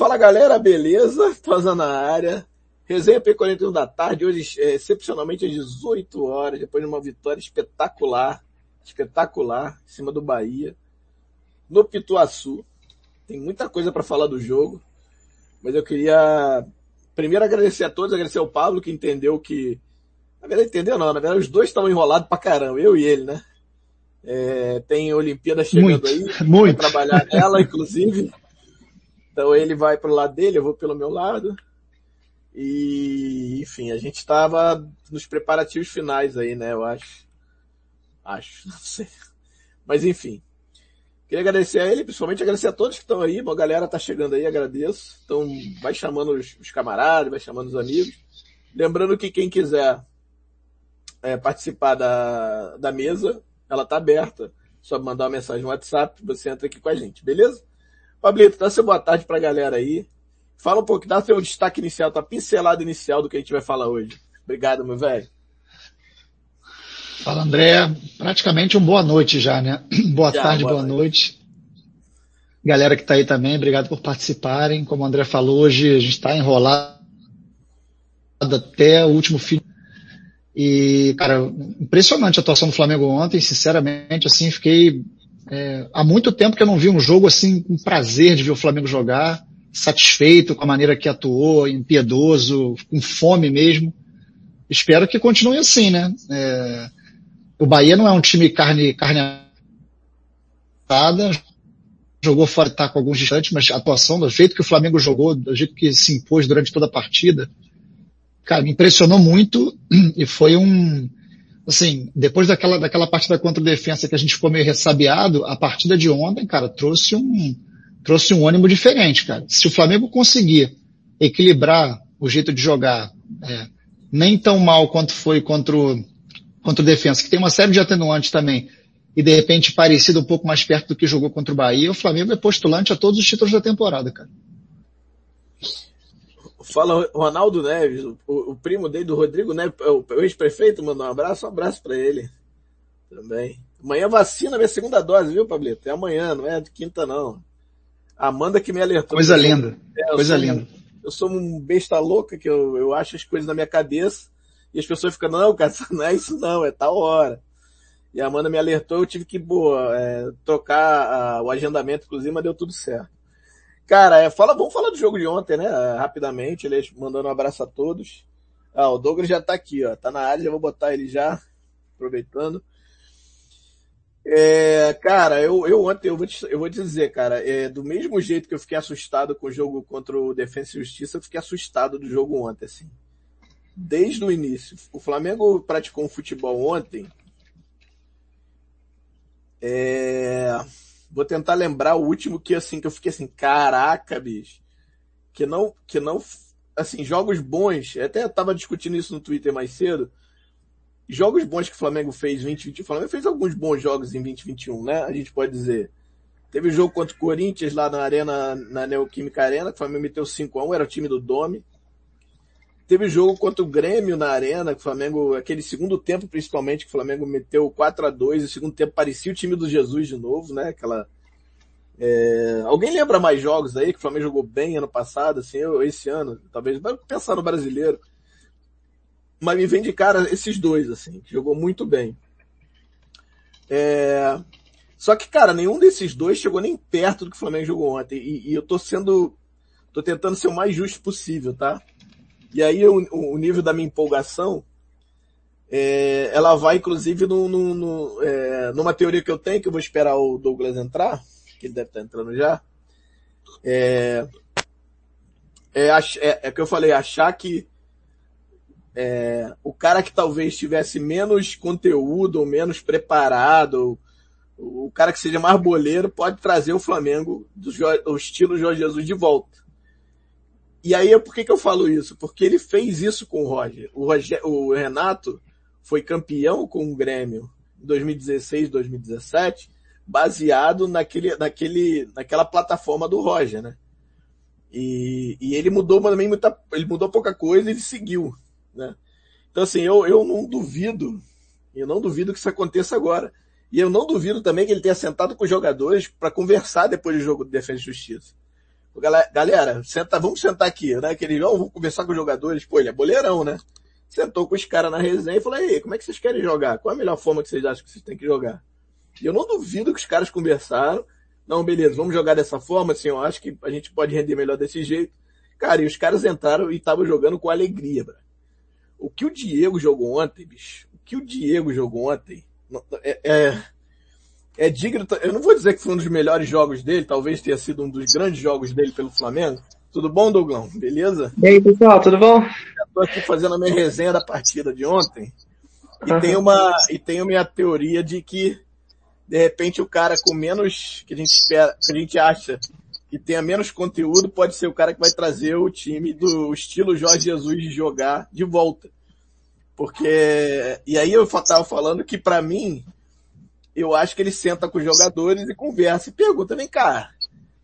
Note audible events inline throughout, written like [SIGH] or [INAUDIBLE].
Fala galera, beleza? Tosa na área. Resenha P41 da tarde, hoje é, excepcionalmente às 18 horas, depois de uma vitória espetacular, espetacular, em cima do Bahia, no Pituaçu. Tem muita coisa para falar do jogo, mas eu queria primeiro agradecer a todos, agradecer ao Pablo que entendeu que, na verdade entendeu não, na verdade os dois estavam enrolados pra caramba, eu e ele, né? É, tem Olimpíada chegando muito, aí, muito. trabalhar nela, inclusive. Então ele vai pro lado dele, eu vou pelo meu lado. E, enfim, a gente estava nos preparativos finais aí, né? Eu acho. Acho, [LAUGHS] não sei. Mas enfim. Queria agradecer a ele, principalmente agradecer a todos que estão aí. Bom, a galera tá chegando aí, agradeço. Então, vai chamando os, os camaradas, vai chamando os amigos. Lembrando que quem quiser é, participar da, da mesa, ela tá aberta. Só mandar uma mensagem no WhatsApp, você entra aqui com a gente, beleza? Pablito, dá seu boa tarde pra galera aí. Fala um pouco, dá seu destaque inicial, tua pincelada inicial do que a gente vai falar hoje. Obrigado, meu velho. Fala, André. Praticamente um boa noite já, né? [CLEARS THROAT] Boa Já, tarde, boa boa noite. Galera que está aí também, obrigado por participarem. Como o André falou, hoje a gente está enrolado até o último fim. E, cara, impressionante a atuação do Flamengo ontem, sinceramente, assim, fiquei é, há muito tempo que eu não vi um jogo assim com prazer de ver o Flamengo jogar, satisfeito com a maneira que atuou, impiedoso, com fome mesmo. Espero que continue assim, né? É, o Bahia não é um time carne, carne assada, jogou fora tá com alguns distantes, mas a atuação, do jeito que o Flamengo jogou, do jeito que se impôs durante toda a partida, cara, me impressionou muito [CLEARS THROAT] e foi um, assim, depois daquela, daquela partida contra a defesa que a gente ficou meio ressabiado, a partida de ontem, cara, trouxe um, trouxe um ânimo diferente, cara. Se o Flamengo conseguir equilibrar o jeito de jogar, é, nem tão mal quanto foi contra o, contra o defesa, que tem uma série de atenuantes também, e de repente parecido um pouco mais perto do que jogou contra o Bahia, o Flamengo é postulante a todos os títulos da temporada, cara. Fala Ronaldo Neves, o, o primo dele do Rodrigo Neves, o, o ex-prefeito, mandou um abraço, um abraço para ele também. Amanhã vacina minha segunda dose, viu, Pablito? É amanhã, não é de quinta não. A Amanda que me alertou. Coisa linda, É, coisa sou linda. eu sou um besta louca que eu, eu acho as coisas na minha cabeça e as pessoas ficam, não, cara, [LAUGHS] não é isso não, é tal hora. E a Amanda me alertou, eu tive que, boa, é, trocar ah, o agendamento, inclusive, mas deu tudo certo. Cara, é, fala, vamos falar do jogo de ontem, né? É, rapidamente, ele mandando um abraço a todos. Ah, o Douglas já tá aqui, ó, tá na área, já vou botar ele já, aproveitando. É, cara, eu, eu ontem, eu vou, te, eu vou dizer, cara, é, do mesmo jeito que eu fiquei assustado com o jogo contra o Defensa e Justiça, eu fiquei assustado do jogo ontem, assim. Desde o início. O Flamengo praticou um futebol ontem. É, vou tentar lembrar o último que, assim, que eu fiquei assim, caraca, bicho. Que não, que não, assim, jogos bons, eu até tava discutindo isso no Twitter mais cedo, jogos bons que o Flamengo fez em 2021. O Flamengo fez alguns bons jogos em 2021, né? A gente pode dizer. Teve jogo contra o Corinthians lá na Arena, na Neoquímica Arena, que o Flamengo meteu 5x1, era o time do Domi. Teve jogo contra o Grêmio na Arena, que o Flamengo, aquele segundo tempo principalmente, que o Flamengo meteu 4 a 2 e o segundo tempo parecia o time do Jesus de novo, né? Aquela. é, Alguém lembra mais jogos aí que o Flamengo jogou bem ano passado, assim, esse ano, talvez, vai pensar no brasileiro. Mas me vem de cara esses dois, assim, que jogou muito bem. É, Só que, cara, nenhum desses dois chegou nem perto do que o Flamengo jogou ontem. E, e eu tô sendo. tô tentando ser o mais justo possível, tá? E aí o, o nível da minha empolgação, é, ela vai inclusive no, no, no, é, numa teoria que eu tenho, que eu vou esperar o Douglas entrar, que ele deve estar entrando já. É, é, é, é que eu falei, achar que é, o cara que talvez tivesse menos conteúdo ou menos preparado, o, o cara que seja mais boleiro, pode trazer o Flamengo do, do estilo Jorge Jesus de volta. E aí, por que, que eu falo isso? Porque ele fez isso com o Roger. O, Roger, o Renato foi campeão com o Grêmio em 2016, 2017, baseado naquele, naquele, naquela plataforma do Roger, né? E, e ele mudou também muita, ele mudou pouca coisa e ele seguiu, né? Então assim, eu, eu não duvido, eu não duvido que isso aconteça agora. E eu não duvido também que ele tenha sentado com os jogadores para conversar depois do jogo de Defesa e Justiça. Galera, senta, vamos sentar aqui, né? Que eles, oh, vamos conversar com os jogadores. Pô, ele é boleirão, né? Sentou com os caras na resenha e falou, aí, como é que vocês querem jogar? Qual é a melhor forma que vocês acham que vocês têm que jogar? E eu não duvido que os caras conversaram. Não, beleza, vamos jogar dessa forma, assim, eu acho que a gente pode render melhor desse jeito. Cara, e os caras entraram e estavam jogando com alegria, bro. O que o Diego jogou ontem, bicho, o que o Diego jogou ontem, é, é, é digno, eu não vou dizer que foi um dos melhores jogos dele, talvez tenha sido um dos grandes jogos dele pelo Flamengo. Tudo bom, Douglão? Beleza? E aí, pessoal, tudo bom? Estou aqui fazendo a minha resenha da partida de ontem. E uhum. tem uma, e tenho minha teoria de que, de repente, o cara com menos, que a gente espera, que a gente acha que tenha menos conteúdo, pode ser o cara que vai trazer o time do estilo Jorge Jesus de jogar de volta. Porque, e aí eu tava falando que para mim, eu acho que ele senta com os jogadores e conversa e pergunta, vem cá,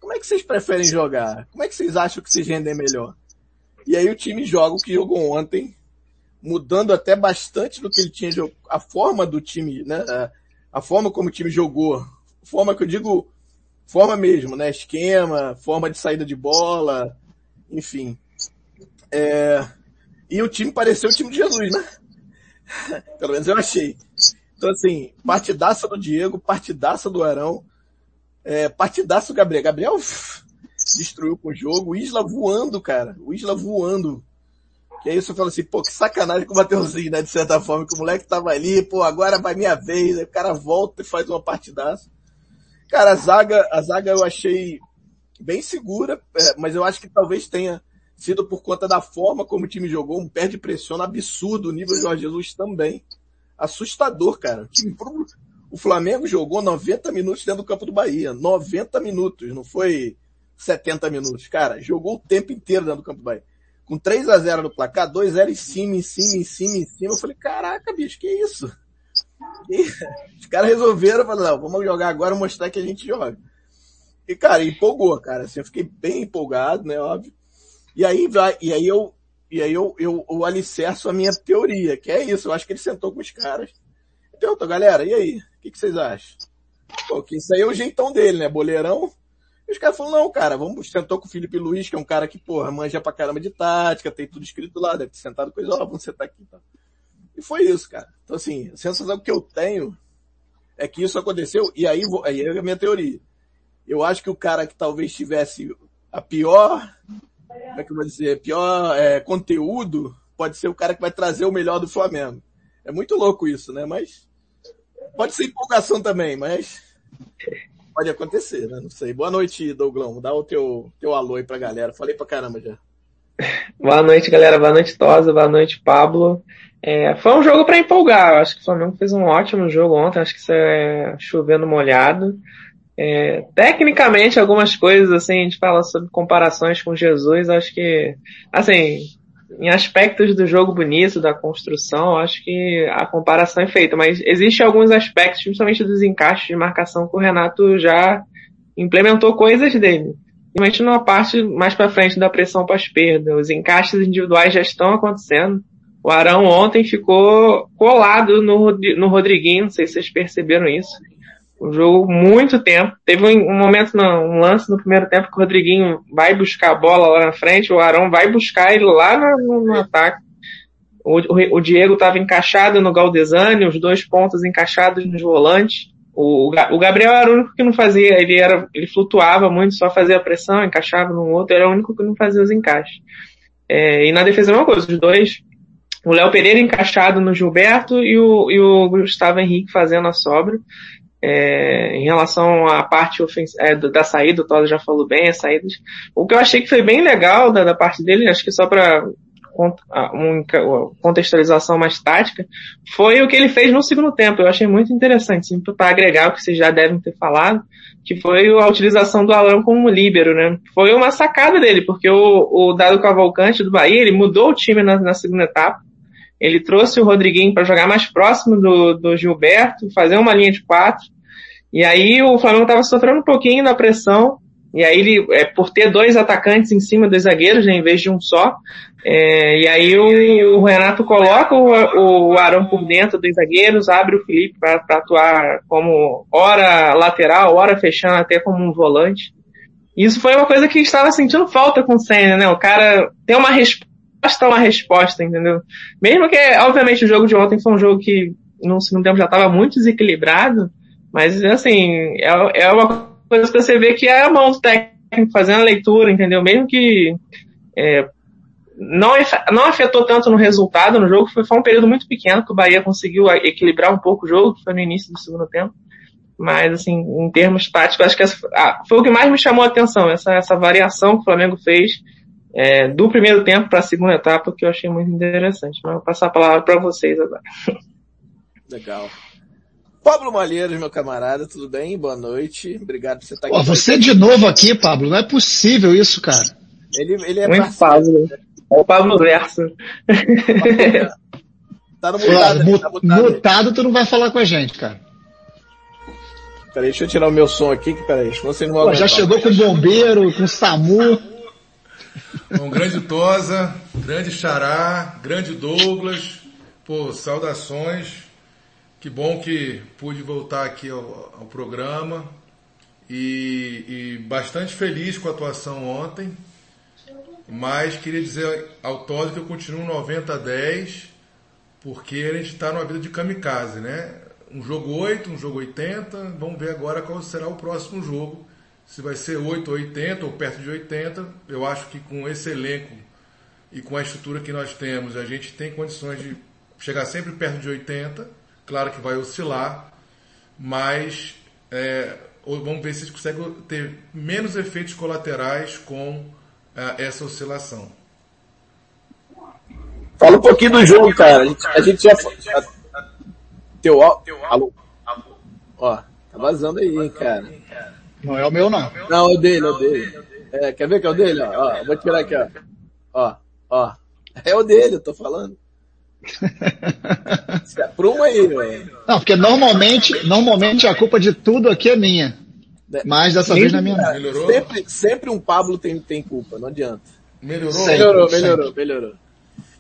como é que vocês preferem jogar? Como é que vocês acham que vocês rendem melhor? E aí o time joga o que jogou ontem, mudando até bastante do que ele tinha a forma do time, né? A forma como o time jogou, forma que eu digo, forma mesmo, né? Esquema, forma de saída de bola, enfim. É... E o time pareceu o time de Jesus, né? [LAUGHS] Pelo menos eu achei. Então, assim, partidaça do Diego, partidaça do Arão, é, partidaça do Gabriel. Gabriel [LAUGHS] destruiu com o jogo, o Isla voando, cara. O Isla voando. Que aí você fala assim, pô, que sacanagem com o Mateuzinho, né? De certa forma, que o moleque tava ali, pô, agora vai minha vez. Aí o cara volta e faz uma partidaça. Cara, a zaga, a zaga eu achei bem segura, é, mas eu acho que talvez tenha sido por conta da forma como o time jogou, um pé de pressão absurdo, o nível Jorge Jesus também assustador, cara. O Flamengo jogou 90 minutos dentro do campo do Bahia. 90 minutos, não foi 70 minutos. Cara, jogou o tempo inteiro dentro do campo do Bahia. Com 3 a 0 no placar, 2 a 0 em cima, em cima, em cima, em cima. Eu falei, caraca, bicho, que isso? E [LAUGHS] os caras resolveram, falaram, vamos jogar agora, mostrar que a gente joga. E, cara, empolgou, cara. Assim, eu fiquei bem empolgado, né, óbvio. E aí, vai, e aí eu e aí eu, eu, eu alicerço a minha teoria, que é isso. Eu acho que ele sentou com os caras. E perguntou, galera, e aí? O que, que vocês acham? Pô, que isso aí é o jeitão dele, né? Boleirão. E os caras falaram, não, cara, vamos, sentou com o Felipe Luiz, que é um cara que, porra, manja pra caramba de tática, tem tudo escrito lá, deve ter sentado eles, ó, vamos sentar aqui, tá? E foi isso, cara. Então, assim, a sensação que eu tenho é que isso aconteceu, e aí, aí é a minha teoria. Eu acho que o cara que talvez tivesse a pior como é que eu vou dizer, pior é, conteúdo pode ser o cara que vai trazer o melhor do Flamengo. É muito louco isso, né? Mas pode ser empolgação também, mas pode acontecer, né? Não sei. Boa noite, Douglão. Dá o teu, teu alô aí pra galera. Falei pra caramba já. Boa noite, galera. Boa noite, Tosa. Boa noite, Pablo. É, foi um jogo para empolgar. Eu acho que o Flamengo fez um ótimo jogo ontem. Acho que isso é chovendo molhado. É, tecnicamente, algumas coisas, assim, a gente fala sobre comparações com Jesus, acho que, assim, em aspectos do jogo bonito, da construção, acho que a comparação é feita, mas existem alguns aspectos, principalmente dos encaixes de marcação, que o Renato já implementou coisas dele. Principalmente numa parte mais para frente da pressão pós-perda. Os encaixes individuais já estão acontecendo. O Arão ontem ficou colado no, no Rodriguinho, não sei se vocês perceberam isso o jogo muito tempo. Teve um, um momento, no, um lance no primeiro tempo que o Rodriguinho vai buscar a bola lá na frente, o Arão vai buscar ele lá no, no ataque. O, o, o Diego estava encaixado no Galdesani, os dois pontos encaixados nos volantes. O, o Gabriel era o único que não fazia, ele era, ele flutuava muito, só fazia a pressão, encaixava no outro, era o único que não fazia os encaixes. É, e na defesa a mesma coisa, os dois, o Léo Pereira encaixado no Gilberto e o, e o Gustavo Henrique fazendo a sobra. É, em relação à parte é, da saída, o Todd já falou bem, as saídas. O que eu achei que foi bem legal da, da parte dele, acho que só para uma contextualização mais tática, foi o que ele fez no segundo tempo. Eu achei muito interessante, assim, para agregar o que vocês já devem ter falado, que foi a utilização do Alan como líbero, né? Foi uma sacada dele, porque o, o Dado Cavalcante do Bahia, ele mudou o time na, na segunda etapa, ele trouxe o Rodriguinho para jogar mais próximo do, do Gilberto, fazer uma linha de quatro. E aí o Flamengo estava sofrendo um pouquinho da pressão. E aí ele, é, por ter dois atacantes em cima dos zagueiros, né, em vez de um só. É, e aí o, o, Renato coloca o, o Arão por dentro dos zagueiros, abre o Felipe para atuar como hora lateral, hora fechando até como um volante. Isso foi uma coisa que estava sentindo falta com o Senna, né? O cara tem uma resposta uma resposta, entendeu? Mesmo que, obviamente, o jogo de ontem foi um jogo que no segundo tempo já estava muito desequilibrado, mas, assim, é, é uma coisa que você vê que é a mão do técnico fazendo a leitura, entendeu? Mesmo que é, não, não afetou tanto no resultado no jogo, foi, foi um período muito pequeno que o Bahia conseguiu equilibrar um pouco o jogo, que foi no início do segundo tempo. Mas, assim, em termos táticos, acho que essa, ah, foi o que mais me chamou a atenção, essa, essa variação que o Flamengo fez é, do primeiro tempo para a segunda etapa, que eu achei muito interessante. Mas vou passar a palavra para vocês agora. Legal. Pablo Malheiros, meu camarada, tudo bem? Boa noite. Obrigado por você estar aqui. Pô, você de novo aqui, Pablo. Não é possível isso, cara. Ele, ele é muito Pablo. É o Pablo Verso. tá no mutado, Pô, tá mutado, mutado tu não vai falar com a gente, cara. Peraí, deixa eu tirar o meu som aqui, que peraí, você não Pô, Já chegou com bombeiro, com SAMU. Um grande Tosa, grande Xará, grande Douglas. Pô, saudações. Que bom que pude voltar aqui ao, ao programa. E, e, bastante feliz com a atuação ontem. Mas queria dizer ao Tosa que eu continuo 90 a 10, porque a gente está numa vida de kamikaze, né? Um jogo 8, um jogo 80. Vamos ver agora qual será o próximo jogo se vai ser 8 ou 80 ou perto de 80, eu acho que com esse elenco e com a estrutura que nós temos, a gente tem condições de chegar sempre perto de 80. Claro que vai oscilar, mas é, vamos ver se a gente consegue ter menos efeitos colaterais com é, essa oscilação. Fala um pouquinho do jogo, cara. A gente, a gente já. Teu, alô? Ó, tá vazando aí, hein, cara. Não é o meu, não. Não, é o dele, é o dele. É, quer ver que é o dele? Ó, ó vou tirar aqui, ó. Ó, ó. É o dele, eu tô falando. Se apruma aí, velho. Não, porque normalmente, normalmente a culpa de tudo aqui é minha. É. Mas dessa vez não é minha. Melhorou? Sempre, sempre um Pablo tem, tem culpa, não adianta. Melhorou? Sempre, melhorou, melhorou, melhorou.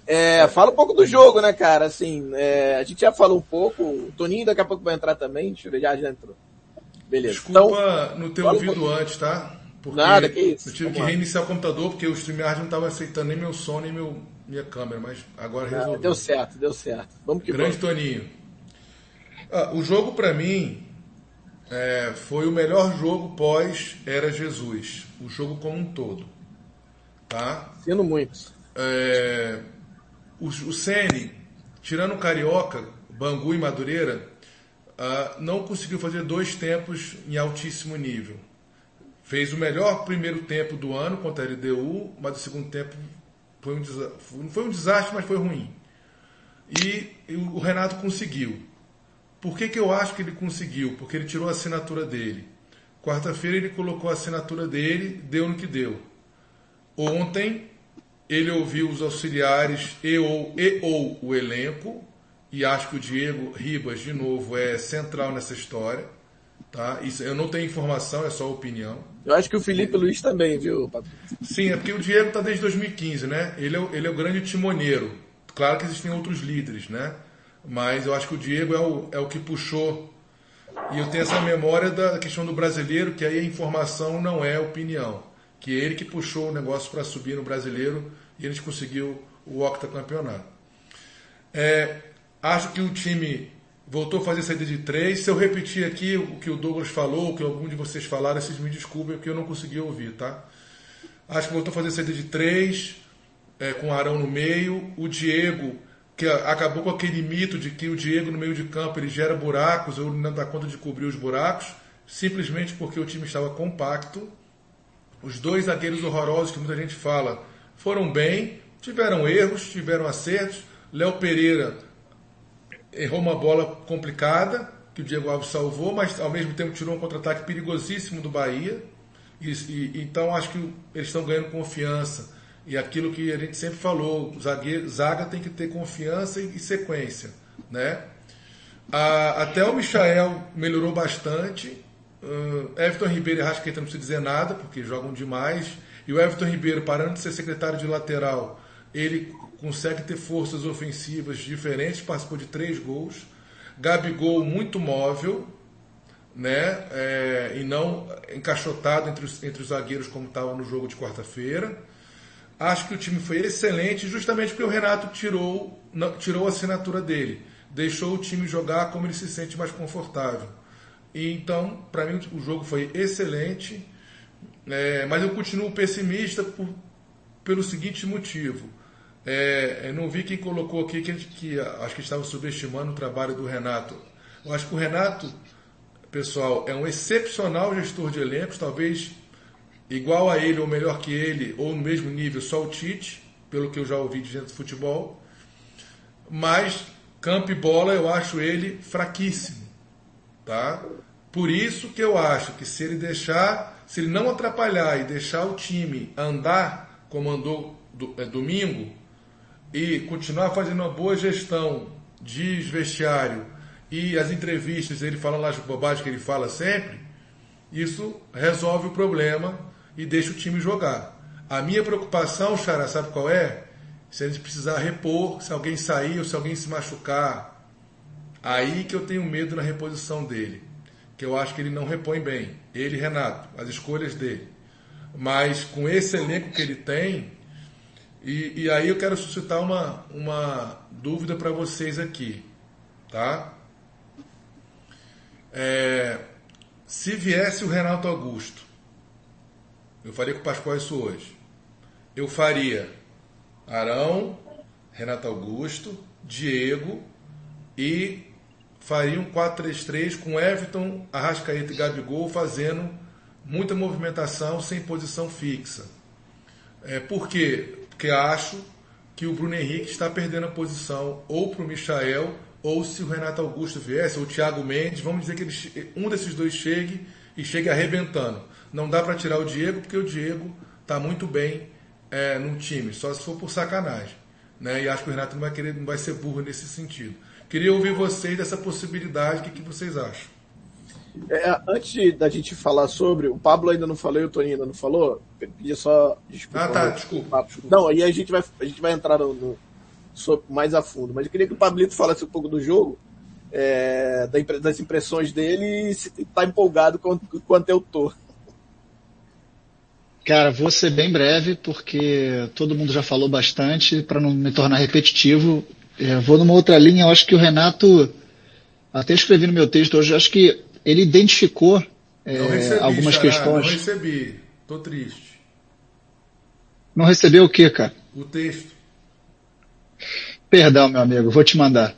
É, fala um pouco do jogo, né, cara? Assim, é, a gente já falou um pouco. O Toninho daqui a pouco vai entrar também. Deixa eu ver, já, já entrou. Beleza. Desculpa então, não ter ouvido um antes, tá? Porque Nada, que isso. Eu tive Vamos que reiniciar lá. o computador porque o StreamYard não estava aceitando nem meu som, nem meu, minha câmera, mas agora ah, resolveu. Deu certo, deu certo. Vamos que Grande vamos. Toninho. Ah, o jogo para mim é, foi o melhor jogo pós Era Jesus. O jogo como um todo. Tá? Sendo muito. É, o, o Sene, tirando o Carioca, Bangu e Madureira, uh, não conseguiu fazer dois tempos em altíssimo nível. Fez o melhor primeiro tempo do ano contra a LDU, mas o segundo tempo foi um, foi um desastre, mas foi ruim. E, e o Renato conseguiu. Por que, que eu acho que ele conseguiu? Porque ele tirou a assinatura dele. Quarta-feira ele colocou a assinatura dele, deu no que deu. Ontem ele ouviu os auxiliares e ou, e ou o elenco e acho que o Diego Ribas, de novo, é central nessa história. Tá? Isso, eu não tenho informação, é só opinião. Eu acho que o Felipe Luiz também, viu, Sim, é porque o Diego está desde 2015, né? Ele é, ele é o grande timoneiro. Claro que existem outros líderes, né? Mas eu acho que o Diego é o, é o que puxou. E eu tenho essa memória da questão do brasileiro, que aí a informação não é opinião. Que é ele que puxou o negócio para subir no brasileiro e a gente conseguiu o octacampeonato. É, Acho que o time voltou a fazer saída de três. Se eu repetir aqui o que o Douglas falou, o que algum de vocês falaram, vocês me desculpem porque eu não consegui ouvir, tá? Acho que voltou a fazer saída de três, é, com o Arão no meio. O Diego, que acabou com aquele mito de que o Diego no meio de campo ele gera buracos, ou não dá conta de cobrir os buracos, simplesmente porque o time estava compacto. Os dois zagueiros horrorosos que muita gente fala foram bem, tiveram erros, tiveram acertos. Léo Pereira errou uma bola complicada, que o Diego Alves salvou, mas ao mesmo tempo tirou um contra-ataque perigosíssimo do Bahia. E, e, então acho que eles estão ganhando confiança. E aquilo que a gente sempre falou, zagueiro, zaga tem que ter confiança e, e sequência. Né? A, até o Michael melhorou bastante. Uh, Everton Ribeiro e Rascaeta não precisa dizer nada, porque jogam demais. E o Everton Ribeiro, parando de ser secretário de lateral, ele consegue ter forças ofensivas diferentes, participou de três gols. Gabigol muito móvel, né? É, e não encaixotado entre os, entre os zagueiros como estava no jogo de quarta-feira. Acho que o time foi excelente, justamente porque o Renato tirou, não, tirou a assinatura dele, deixou o time jogar como ele se sente mais confortável. E então, para mim, o jogo foi excelente, é, mas eu continuo pessimista por, pelo seguinte motivo. É, não vi quem colocou aqui que, que acho que estava subestimando o trabalho do Renato. Eu acho que o Renato pessoal, é um excepcional gestor de elencos, talvez igual a ele ou melhor que ele, ou no mesmo nível, só o Tite, pelo que eu já ouvi de gente do futebol. Mas campo e bola eu acho ele fraquíssimo, tá? Por isso que eu acho que se ele deixar, se ele não atrapalhar e deixar o time andar como andou do, é, domingo e continuar fazendo uma boa gestão de vestiário e as entrevistas, ele falando lá as bobagens que ele fala sempre, isso resolve o problema e deixa o time jogar. A minha preocupação, Xará, sabe qual é? Se a gente precisar repor, se alguém sair ou se alguém se machucar. Aí que eu tenho medo na reposição dele. Que eu acho que ele não repõe bem. Ele Renato, as escolhas dele. Mas com esse elenco que ele tem, e, e aí eu quero suscitar uma, uma dúvida para vocês aqui. Tá? É, se viesse o Renato Augusto, eu faria com o Pascoal isso hoje. Eu faria Arão, Renato Augusto, Diego e faria um 4-3-3 com Everton, Arrascaeta e Gabigol fazendo muita movimentação sem posição fixa. É, por quê? Porque acho que o Bruno Henrique está perdendo a posição ou para o Michael ou se o Renato Augusto viesse, ou o Thiago Mendes, vamos dizer que ele, um desses dois chegue e chegue arrebentando. Não dá para tirar o Diego, porque o Diego está muito bem é, time, só se for por sacanagem. Né? E acho que o Renato não vai, querer, não vai ser burro nesse sentido. Queria ouvir vocês dessa possibilidade, o que, que vocês acham? É, antes da gente falar sobre, o Pablo ainda não falou e o Toninho ainda não falou, pedia só desculpa. Ah, tá, desculpa, desculpa. Não, aí a gente vai, a gente vai entrar no, no, mais a fundo. Mas eu queria que o Pablito falasse um pouco do jogo, é, das impressões dele e se está empolgado quanto, quanto eu tô. Cara, vou ser bem breve porque todo mundo já falou bastante para não me tornar repetitivo. É, vou numa outra linha. Eu acho que o Renato, até escrevi no meu texto hoje, acho que ele identificou é, recebi, algumas xará, questões. Não recebi, tô triste. Não recebeu o que, cara? O texto. Perdão, meu amigo, vou te mandar.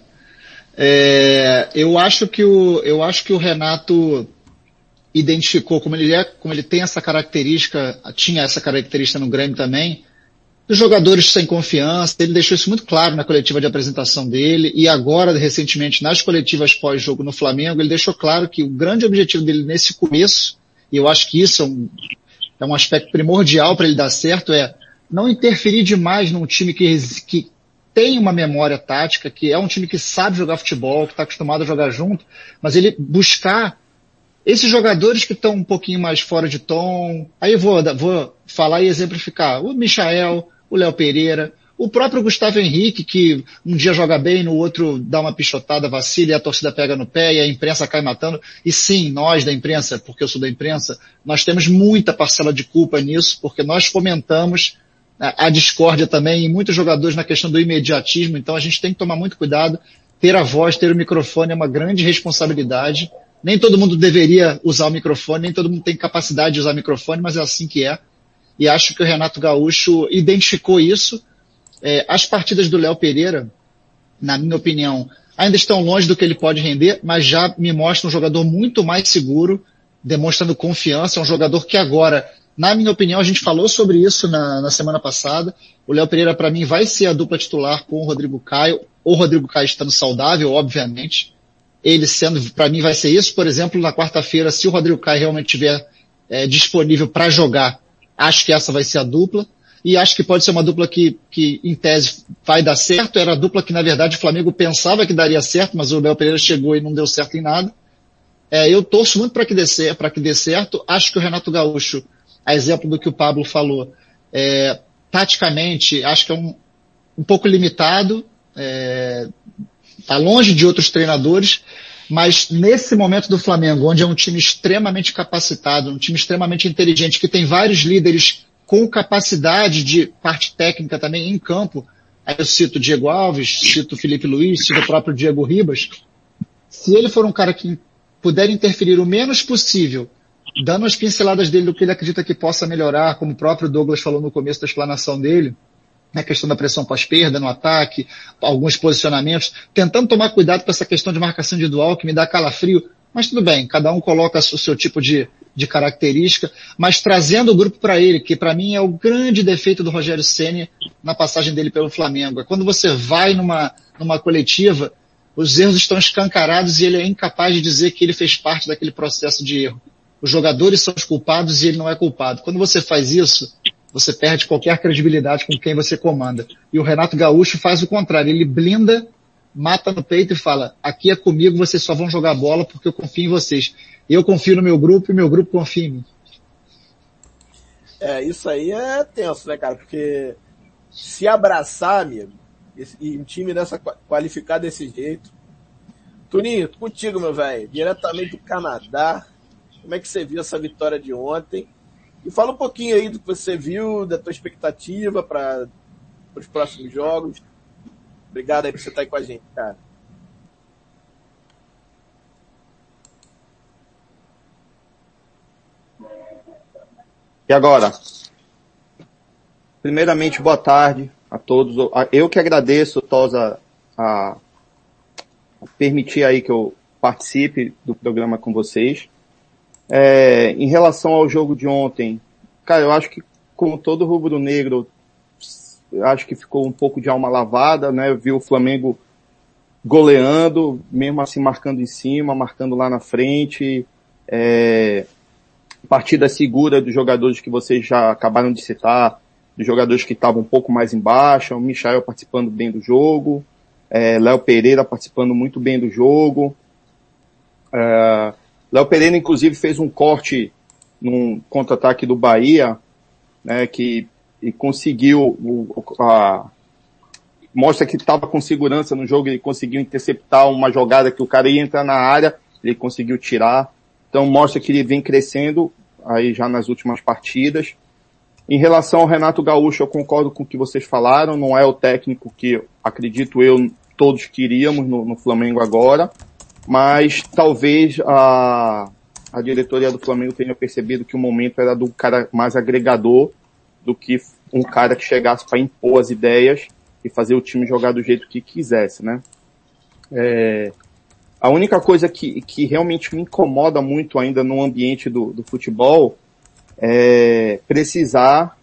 É, eu acho que o, eu acho que o Renato identificou como ele é, como ele tem essa característica, tinha essa característica no Grêmio também, dos jogadores sem confiança. Ele deixou isso muito claro na coletiva de apresentação dele e agora recentemente nas coletivas pós-jogo no Flamengo, ele deixou claro que o grande objetivo dele nesse começo, e eu acho que isso é um, é um aspecto primordial para ele dar certo, é não interferir demais num time que, que tem uma memória tática, que é um time que sabe jogar futebol, que está acostumado a jogar junto, mas ele buscar esses jogadores que estão um pouquinho mais fora de tom. Aí vou, vou falar e exemplificar. O Michael, o Léo Pereira, o próprio Gustavo Henrique, que um dia joga bem, no outro dá uma pichotada, vacila e a torcida pega no pé e a imprensa cai matando. E sim, nós da imprensa, porque eu sou da imprensa, nós temos muita parcela de culpa nisso, porque nós fomentamos a discórdia também em muitos jogadores na questão do imediatismo, então a gente tem que tomar muito cuidado. Ter a voz, ter o microfone é uma grande responsabilidade. Nem todo mundo deveria usar o microfone, nem todo mundo tem capacidade de usar o microfone, mas é assim que é. E acho que o Renato Gaúcho identificou isso. É, as partidas do Léo Pereira, na minha opinião, ainda estão longe do que ele pode render, mas já me mostra um jogador muito mais seguro, demonstrando confiança, é um jogador que agora na minha opinião, a gente falou sobre isso na, na semana passada. O Léo Pereira, para mim, vai ser a dupla titular com o Rodrigo Caio. O Rodrigo Caio estando saudável, obviamente. Ele sendo, para mim, vai ser isso. Por exemplo, na quarta-feira, se o Rodrigo Caio realmente estiver é, disponível para jogar, acho que essa vai ser a dupla. E acho que pode ser uma dupla que, que, em tese, vai dar certo. Era a dupla que, na verdade, o Flamengo pensava que daria certo, mas o Léo Pereira chegou e não deu certo em nada. É, eu torço muito para que, dê, que dê certo. Acho que o Renato Gaúcho a exemplo do que o Pablo falou. É, taticamente, acho que é um, um pouco limitado, é, tá longe de outros treinadores, Mas nesse momento do Flamengo, onde é um time extremamente capacitado, um time extremamente inteligente, que tem vários líderes com capacidade de parte técnica também em campo, aí eu cito Diego Alves, cito Felipe Luiz, cito o próprio Diego Ribas, se ele for um cara que puder interferir o menos possível, dando as pinceladas dele do que ele acredita que possa melhorar, como o próprio Douglas falou no começo da explanação dele, a questão da pressão pós-perda no ataque, alguns posicionamentos, tentando tomar cuidado com essa questão de marcação individual que me dá calafrio, mas tudo bem, cada um coloca o seu tipo de, de característica, mas trazendo o grupo para ele, que para mim é o grande defeito do Rogério Ceni na passagem dele pelo Flamengo. É quando você vai numa, numa coletiva, os erros estão escancarados e ele é incapaz de dizer que ele fez parte daquele processo de erro. Os jogadores são os culpados e ele não é culpado. Quando você faz isso, você perde qualquer credibilidade com quem você comanda. E o Renato Gaúcho faz o contrário, ele blinda, mata no peito e fala, aqui é comigo, vocês só vão jogar bola porque eu confio em vocês. Eu confio no meu grupo e meu grupo confia em mim. É, isso aí é tenso, né, cara? Porque se abraçar, amigo, e um time dessa qualificar desse jeito. Tuninho, contigo, meu velho, diretamente do Canadá. Como é que você viu essa vitória de ontem? E fala um pouquinho aí do que você viu, da tua expectativa para os próximos jogos. Obrigado aí por você estar aí com a gente, cara. E agora? Primeiramente, boa tarde a todos. Eu que agradeço, Tosa, a permitir aí que eu participe do programa com vocês. É, em relação ao jogo de ontem, cara, eu acho que como todo rubro-negro, acho que ficou um pouco de alma lavada, né? Eu vi o Flamengo goleando, mesmo assim marcando em cima, marcando lá na frente. É, partida segura dos jogadores que vocês já acabaram de citar, dos jogadores que estavam um pouco mais embaixo, o Michael participando bem do jogo, é, Léo Pereira participando muito bem do jogo. É, Léo Pereira, inclusive, fez um corte num contra-ataque do Bahia, né, que e conseguiu a, mostra que estava com segurança no jogo, ele conseguiu interceptar uma jogada que o cara ia entrar na área, ele conseguiu tirar. Então mostra que ele vem crescendo aí já nas últimas partidas. Em relação ao Renato Gaúcho, eu concordo com o que vocês falaram, não é o técnico que acredito eu todos queríamos no, no Flamengo agora mas talvez a, a diretoria do Flamengo tenha percebido que o momento era do cara mais agregador do que um cara que chegasse para impor as ideias e fazer o time jogar do jeito que quisesse, né? É, a única coisa que, que realmente me incomoda muito ainda no ambiente do, do futebol é precisar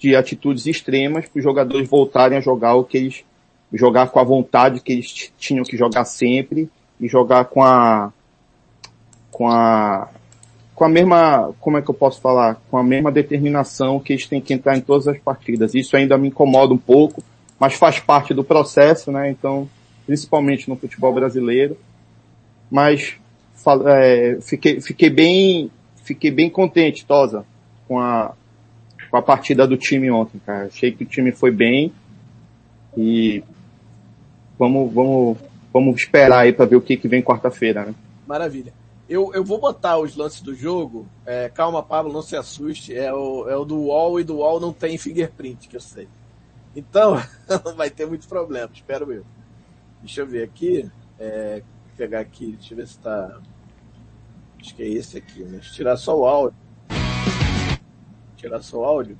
de atitudes extremas para os jogadores voltarem a jogar o que eles jogar com a vontade que eles tinham que jogar sempre e jogar com a com a com a mesma, como é que eu posso falar, com a mesma determinação que eles têm que entrar em todas as partidas. Isso ainda me incomoda um pouco, mas faz parte do processo, né? Então, principalmente no futebol brasileiro. Mas é, fiquei, fiquei bem, fiquei bem contente, Tosa, com a, com a partida do time ontem, cara. Achei que o time foi bem e vamos, vamos vamos esperar aí para ver o que, que vem quarta-feira, né? Maravilha. Eu, eu vou botar os lances do jogo. É, calma, Pablo, não se assuste. É o, é o do UOL e do UOL não tem fingerprint, que eu sei. Então, não [LAUGHS] vai ter muito problema, espero eu. Deixa eu ver aqui. É, pegar aqui, deixa eu ver se tá. Acho que é esse aqui, né? Deixa eu tirar só o áudio. Tirar só o áudio.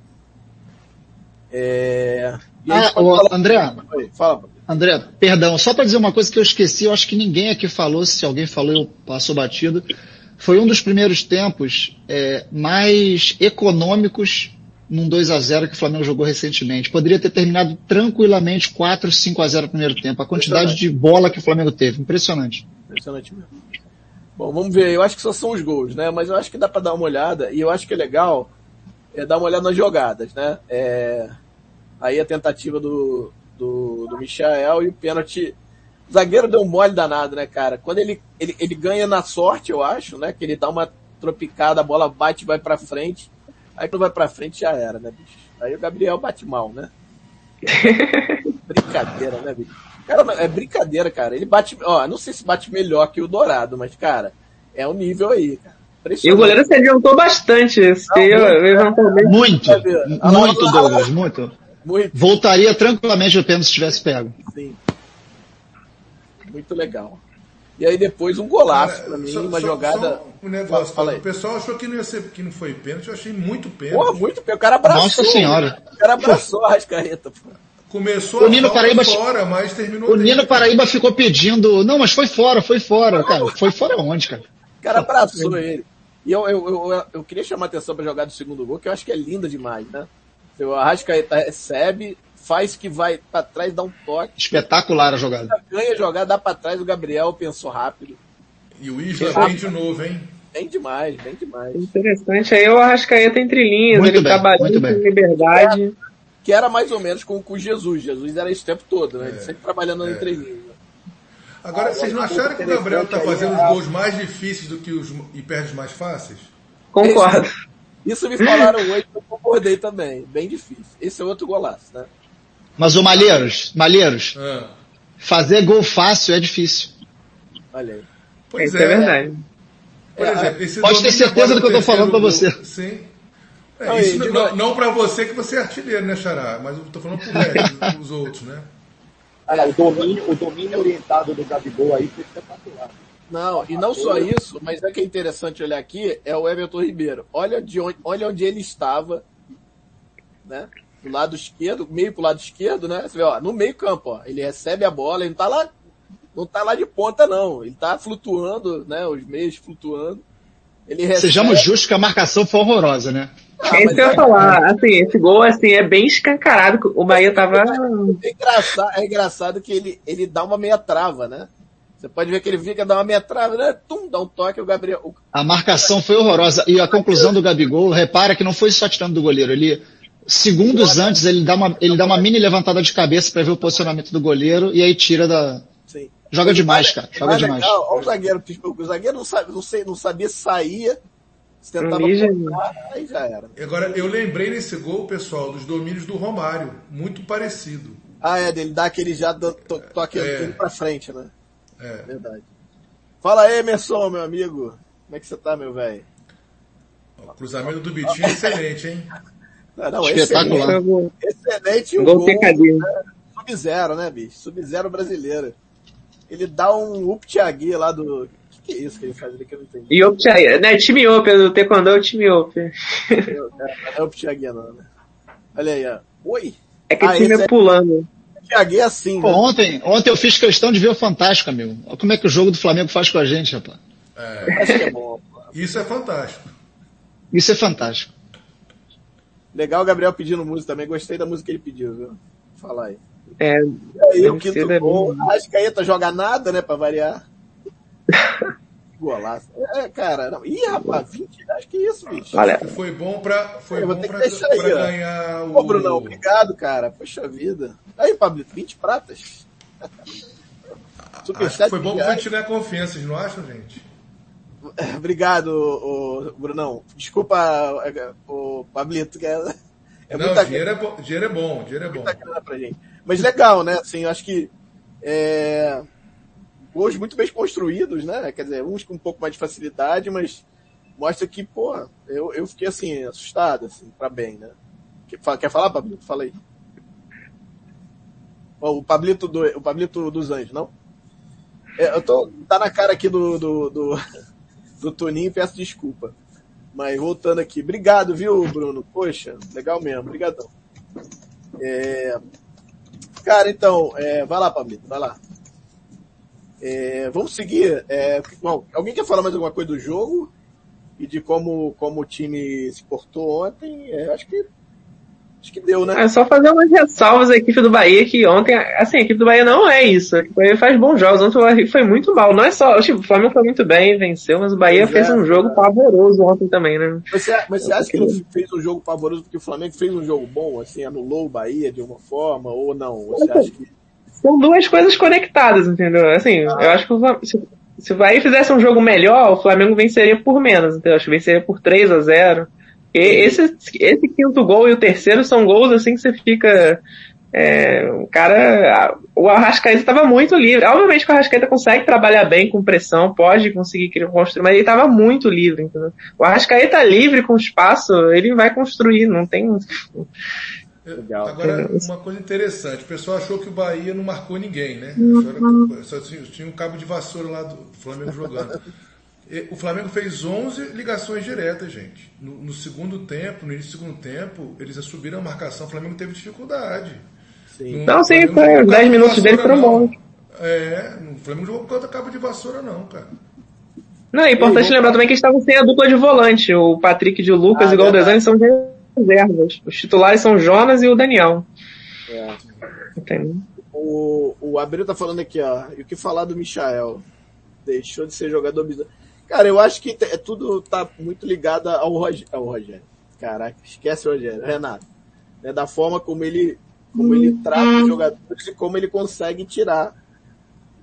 É... Ah, André, fala. André, perdão, só para dizer uma coisa que eu esqueci, eu acho que ninguém aqui falou, se alguém falou eu passo batido. Foi um dos primeiros tempos é, mais econômicos num 2 a 0 que o Flamengo jogou recentemente. Poderia ter terminado tranquilamente 4, 5 a 0 no primeiro tempo. A quantidade de bola que o Flamengo teve, impressionante. Impressionante mesmo. Bom, vamos ver. Eu acho que só são os gols, né? Mas eu acho que dá para dar uma olhada e eu acho que é legal é dar uma olhada nas jogadas, né? É... Aí a tentativa do, do, do Michael e o pênalti. O zagueiro deu um mole danado, né, cara? Quando ele, ele, ele ganha na sorte, eu acho, né? Que ele dá uma tropicada, a bola bate e vai pra frente. Aí quando vai pra frente já era, né, bicho? Aí o Gabriel bate mal, né? [LAUGHS] Brincadeira, né, bicho? Cara, é brincadeira, cara. Ele bate, ó, não sei se bate melhor que o Dourado, mas, cara, é o nível aí, cara. E o goleiro se adiantou bastante. Não, muito, muito, muito, Douglas, muito. Muito. Voltaria tranquilamente o pênalti se tivesse pego. Sim. Muito legal. E aí depois um golaço para mim, só, uma só, jogada. Só um negócio, fala, fala o pessoal achou que não ia ser, que não foi pênalti, eu achei muito pênalti. Pô, muito pênalti. O cara abraçou. Nossa senhora. O cara abraçou a Rascaeta, pô. Começou o Nino Paraíba fora, mas terminou. O Nino Paraíba ficou pedindo, não, mas foi fora, foi fora, cara. Foi fora onde, cara? O cara abraçou ele. E eu, eu, eu, eu queria chamar a atenção para jogar do segundo gol, que eu acho que é linda demais, né? O Arrascaeta recebe, faz que vai para trás, dá um toque. Espetacular a jogada. Ganha a jogada, dá para trás, o Gabriel pensou rápido. E o Isla vem de novo, hein? Bem demais, bem demais. Interessante. Aí o Arrascaeta entre linhas, muito ele bem, trabalhando com liberdade. Que era, mais ou menos com o Jesus. Jesus era esse tempo todo, né? É, ele sempre trabalhando é. entre linhas. Agora, vocês não acharam que o Gabriel está fazendo os gols mais difíceis do que os e perde os mais fáceis? Concordo. Isso me falaram hoje, eu concordei também. Bem difícil. Esse é outro golaço, né? Mas o Malheiros, Malheiros, ah. fazer gol fácil é difícil. Olha aí. Pois Isso é, é verdade. Por exemplo, esse Pode ter certeza do que eu estou falando para você. Sim. É, isso não, não para você que você é artilheiro, né, Xará? Mas eu estou falando para os outros, né? o, domínio, o domínio orientado do Gabigol aí foi espetacular. Não, e não só isso, mas é que é interessante olhar aqui, é o Everton Ribeiro. Olha, de onde, olha onde ele estava, né? Do lado esquerdo, meio pro lado esquerdo, né? Você vê, ó, no meio campo, ó. Ele recebe a bola, ele não tá lá, não tá lá de ponta, não. Ele tá flutuando, né? Os meios flutuando. Ele recebe... Sejamos justos que a marcação foi horrorosa, né? Ah, é isso que eu ia falar. Assim, esse gol assim, é bem escancarado. O Bahia tava. É engraçado, é engraçado que ele, ele dá uma meia trava, né? Você pode ver que ele fica, dá uma meia trava, né? Tum, dá um toque, o Gabriel. A marcação foi horrorosa. E a conclusão do Gabigol, repara que não foi só tirando do goleiro. Ele, segundos antes, ele dá uma, ele dá uma mini levantada de cabeça para ver o posicionamento do goleiro e aí tira da. Sim. Joga demais, cara. Joga demais. Legal, olha o zagueiro, o zagueiro não, sabe, não, sei, não sabia saía você tentava aí já era. Agora, eu lembrei nesse gol, pessoal, dos domínios do Romário. Muito parecido. Ah, é, dele dá aquele já to, to, toque é. pra frente, né? É. Verdade. Fala aí, Emerson, meu amigo. Como é que você tá, meu velho? O cruzamento do Bitinho é excelente, hein? [LAUGHS] Não, não, Espetacular. Excelente, excelente o gol. gol né? Sub-zero, né, bicho? Sub-zero brasileiro. Ele dá um up lá do que é isso que ele faz ali que eu não entendi? Yopchai, né? Time Op, do Taekwondo é o time Op. Não é o Pichaguia não, né? Olha aí, ó. Oi! É que ah, time é pulando. Pichaguia é assim, Pô, né? ontem, ontem eu fiz questão de ver o Fantástico, amigo. Olha como é que o jogo do Flamengo faz com a gente, rapaz. É. Que é bom. Isso é fantástico. Isso é fantástico. Legal o Gabriel pedindo música também. Gostei da música que ele pediu, viu? Fala aí. É, e aí, o quinto gol. Acho que a Eta joga nada, né, pra variar. Golaço. É, cara, não. Ih, rapaz, 20, acho que isso, bicho. Olha, foi bom pra, foi bom pra, pra aí, ganhar o. Ô, Brunão, obrigado, cara. Poxa vida. Aí, Pablo, 20 pratas. Superchat foi bom pra tirar confiança, vocês não acham, gente? [LAUGHS] Obrigado, o, Brunão. Desculpa o Pablito, que é, é não, dinheiro, é bom, dinheiro é bom, dinheiro é bom. Pra gente. Mas legal, né? Assim, eu acho que é, gols muito bem construídos, né? Quer dizer, uns com um pouco mais de facilidade, mas mostra que, pô, eu, eu fiquei assim, assustado, assim, pra bem, né? Quer falar, Pablito? Fala aí. O Pablito, do, o Pablito dos Anjos, não? É, eu tô, tá na cara aqui do, do, do, [LAUGHS] do Toninho, peço desculpa. Mas voltando aqui, obrigado, viu, Bruno? Poxa, legal mesmo, obrigadão. É... Cara, então, é... vai lá, Pablito, vai lá. É, vamos seguir. É, bom, alguém quer falar mais alguma coisa do jogo? E de como, como o time se portou ontem? É, acho que acho que deu, né? É só fazer umas ressalvas à equipe do Bahia, que ontem, assim, a equipe do Bahia não é isso. A equipe do Bahia faz bons jogos. Ontem o Bahia foi muito mal. Não é só, tipo, o Flamengo foi muito bem, venceu, mas o Bahia fez um jogo pavoroso ontem também, né? Você, mas você acha que ele fez um jogo pavoroso porque o Flamengo fez um jogo bom, assim, anulou o Bahia de uma forma, ou não? Você acha que são duas coisas conectadas, entendeu? Assim, eu acho que se, se o Bahia fizesse um jogo melhor, o Flamengo venceria por menos, entendeu? Acho que venceria por 3 a 0 e esse, esse quinto gol e o terceiro são gols assim que você fica. É, o cara, o Arrascaeta estava muito livre. Obviamente que o Arrascaeta consegue trabalhar bem com pressão, pode conseguir construir, mas ele estava muito livre. Entendeu? O Arrascaeta livre com espaço, ele vai construir, não tem. Legal. Agora, uma coisa interessante, o pessoal achou que o Bahia não marcou ninguém, né? Uhum. Só tinha um cabo de vassoura lá do Flamengo jogando. [LAUGHS] O Flamengo fez 11 ligações diretas, gente. No, no, segundo tempo, no início do segundo tempo, eles subiram a marcação. O Flamengo teve dificuldade. Sim. No, não, sim, foi. 10 minutos dele foram bons. É, o Flamengo jogou com cabo de vassoura, não, cara. Não, é importante lembrar também que eles estavam sem a dupla de volante. O Patrick de Lucas ah, e o Galdesani são reservas. Os titulares são Jonas e o Daniel. É. Entendeu? O, o Abril tá falando aqui, ó. E o que falar do Michael? Deixou de ser jogador bizarro. Cara, eu acho que é, tudo tá muito ligado ao, Rog... ao Rogério. Caraca, esquece o Rogério, Renato. É da forma como ele, como ele trata os jogadores e como ele consegue tirar,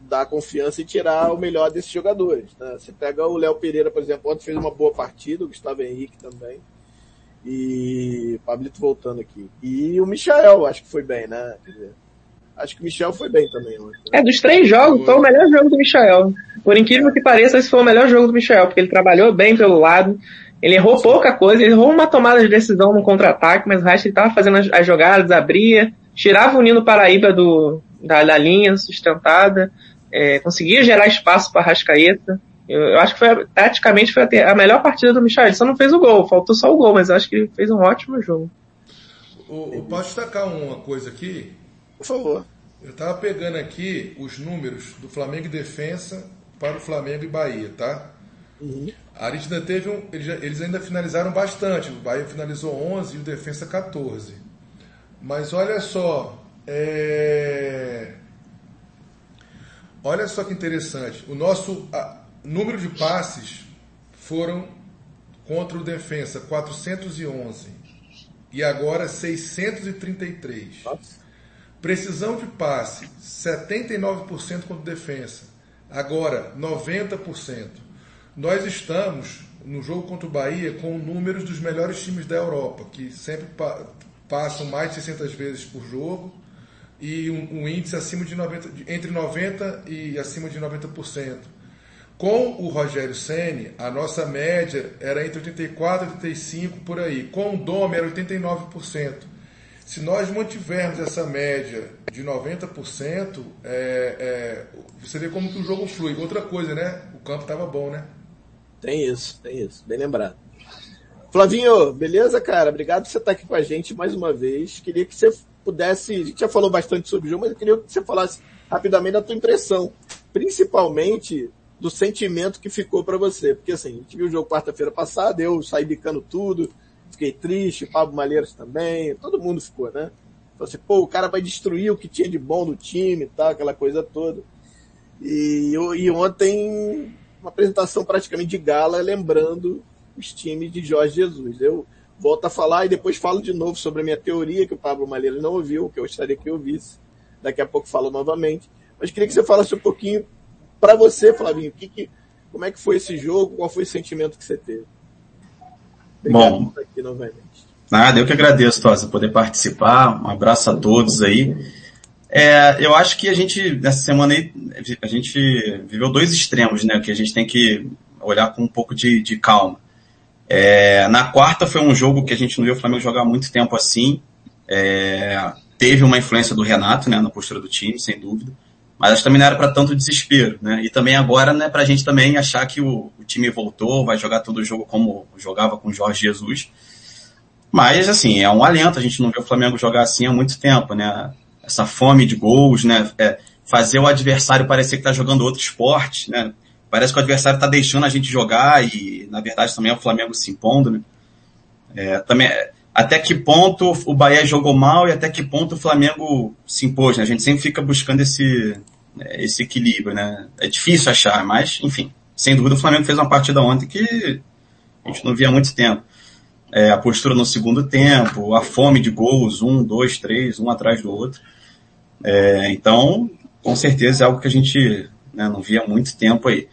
dar confiança e tirar o melhor desses jogadores. Né? Você pega o Léo Pereira, por exemplo, ontem fez uma boa partida, o Gustavo Henrique também. E Pablito voltando aqui. E o Michel, acho que foi bem, né? Quer dizer, Acho que o Michel foi bem também ontem. Né? É, dos três jogos, foi o melhor jogo do Michel. Por incrível que pareça, esse foi o melhor jogo do Michel, porque ele trabalhou bem pelo lado, ele errou Sim. pouca coisa, ele errou uma tomada de decisão no contra-ataque, mas o resto ele tava fazendo as, as, jogadas, abria, tirava o Nino Paraíba do, da, da linha sustentada, é, conseguia gerar espaço para Rascaeta. Eu, eu, acho que foi, taticamente foi a, a, melhor partida do Michel. Ele só não fez o gol, faltou só o gol, mas eu acho que ele fez um ótimo jogo. O, o, posso destacar uma coisa aqui? Por favor. Eu estava pegando aqui os números do Flamengo e Defensa para o Flamengo e Bahia, tá? Uhum. A Aritna teve um. Eles, eles, ainda finalizaram bastante. O Bahia finalizou 11 e o Defensa 14. Mas olha só. É... Olha só que interessante. O nosso a, número de passes foram contra o Defensa 411 e agora 633. Nossa. Precisão de passe, 79% contra defesa. Agora, 90%. Nós estamos no jogo contra o Bahia com números dos melhores times da Europa, que sempre pa passam mais de 600 vezes por jogo e um, um índice acima de 90, entre 90 e acima de 90%. Com o Rogério Ceni, a nossa média era entre 84 e 85 por aí. Com o Dome era 89%. Se nós mantivermos essa média de 90%, é, é, você vê como que o jogo flui. Outra coisa, né? O campo estava bom, né? Tem isso, tem isso. Bem lembrado. Flavinho, beleza, cara? Obrigado por você estar aqui com a gente mais uma vez. Queria que você pudesse. A gente já falou bastante sobre o jogo, mas eu queria que você falasse rapidamente da tua impressão. Principalmente do sentimento que ficou para você. Porque assim, a gente viu o jogo quarta-feira passada, eu saí bicando tudo fiquei triste, Pablo Malheiros também, todo mundo ficou, né? Falei assim, pô, o cara vai destruir o que tinha de bom no time e tal, aquela coisa toda. E, e ontem, uma apresentação praticamente de gala, lembrando os times de Jorge Jesus. Eu volto a falar e depois falo de novo sobre a minha teoria, que o Pablo Malheiros não ouviu, que eu gostaria que ouvisse. Daqui a pouco falo novamente. Mas queria que você falasse um pouquinho para você, Flavinho, que, que, como é que foi esse jogo, qual foi o sentimento que você teve? Bom, nada, eu que agradeço, Tosa, poder participar. Um abraço a todos aí. É, eu acho que a gente, nessa semana aí, a gente viveu dois extremos, né? Que a gente tem que olhar com um pouco de, de calma. É, na quarta foi um jogo que a gente não viu o Flamengo jogar muito tempo assim. É, teve uma influência do Renato, né, na postura do time, sem dúvida. Mas acho que também não era para tanto desespero, né? E também agora, né, pra gente também achar que o, o, time voltou, vai jogar todo o jogo como jogava com o Jorge Jesus. Mas, assim, é um alento, a gente não vê o Flamengo jogar assim há muito tempo, né? Essa fome de gols, né? É, fazer o adversário parecer que tá jogando outro esporte, né? Parece que o adversário tá deixando a gente jogar e, na verdade, também é o Flamengo se impondo, né? É, também, até que ponto o Bahia jogou mal e até que ponto o Flamengo se impôs, né? A gente sempre fica buscando esse, esse equilíbrio, né? É difícil achar, mas, enfim, sem dúvida o Flamengo fez uma partida ontem que a gente não via há muito tempo. É, a postura no segundo tempo, a fome de gols, um, dois, três, um atrás do outro. É, então, com certeza é algo que a gente né, não via há muito tempo aí.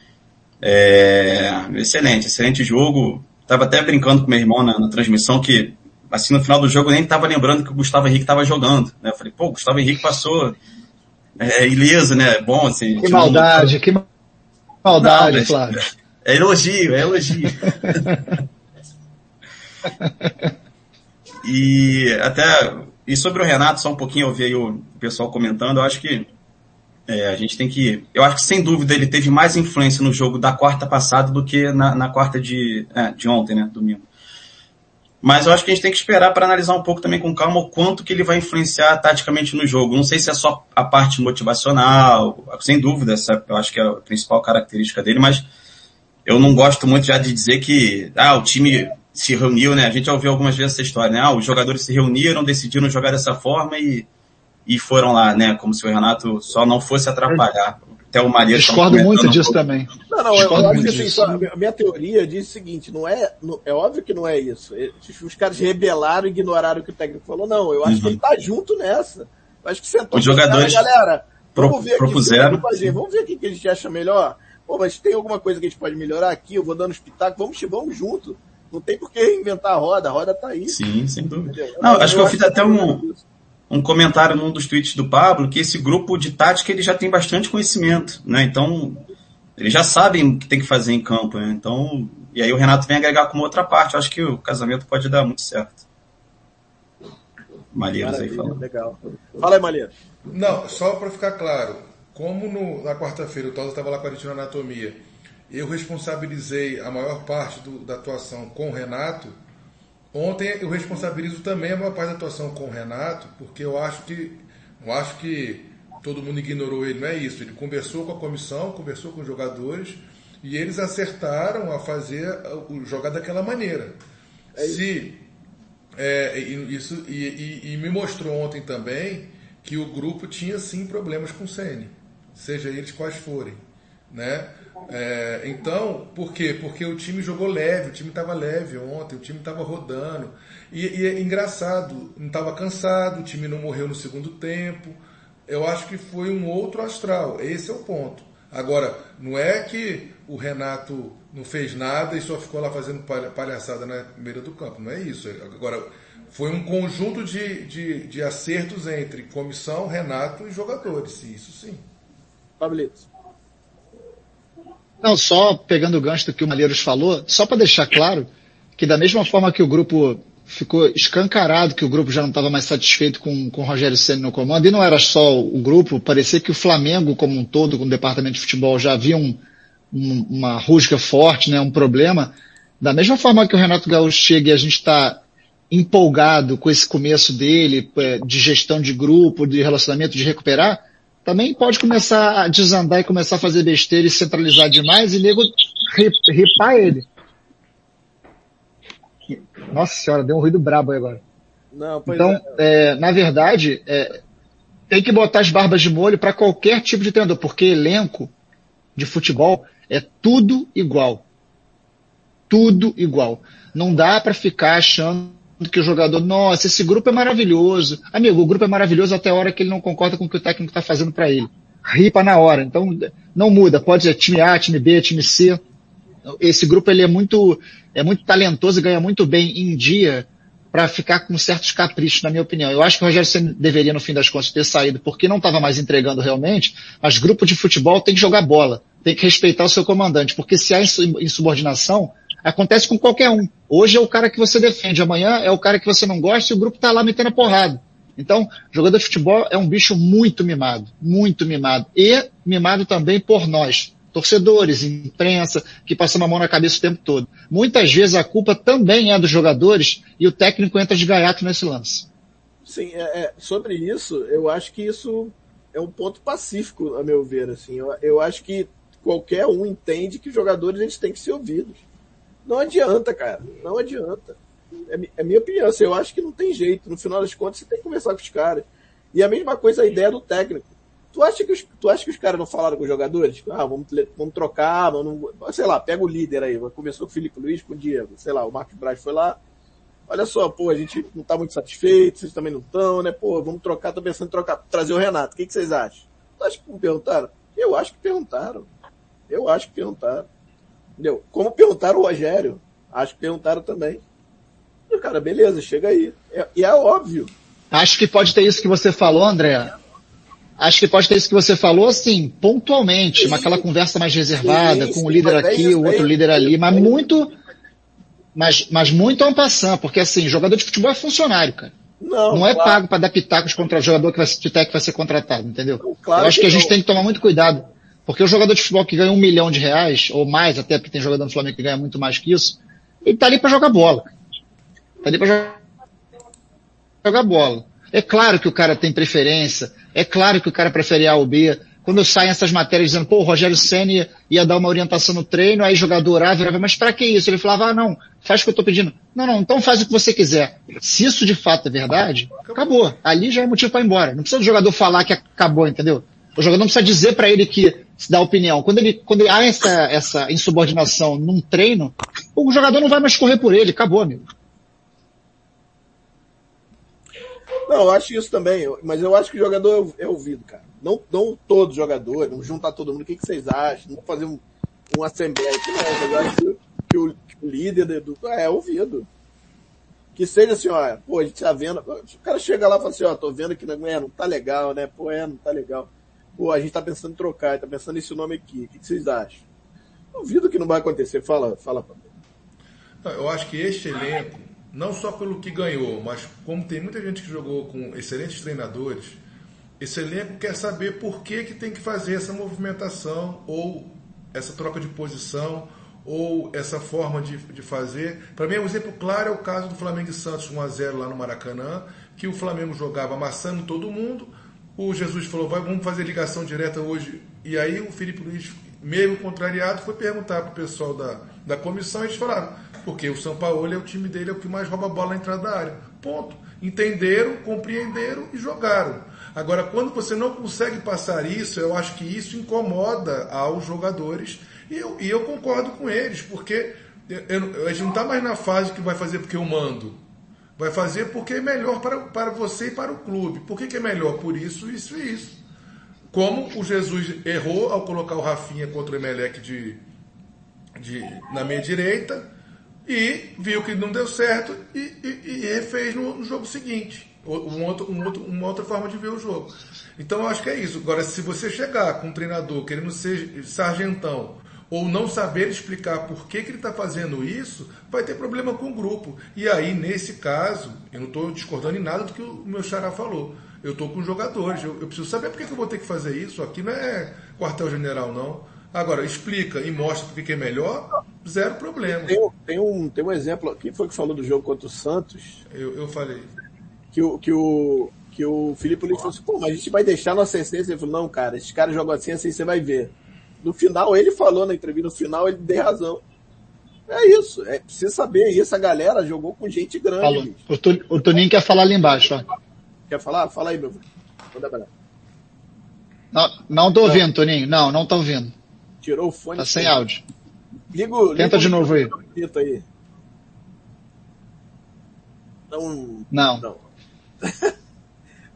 É, excelente, excelente jogo. Tava até brincando com meu irmão na, na transmissão que assim, no final do jogo, eu nem tava lembrando que o Gustavo Henrique tava jogando, né? Eu falei, pô, o Gustavo Henrique passou é, ileso, né? Bom, assim. Que maldade, que maldade, Não, Flávio. É elogio, é elogio. [LAUGHS] e até, e sobre o Renato, só um pouquinho eu vi aí o pessoal comentando, eu acho que é, a gente tem que. Eu acho que sem dúvida ele teve mais influência no jogo da quarta passada do que na, na quarta de, é, de ontem, né? Domingo. Mas eu acho que a gente tem que esperar para analisar um pouco também com calma o quanto que ele vai influenciar taticamente no jogo. Não sei se é só a parte motivacional, sem dúvida, essa eu acho que é a principal característica dele, mas eu não gosto muito já de dizer que ah, o time se reuniu, né? A gente já ouviu algumas vezes essa história, né? Ah, os jogadores se reuniram, decidiram jogar dessa forma e e foram lá, né? Como se o Renato só não fosse atrapalhar. Até o Maria Discordo muito um disso também. Não, não, eu, acho que assim, a minha teoria diz o seguinte, não é, não, é óbvio que não é isso. Os caras rebelaram e ignoraram o que o técnico falou. Não, eu acho uhum. que ele tá junto nessa. Eu acho que sentou Os jogadores cara, galera, vamos ver propuseram. Aqui, vamos ver o que a gente acha melhor. Pô, mas tem alguma coisa que a gente pode melhorar aqui? Eu vou dando os pitacos, vamos, vamos junto. Não tem por que inventar a roda, a roda tá aí. Sim, sem dúvida. Não, acho que eu fiz até um, um comentário num dos tweets do Pablo que esse grupo de tática ele já tem bastante conhecimento, né? Então, eles já sabem o que tem que fazer em campo, né? Então, e aí o Renato vem agregar com uma outra parte. Eu acho que o casamento pode dar muito certo. Malheiros aí falando. Legal. Fala aí, Malheiros. Não, só para ficar claro, como no, na quarta-feira o Tosa estava lá com a gente na anatomia, eu responsabilizei a maior parte do, da atuação com o Renato, Ontem eu responsabilizo também a maior parte da atuação com o Renato, porque eu acho que eu acho que todo mundo ignorou ele, não é isso. Ele conversou com a comissão, conversou com os jogadores e eles acertaram a fazer o jogar daquela maneira. É Se é, isso e, e, e, me mostrou ontem também que o grupo tinha sim problemas com o Ceni, seja eles quais forem, né? É, então, por quê? Porque o time jogou leve, o time estava leve ontem, o time estava rodando. E, e, é engraçado, não estava cansado, o time não morreu no segundo tempo. Eu acho que foi um outro astral. Esse é o ponto. Agora, não é que o Renato não fez nada e só ficou lá fazendo palhaçada na beira do campo. Não é isso. Agora, foi um conjunto de, de, de acertos entre comissão, Renato e jogadores. Isso sim. Pablito. Não, só pegando o gancho do que o Malheiros falou, só para deixar claro que da mesma forma que o grupo ficou escancarado que o grupo já não estava mais satisfeito com, com o Rogério Senna no comando, e não era só o grupo, parecia que o Flamengo como um todo, com o departamento de futebol, já havia um, um, uma rusga forte, né, um problema. Da mesma forma que o Renato Gaúcho chega e a gente está empolgado com esse começo dele, é, de gestão de grupo, de relacionamento, de recuperar, também pode começar a desandar e começar a fazer besteira e centralizar demais e nego ripar ele. Nossa senhora, deu um ruído brabo aí agora. Não, então, é. É, na verdade, é, tem que botar as barbas de molho para qualquer tipo de treinador, porque elenco de futebol é tudo igual. Tudo igual. Não dá para ficar achando que o jogador, nossa, esse grupo é maravilhoso. Amigo, o grupo é maravilhoso até a hora que ele não concorda com o que o técnico está fazendo para ele. Ripa na hora. Então, não muda. Pode ser time A, time B, time C. Esse grupo ele é muito, é muito talentoso e ganha muito bem em dia para ficar com certos caprichos, na minha opinião. Eu acho que o Rogério Senna deveria, no fim das contas, ter saído porque não estava mais entregando realmente, mas grupo de futebol tem que jogar bola, tem que respeitar o seu comandante, porque se há insubordinação, Acontece com qualquer um. Hoje é o cara que você defende, amanhã é o cara que você não gosta e o grupo está lá metendo a porrada. Então, jogador de futebol é um bicho muito mimado, muito mimado. E mimado também por nós, torcedores, imprensa, que passamos a mão na cabeça o tempo todo. Muitas vezes a culpa também é dos jogadores e o técnico entra de gaiato nesse lance. Sim, é, é, sobre isso, eu acho que isso é um ponto pacífico, a meu ver. Assim, eu, eu acho que qualquer um entende que jogadores eles têm que ser ouvidos. Não adianta, cara. Não adianta. É, é minha opinião. Assim, eu acho que não tem jeito. No final das contas, você tem que conversar com os caras. E a mesma coisa a ideia do técnico. Tu acha que os, tu acha que os caras não falaram com os jogadores? Ah, vamos, vamos trocar, vamos, sei lá, pega o líder aí. Começou com o Felipe Luiz, com o Diego. Sei lá, o Marcos Braz foi lá. Olha só, pô, a gente não tá muito satisfeito, vocês também não estão, né? Pô, vamos trocar, tô pensando em trocar, trazer o Renato. O que, que vocês acham? Tu acha que perguntaram? Eu acho que perguntaram. Eu acho que perguntaram. Entendeu? Como perguntaram o Rogério. Acho que perguntaram também. Cara, beleza, chega aí. É, e é óbvio. Acho que pode ter isso que você falou, André. Acho que pode ter isso que você falou, assim, pontualmente, sim, aquela conversa mais reservada, sim, com o líder aqui, o outro líder ali, mas muito, mas, mas muito um passando, porque assim, jogador de futebol é funcionário, cara. Não, não é claro. pago para dar pitacos contra o jogador que vai, que vai ser contratado, entendeu? Claro Eu acho que, que a gente tem que tomar muito cuidado. Porque o jogador de futebol que ganha um milhão de reais, ou mais, até porque tem jogador no Flamengo que ganha muito mais que isso, ele tá ali para jogar bola. Tá ali para jogar, jogar bola. É claro que o cara tem preferência, é claro que o cara prefere A ou B. Quando saem essas matérias dizendo, pô, o Rogério Senna ia dar uma orientação no treino, aí jogador A virava, mas para que isso? Ele falava, ah, não, faz o que eu tô pedindo. Não, não, então faz o que você quiser. Se isso de fato é verdade, acabou. Ali já é motivo para ir embora. Não precisa do jogador falar que acabou, entendeu? O jogador não precisa dizer para ele que se dá opinião. Quando ele, quando há essa, essa insubordinação num treino, o jogador não vai mais correr por ele, acabou, amigo. Não, eu acho isso também, mas eu acho que o jogador é ouvido, cara. Não, não todo jogador, não juntar todo mundo. O que, que vocês acham? Não fazer um, uma assembleia aqui, não. Eu acho que, que, o, que o, líder do, é ouvido. Que seja assim, ó, pô, a gente tá vendo. O cara chega lá e fala assim, ó, tô vendo que não, é, não tá legal, né? Pô, é, não tá legal. Pô, a gente tá pensando em trocar, tá pensando nesse nome aqui. O que, que vocês acham? Duvido que não vai acontecer. Fala, fala, Eu acho que este elenco não só pelo que ganhou, mas como tem muita gente que jogou com excelentes treinadores, esse elenco quer saber por que, que tem que fazer essa movimentação ou essa troca de posição ou essa forma de, de fazer. Para mim, um exemplo claro é o caso do Flamengo e Santos 1x0 lá no Maracanã, que o Flamengo jogava amassando todo mundo. O Jesus falou, vamos fazer ligação direta hoje. E aí o Felipe Luiz, meio contrariado, foi perguntar para o pessoal da, da comissão e eles falaram, porque o São Paulo é o time dele, é o que mais rouba bola na entrada da área. Ponto. Entenderam, compreenderam e jogaram. Agora, quando você não consegue passar isso, eu acho que isso incomoda aos jogadores. E eu, e eu concordo com eles, porque eu, a gente não está mais na fase que vai fazer porque eu mando. Vai fazer porque é melhor para, para você e para o clube. Por que, que é melhor? Por isso, isso e isso. Como o Jesus errou ao colocar o Rafinha contra o Emelec de, de, na meia direita e viu que não deu certo e, e, e refez no, no, jogo seguinte. Um outro, um outro, uma outra forma de ver o jogo. Então eu acho que é isso. Agora, se você chegar com um treinador querendo ser sargentão ou não saber explicar por que, que ele está fazendo isso, vai ter problema com o grupo. E aí, nesse caso, eu não estou discordando em nada do que o meu xará falou. Eu estou com jogadores, eu, eu, preciso saber por que, que eu vou ter que fazer isso. Aqui não é quartel-general, não. Agora, explica e mostra o que é melhor, zero problema. Tem, tem, um, tem um exemplo, quem foi que falou do jogo contra o Santos? Eu, eu falei. Que o, que o, que o Felipe Luiz falou assim, pô, mas a gente vai deixar nossa essência. Ele falou, não, cara, esses caras jogam assim, assim, você vai ver. No final, ele falou na entrevista, no final ele deu razão. É isso, é preciso saber. E essa galera jogou com gente grande. O, o Toninho quer falar ali embaixo, ó. Quer falar? Fala aí, meu. Não, não tô ouvindo, Toninho. Não, não tô ouvindo. Tirou o fone. Tá sem áudio. Ligo, Tenta de novo aí. aí. Não. Não. não. [LAUGHS]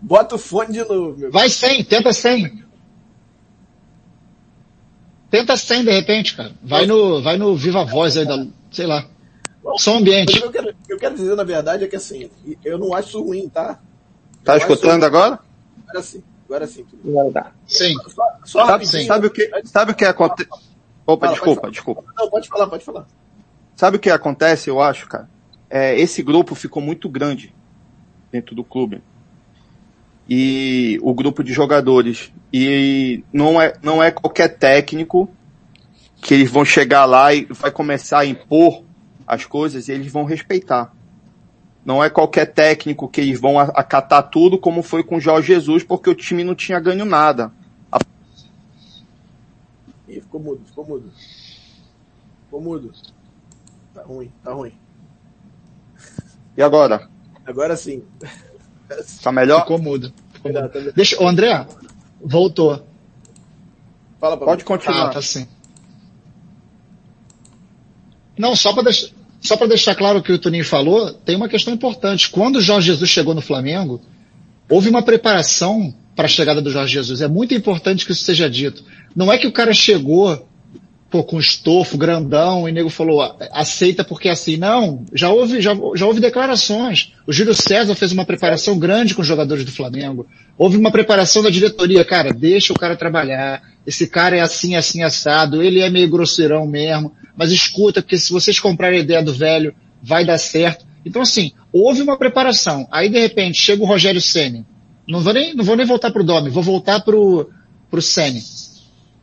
Bota o fone de novo, meu. Vai sem, tenta sem. Tenta sem de repente, cara. Vai no, vai no Viva Voz aí da, sei lá. Bom, Som ambiente. O que eu quero, eu quero dizer na verdade é que assim, eu não acho ruim, tá? Tá eu escutando agora? Agora sim. Agora sim. Sim. Só, só sabe, sim. sabe o que, sabe o que acontece? Opa, Fala, desculpa, desculpa. Não, pode falar, pode falar. Sabe o que acontece, eu acho, cara? É, esse grupo ficou muito grande dentro do clube. E o grupo de jogadores. E não é, não é qualquer técnico que eles vão chegar lá e vai começar a impor as coisas e eles vão respeitar. Não é qualquer técnico que eles vão acatar tudo, como foi com o Jorge Jesus, porque o time não tinha ganho nada. A... Ih, ficou mudo, ficou mudo. Ficou mudo. Tá ruim, tá ruim. E agora? Agora sim. Tá melhor? Ficou mudo. Ficou mudo. Deixa, o André, voltou. Fala, Pode continuar. Ah, tá sim. Não, só para deixar, só para deixar claro o que o Toninho falou, tem uma questão importante. Quando o Jorge Jesus chegou no Flamengo, houve uma preparação para a chegada do Jorge Jesus. É muito importante que isso seja dito. Não é que o cara chegou pô, com estofo, grandão, e o nego falou, aceita porque é assim. Não, já houve, já, já houve declarações. O Júlio César fez uma preparação grande com os jogadores do Flamengo. Houve uma preparação da diretoria, cara, deixa o cara trabalhar. Esse cara é assim, assim, assado. Ele é meio grosseirão mesmo. Mas escuta, porque se vocês comprarem a ideia do velho, vai dar certo. Então assim, houve uma preparação. Aí de repente chega o Rogério Senna. Não vou nem, não vou nem voltar pro Domi, vou voltar pro, pro Senna.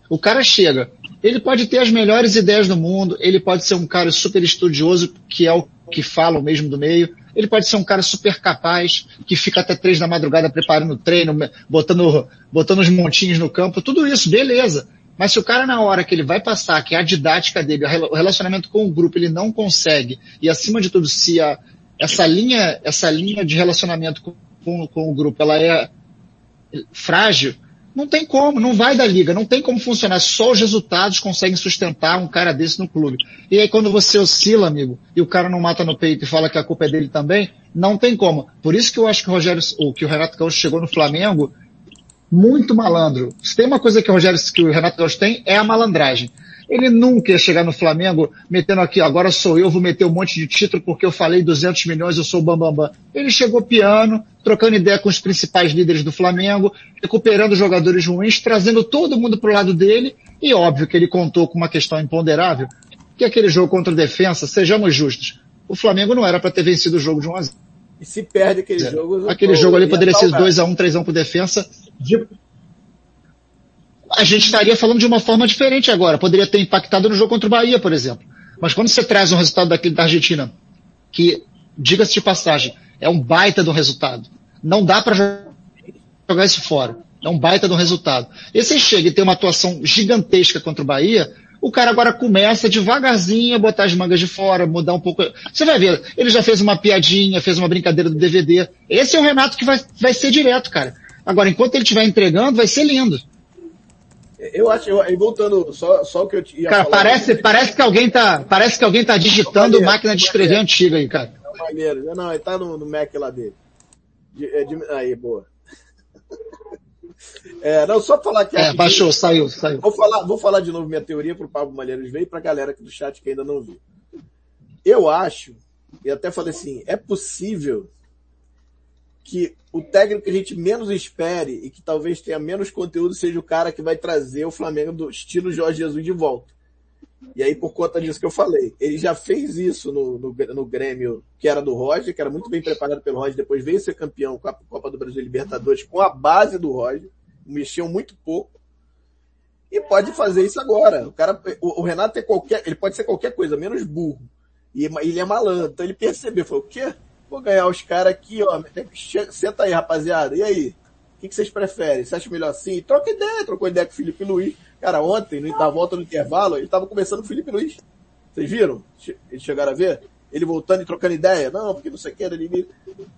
O cara chega, ele pode ter as melhores ideias do mundo, ele pode ser um cara super estudioso, que é o que fala mesmo do meio, ele pode ser um cara super capaz, que fica até três da madrugada preparando o treino, botando, botando os montinhos no campo, tudo isso, beleza. Mas se o cara na hora que ele vai passar, que é a didática dele, o relacionamento com o grupo, ele não consegue, e acima de tudo, se a, essa linha, essa linha de relacionamento com, com, com o grupo, ela é frágil, não tem como, não vai da liga, não tem como funcionar. Só os resultados conseguem sustentar um cara desse no clube. E aí quando você oscila, amigo, e o cara não mata no peito e fala que a culpa é dele também, não tem como. Por isso que eu acho que o Rogério, ou que o Renato Gaúcho chegou no Flamengo muito malandro. Se tem uma coisa que o Rogério, que o Renato Gaúcho tem, é a malandragem. Ele nunca ia chegar no Flamengo metendo aqui, agora sou eu, vou meter um monte de título porque eu falei 200 milhões, eu sou o Bambambam. Bam, bam. Ele chegou piano, trocando ideia com os principais líderes do Flamengo, recuperando jogadores ruins, trazendo todo mundo pro lado dele, e óbvio que ele contou com uma questão imponderável, que aquele jogo contra a defesa, sejamos justos, o Flamengo não era para ter vencido o jogo de 1 a 0. E se perde aquele é. jogo... Aquele jogo ali poderia ser 2x1, 3x1 pro defesa, de a gente estaria falando de uma forma diferente agora. Poderia ter impactado no jogo contra o Bahia, por exemplo. Mas quando você traz um resultado daquele da Argentina, que, diga-se de passagem, é um baita do resultado. Não dá para jogar isso fora. É um baita do resultado. E você chega e tem uma atuação gigantesca contra o Bahia, o cara agora começa devagarzinho a botar as mangas de fora, mudar um pouco. Você vai ver, ele já fez uma piadinha, fez uma brincadeira do DVD. Esse é o Renato que vai, vai ser direto, cara. Agora, enquanto ele estiver entregando, vai ser lindo. Eu acho, eu, voltando, só, só o que eu ia Cara, falar, parece, parece que alguém tá, parece que alguém tá digitando maneiro, máquina de escrever maneiro. antiga aí, cara. É maneiro. Não, ele tá no, no Mac lá dele. De, é de, aí, boa. [LAUGHS] É, não, só falar que. É, baixou, saiu, saiu. Vou falar, vou falar de novo minha teoria pro Pablo Malheiros ver e pra galera aqui do chat que ainda não viu. Eu acho, e até falei assim, é possível que o técnico que a gente menos espere e que talvez tenha menos conteúdo seja o cara que vai trazer o Flamengo do estilo Jorge Jesus de volta. E aí, por conta disso que eu falei, ele já fez isso no, no, no Grêmio, que era do Roger, que era muito bem preparado pelo Roger, depois veio ser campeão com a Copa do Brasil Libertadores com a base do Roger, mexeu muito pouco. E pode fazer isso agora. O cara, o, o Renato é qualquer, ele pode ser qualquer coisa, menos burro. E ele é malandro. Então ele percebeu, falou, o quê? Vou ganhar os caras aqui, ó. Senta aí, rapaziada. E aí? O que, que vocês preferem? Você acha melhor assim? Troca ideia, trocou ideia com o Felipe Luiz. Cara, ontem, na volta no intervalo, ele tava conversando com o Felipe Luiz. Vocês viram? Eles chegaram a ver? Ele voltando e trocando ideia. Não, porque não sei o que. Ele...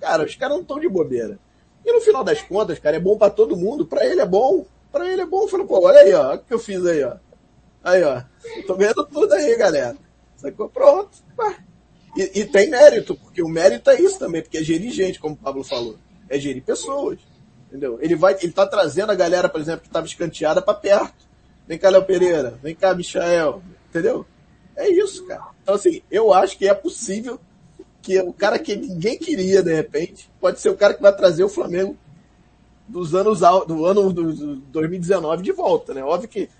Cara, os caras não estão de bobeira. E no final das contas, cara, é bom para todo mundo. Para ele é bom. Para ele é bom. Falou, pô, olha aí, ó. Olha o que eu fiz aí, ó. Aí, ó. Tô ganhando tudo aí, galera. Sacou? Pronto. Pá. E, e, tem mérito, porque o mérito é isso também, porque é gerir gente, como o Pablo falou. É gerir pessoas. Entendeu? Ele vai, ele tá trazendo a galera, por exemplo, que estava escanteada para perto. Vem cá, Léo Pereira, vem cá, Michael, entendeu? É isso, cara. Então, assim, eu acho que é possível que o cara que ninguém queria, de repente, pode ser o cara que vai trazer o Flamengo dos anos, do ano do 2019 de volta, né? Óbvio que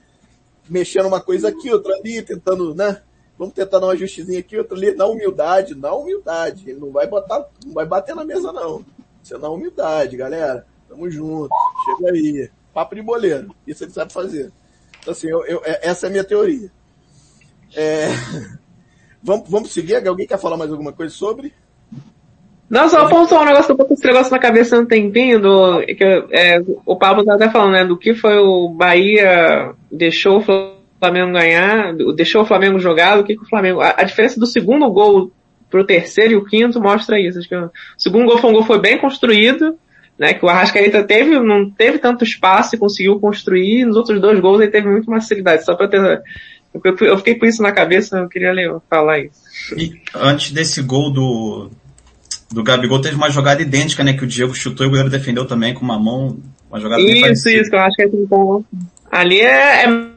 mexendo uma coisa aqui, outra ali, tentando, né? Vamos tentar dar uma justizinha aqui, outra ali, na humildade, na humildade. Ele não vai botar, não vai bater na mesa, não. Isso é na humildade, galera. Tamo junto. Chega aí. Papo de boleiro. Isso ele sabe fazer. Então, assim, eu, eu, é, essa é a minha teoria. É... [LAUGHS] Vamos, vamos seguir? Alguém quer falar mais alguma coisa sobre? Não, só apontou um negócio, eu tô com esse negócio na cabeça um tempinho, do, que, é, o Pablo tá até falando, né, do que foi o Bahia deixou o Flamengo ganhar, deixou o Flamengo jogar, o que, que o Flamengo. A, a, diferença do segundo gol pro terceiro e o quinto mostra isso. Acho que o segundo gol foi um gol foi bem construído, né? Que o Arrascaeta teve, não teve tanto espaço e conseguiu construir. Nos outros dois gols ele teve muito mais facilidade. Só para ter. Eu, eu fiquei com isso na cabeça, eu queria ler, falar isso. E antes desse gol do, do Gabigol, teve uma jogada idêntica, né? Que o Diego chutou e o goleiro defendeu também com uma mão, uma jogada isso, bem parecida. Isso, isso, que eu acho que é bom. Ali é, é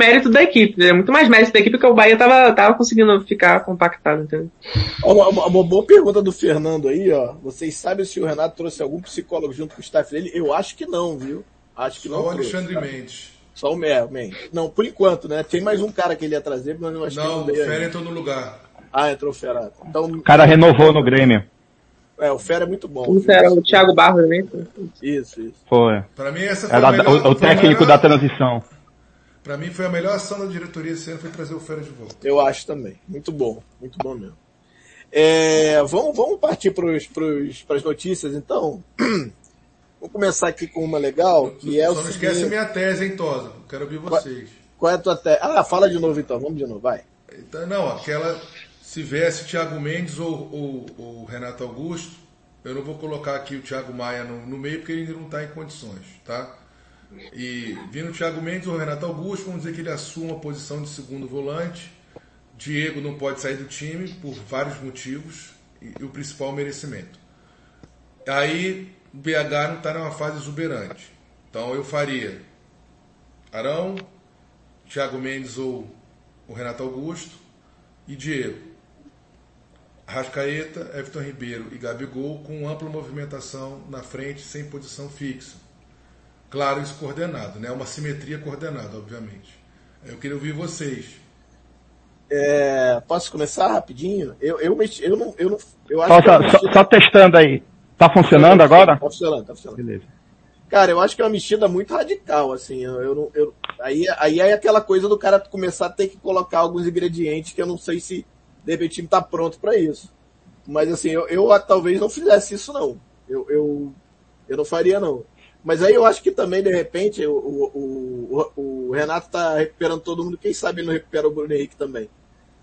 mérito da equipe, é muito mais mérito da equipe que o Bahia tava, tava conseguindo ficar compactado, entendeu? Uma, uma, uma, boa pergunta do Fernando aí, ó. Vocês sabem se o Renato trouxe algum psicólogo junto com o staff dele? Eu acho que não, viu? Acho que Só não. o Alexandre trouxe, Mendes. Só o Mendes. Não, por enquanto, né? Tem mais um cara que ele ia trazer, mas eu acho não, que não. o Fera entrou no lugar. Ah, entrou o Fera. Então, o cara renovou no Grêmio. É, o Fera é muito bom. O Fera, o Thiago Barros também. Isso, isso. Foi. Pra mim essa foi Era a melhor, o, o técnico melhor, da transição. Pra mim foi a melhor ação da diretoria esse ano foi trazer o Fera de volta. Eu acho também. Muito bom. Muito bom mesmo. É, vamos, vamos partir para as notícias, então. [CLEARS THROAT] Vamos começar aqui com uma legal, que é Só o não seguinte... esquece a minha tese, hein, Tosa? Quero ouvir vocês. Qual é a tua tese? Ah, fala de novo então, vamos de novo, vai. Então, não, aquela, se viesse Thiago Mendes ou, ou, ou, Renato Augusto, eu não vou colocar aqui o Thiago Maia no, no meio porque ele ainda não está em condições, tá? E vindo o Thiago Mendes ou Renato Augusto, vamos dizer que ele assuma a posição de segundo volante. Diego não pode sair do time por vários motivos e, e o principal merecimento. Aí o BH não está numa fase exuberante. Então eu faria Arão, Thiago Mendes ou o Renato Augusto e Diego. Rascaeta, Everton Ribeiro e Gabigol com ampla movimentação na frente, sem posição fixa. Claro, isso coordenado, né? Uma simetria coordenada, obviamente. Eu queria ouvir vocês. É, posso começar rapidinho? Eu, eu, eu, não, eu, não, eu acho só, que só, só, testando aí. Tá funcionando agora? Tá funcionando, tá funcionando. Beleza. Cara, eu acho que é uma mexida muito radical, assim. Eu, eu, eu, aí, aí é aquela coisa do cara começar a ter que colocar alguns ingredientes que eu não sei se de repente tá pronto para isso. Mas assim, eu, eu talvez não fizesse isso não. Eu, eu, eu não faria não. Mas aí eu acho que também, de repente, o, o, o, o Renato tá recuperando todo mundo. Quem sabe ele não recupera o Bruno Henrique também.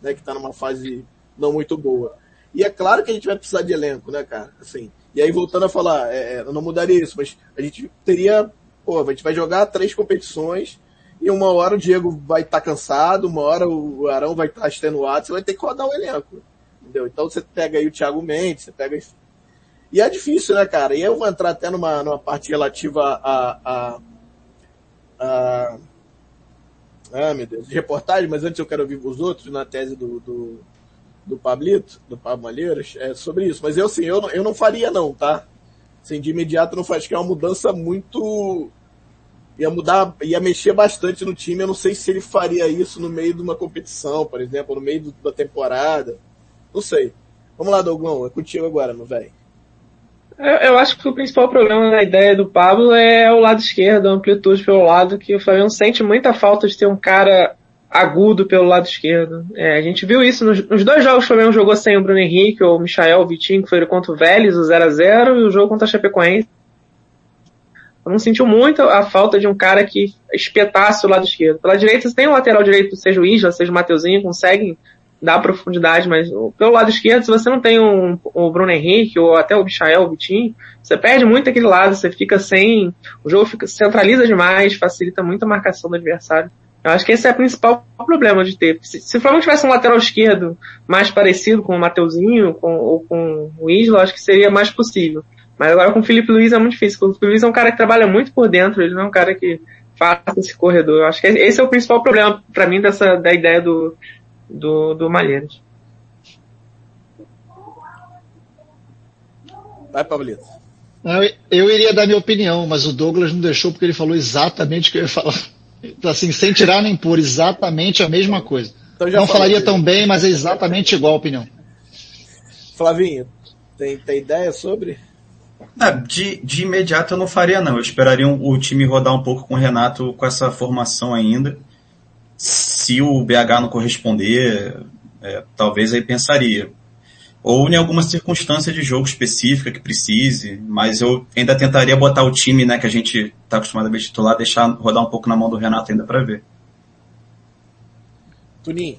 Né, que tá numa fase não muito boa. E é claro que a gente vai precisar de elenco, né, cara? Assim, e aí, voltando a falar, é, eu não mudaria isso, mas a gente teria, pô, a gente vai jogar três competições e uma hora o Diego vai estar tá cansado, uma hora o Arão vai estar tá extenuado, você vai ter que rodar o elenco. Entendeu? Então você pega aí o Thiago Mendes, você pega. E é difícil, né, cara? E eu vou entrar até numa, numa parte relativa a, a, a, ah, meu Deus, de reportagem, mas antes eu quero ouvir os outros na tese do, do, do Pablito, do Pablo Malheiros, é sobre isso. Mas eu, assim, eu, eu não faria não, tá? Assim, de imediato não faz, que é uma mudança muito... Ia mudar, ia mexer bastante no time. Eu não sei se ele faria isso no meio de uma competição, por exemplo, no meio do, da temporada. Não sei. Vamos lá, Douglas, é contigo agora, meu velho. Eu, eu, acho que o principal problema da ideia do Pablo é o lado esquerdo, a amplitude pelo lado, que o Flamengo sente muita falta de ter um cara agudo pelo lado esquerdo. É, a gente viu isso nos, nos, dois jogos que o Flamengo jogou sem o Bruno Henrique ou o Michael o Vitinho, que foi contra o Vélez, o 0x0, e o jogo contra a Chapecoense. Eu não sentiu muito a falta de um cara que espetasse o lado esquerdo. Pela direita, você tem um lateral direito, seja o Isla, seja o Mateuzinho, conseguem dar profundidade, mas pelo lado esquerdo, se você não tem um, o Bruno Henrique ou até o Michael, o Vitinho, você perde muito aquele lado, você fica sem, o jogo fica, centraliza demais, facilita muito a marcação do adversário. Eu acho que esse é o principal problema de ter. Se, se o Flamengo tivesse um lateral esquerdo mais parecido com o Mateuzinho com, ou com o Isla, acho que seria mais possível. Mas agora com o Felipe Luiz é muito difícil. O Felipe Luiz é um cara que trabalha muito por dentro, ele não é um cara que faça esse corredor. Eu acho que esse é o principal problema para mim dessa, da ideia do, do, do Malheiros. Vai, Pablito. Eu, eu iria dar minha opinião, mas o Douglas não deixou porque ele falou exatamente o que eu ia falar. [LAUGHS] Assim, sem tirar nem pôr, exatamente a mesma coisa. Então não falaria tão bem, mas é exatamente igual a opinião. Flavinho, tem, tem ideia sobre? Não, de, de imediato eu não faria não. Eu esperaria um, o time rodar um pouco com o Renato com essa formação ainda. Se o BH não corresponder, é, talvez aí pensaria. Ou em alguma circunstância de jogo específica que precise, mas eu ainda tentaria botar o time, né, que a gente está acostumado a ver titular, deixar rodar um pouco na mão do Renato ainda para ver. Tuninho.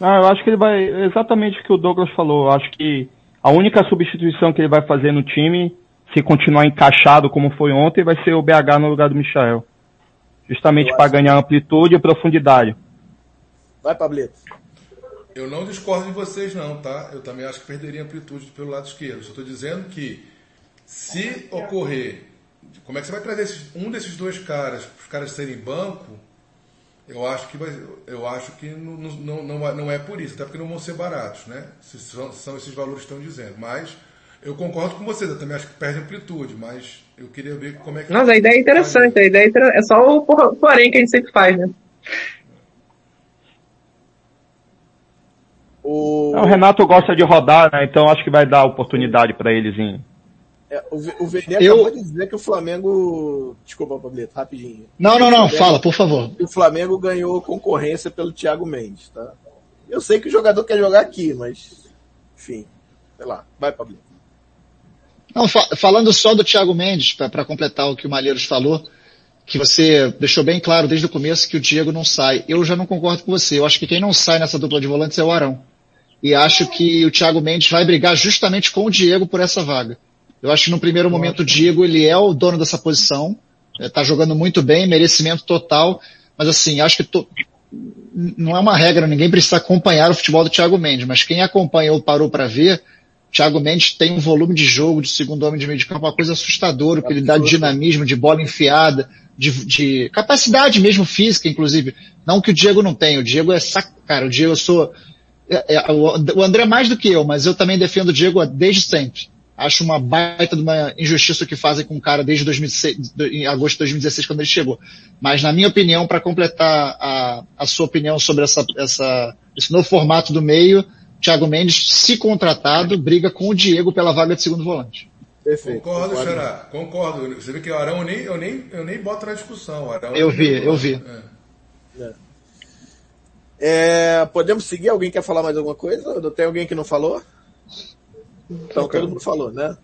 Ah, eu acho que ele vai exatamente o que o Douglas falou. Eu acho que a única substituição que ele vai fazer no time, se continuar encaixado como foi ontem, vai ser o BH no lugar do Michael. Justamente para ganhar amplitude e profundidade. Vai, Pablito. Eu não discordo de vocês não, tá? Eu também acho que perderia amplitude pelo lado esquerdo. Só estou dizendo que se ocorrer, como é que você vai trazer esses, um desses dois caras, os caras serem banco, Eu acho que, vai, eu acho que não, não, não, não é por isso, até porque não vão ser baratos, né? Se são, são esses valores que estão dizendo. Mas eu concordo com vocês, eu também acho que perde amplitude, mas eu queria ver como é que. Mas a ideia é interessante, a ideia é, é só o porém que a gente sempre faz, né? O... o Renato gosta de rodar, né? Então acho que vai dar oportunidade para eles em. É, o, o eu... acabou de dizer que o Flamengo. Desculpa, Pablito, rapidinho. Não, não, não, fala, por favor. O Flamengo ganhou concorrência pelo Thiago Mendes, tá? Eu sei que o jogador quer jogar aqui, mas. Enfim, sei lá. Vai, Pablito. Não, fa falando só do Thiago Mendes, para completar o que o Malheiros falou, que você deixou bem claro desde o começo que o Diego não sai. Eu já não concordo com você. Eu acho que quem não sai nessa dupla de volantes é o Arão e acho que o Thiago Mendes vai brigar justamente com o Diego por essa vaga. Eu acho que no primeiro momento o Diego ele é o dono dessa posição, está jogando muito bem, merecimento total, mas assim, acho que to... não é uma regra, ninguém precisa acompanhar o futebol do Thiago Mendes, mas quem acompanha ou parou para ver, Thiago Mendes tem um volume de jogo de segundo homem de meio de campo, uma coisa assustadora, que ele dá de dinamismo, de bola enfiada, de, de, capacidade mesmo física, inclusive. Não que o Diego não tenha, o Diego é sac... cara, o Diego eu sou, é, é, o André mais do que eu, mas eu também defendo o Diego desde sempre. Acho uma baita de uma injustiça que fazem com o cara desde 2006, em agosto de 2016, quando ele chegou. Mas, na minha opinião, para completar a, a sua opinião sobre essa, essa, esse novo formato do meio, Thiago Mendes, se contratado, briga com o Diego pela vaga de segundo volante. Perfeito. Concordo, concordo. Xará. Concordo. Você vê que o Arão eu nem, eu nem, eu nem boto na discussão. Arão, eu vi, eu vi. É. É. É, podemos seguir? Alguém quer falar mais alguma coisa? Tem alguém que não falou? Então, todo mundo falou, né?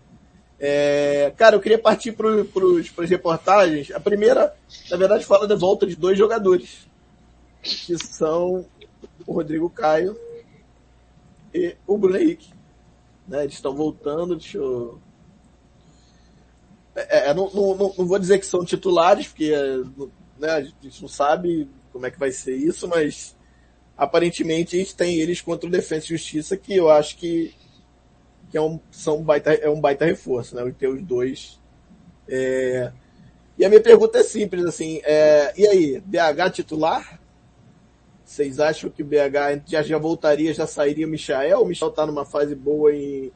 É, cara, eu queria partir para as reportagens. A primeira, na verdade, fala da volta de dois jogadores, que são o Rodrigo Caio e o Henrique. Né, eles estão voltando, deixa eu... É, é não, não, não, vou dizer que são titulares, porque né, a gente não sabe como é que vai ser isso, mas aparentemente a gente tem eles contra o Defensa e Justiça, que eu acho que, que é, um, são baita, é um baita reforço, né? Ter os dois. É... E a minha pergunta é simples, assim, é... e aí, BH titular? Vocês acham que o BH já, já voltaria, já sairia o Michael? O Michel tá numa fase boa e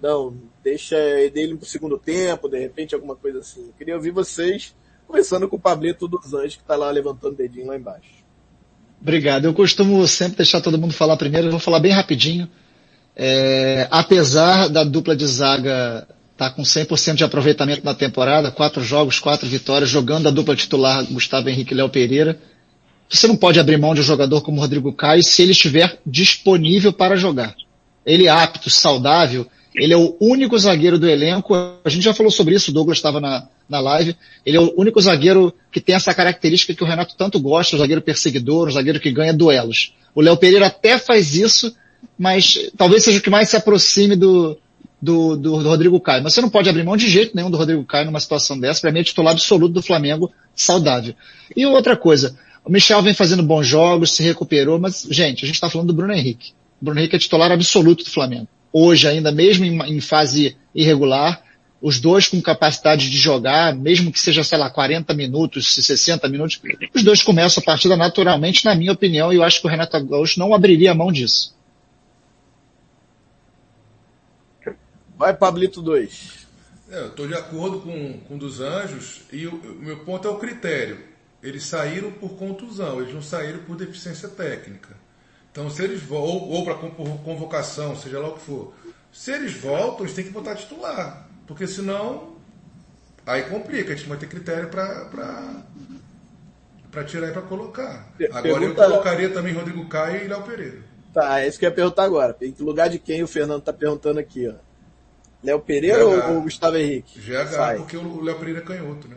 não, deixa dele pro segundo tempo, de repente alguma coisa assim. Eu queria ouvir vocês, começando com o Pablito dos Anjos, que tá lá levantando o dedinho lá embaixo. Obrigado. Eu costumo sempre deixar todo mundo falar primeiro, eu vou falar bem rapidinho. É, apesar da dupla de zaga estar tá com 100% de aproveitamento na temporada, quatro jogos, quatro vitórias, jogando a dupla titular Gustavo Henrique e Léo Pereira, você não pode abrir mão de um jogador como Rodrigo Caio se ele estiver disponível para jogar. Ele é apto, saudável, ele é o único zagueiro do elenco, a gente já falou sobre isso, o Douglas estava na, na live. Ele é o único zagueiro que tem essa característica que o Renato tanto gosta, o zagueiro perseguidor, o zagueiro que ganha duelos. O Léo Pereira até faz isso, mas talvez seja o que mais se aproxime do, do, do, do, Rodrigo Caio. Mas você não pode abrir mão de jeito nenhum do Rodrigo Caio numa situação dessa. Para mim é titular absoluto do Flamengo, saudável. E outra coisa, o Michel vem fazendo bons jogos, se recuperou, mas, gente, a gente está falando do Bruno Henrique. O Bruno Henrique é titular absoluto do Flamengo. Hoje ainda, mesmo em, em fase irregular, os dois com capacidade de jogar, mesmo que seja, sei lá, 40 minutos, 60 minutos, os dois começam a partida naturalmente, na minha opinião, e eu acho que o Renato Gaúcho não abriria a mão disso. Vai, Pablito 2. É, eu estou de acordo com, com dos Anjos, e o, o meu ponto é o critério. Eles saíram por contusão, eles não saíram por deficiência técnica. Então, se eles ou, ou para convocação, seja lá o que for, se eles voltam, eles têm que botar titular. Porque senão, aí complica, a gente vai ter critério para tirar e para colocar. Agora Pergunta... eu colocaria também Rodrigo Caio e Léo Pereira. Tá, é isso que eu ia perguntar agora. Em lugar de quem o Fernando tá perguntando aqui, ó? Léo Pereira GH. ou, Gustavo Henrique? GH, Sai. porque o Léo Pereira é canhoto, né?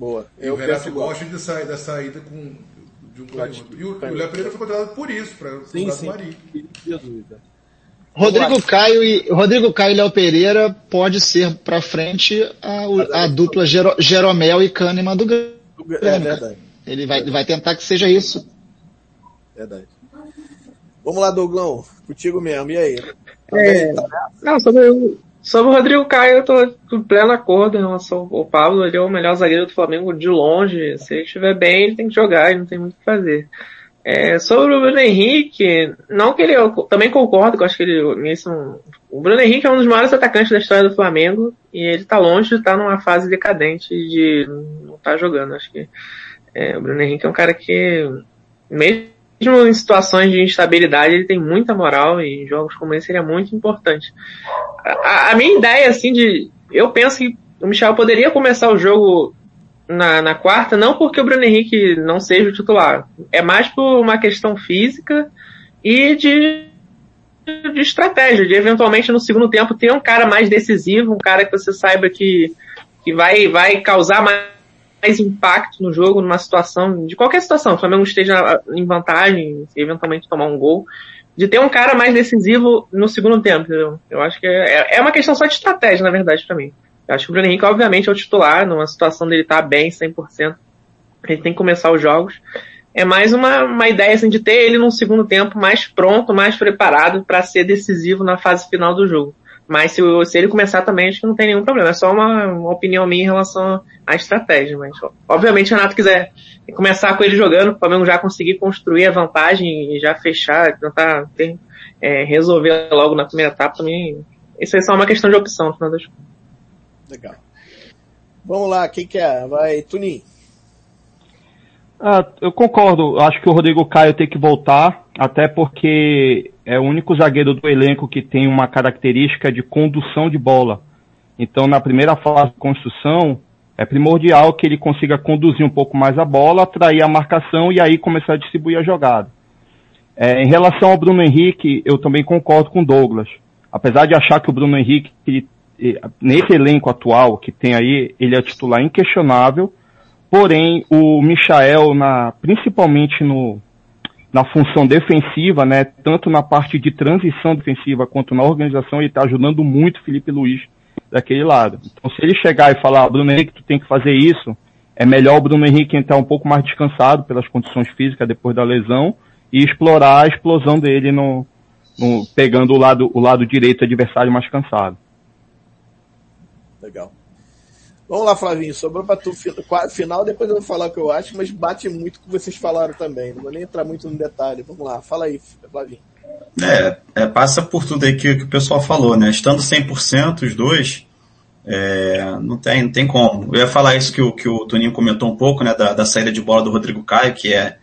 Boa. E eu o Renato gosta de sair da saída com, de um canhoto. E o, o Léo Pereira foi contratado por isso, para o Maria. Sem dúvida. Rodrigo Caio e Rodrigo Caio e Léo Pereira pode ser para frente a, a dupla Gero, Jeromel e Kahneman do Grêmio. É verdade. Ele vai, vai tentar que seja isso. Verdade. Vamos lá, Douglão. Contigo mesmo. E aí? É, não, sobre Sobre o Rodrigo Caio, eu tô em pleno acordo em relação ao Pablo. Ele é o melhor zagueiro do Flamengo de longe. Se ele estiver bem, ele tem que jogar, ele não tem muito o que fazer. É, sobre o Bruno Henrique, não que ele, eu também concordo, que eu acho que ele, isso, o Bruno Henrique é um dos maiores atacantes da história do Flamengo e ele tá longe de estar tá numa fase decadente de não estar tá jogando. Acho que é, o Bruno Henrique é um cara que, mesmo em situações de instabilidade, ele tem muita moral e jogos como esse é muito importante. A, a minha ideia, assim, de, eu penso que o Michel poderia começar o jogo na, na quarta, não porque o Bruno Henrique não seja o titular. É mais por uma questão física e de, de estratégia, de eventualmente no segundo tempo ter um cara mais decisivo, um cara que você saiba que, que vai, vai causar mais, mais impacto no jogo, numa situação, de qualquer situação, o Flamengo esteja em vantagem, se eventualmente tomar um gol, de ter um cara mais decisivo no segundo tempo, entendeu? Eu acho que é, é uma questão só de estratégia, na verdade, para mim. Eu acho que o Bruno Henrique, obviamente, é o titular, numa situação dele estar tá bem, 100%. Ele tem que começar os jogos. É mais uma, uma ideia assim, de ter ele num segundo tempo mais pronto, mais preparado para ser decisivo na fase final do jogo. Mas se, se, ele começar também, acho que não tem nenhum problema. É só uma, uma opinião minha em relação à estratégia. Mas, obviamente, se o Renato quiser começar com ele jogando, o Flamengo já conseguir construir a vantagem e já fechar, tentar ter, é, resolver logo na primeira etapa também. Isso é só uma questão de opção, no final das contas. Legal. Vamos lá, quem quer? Vai, Tunin. Ah, eu concordo. Acho que o Rodrigo Caio tem que voltar, até porque é o único zagueiro do elenco que tem uma característica de condução de bola. Então, na primeira fase de construção, é primordial que ele consiga conduzir um pouco mais a bola, atrair a marcação e aí começar a distribuir a jogada. É, em relação ao Bruno Henrique, eu também concordo com o Douglas. Apesar de achar que o Bruno Henrique ele nesse elenco atual que tem aí, ele é titular inquestionável, porém o Michael, na, principalmente no, na função defensiva, né, tanto na parte de transição defensiva quanto na organização, ele está ajudando muito o Felipe Luiz daquele lado. Então se ele chegar e falar, Bruno Henrique, tu tem que fazer isso, é melhor o Bruno Henrique entrar um pouco mais descansado pelas condições físicas depois da lesão e explorar a explosão dele no, no pegando o lado, o lado direito adversário mais cansado. Legal. Vamos lá, Flavinho. Sobrou para tu final, depois eu vou falar o que eu acho, mas bate muito com o que vocês falaram também. Não vou nem entrar muito no detalhe. Vamos lá, fala aí, Flavinho. É, é passa por tudo aí que, que, o pessoal falou, né? Estando 100% os dois, é, não, tem, não tem como. Eu ia falar isso que o, que o Toninho comentou um pouco, né? Da, da saída de bola do Rodrigo Caio, que é,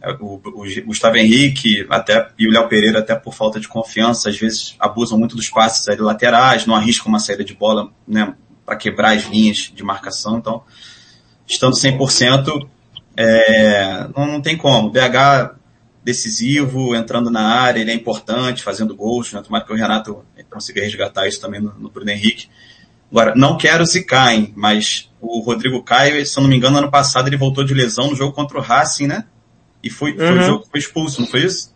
é o, o, Gustavo Henrique até, e o Léo Pereira, até por falta de confiança, às vezes abusam muito dos passes aí laterais, não arriscam uma saída de bola, né, para quebrar as linhas de marcação. Então, estando 100%, é, não, não tem como. BH decisivo, entrando na área, ele é importante, fazendo gols, né? Tomara que o Renato consiga resgatar isso também no, no Bruno Henrique. Agora, não quero zicar, hein, mas o Rodrigo Caio, se eu não me engano, ano passado ele voltou de lesão no jogo contra o Racing, né? E foi, uhum. foi o jogo que foi expulso, não foi isso?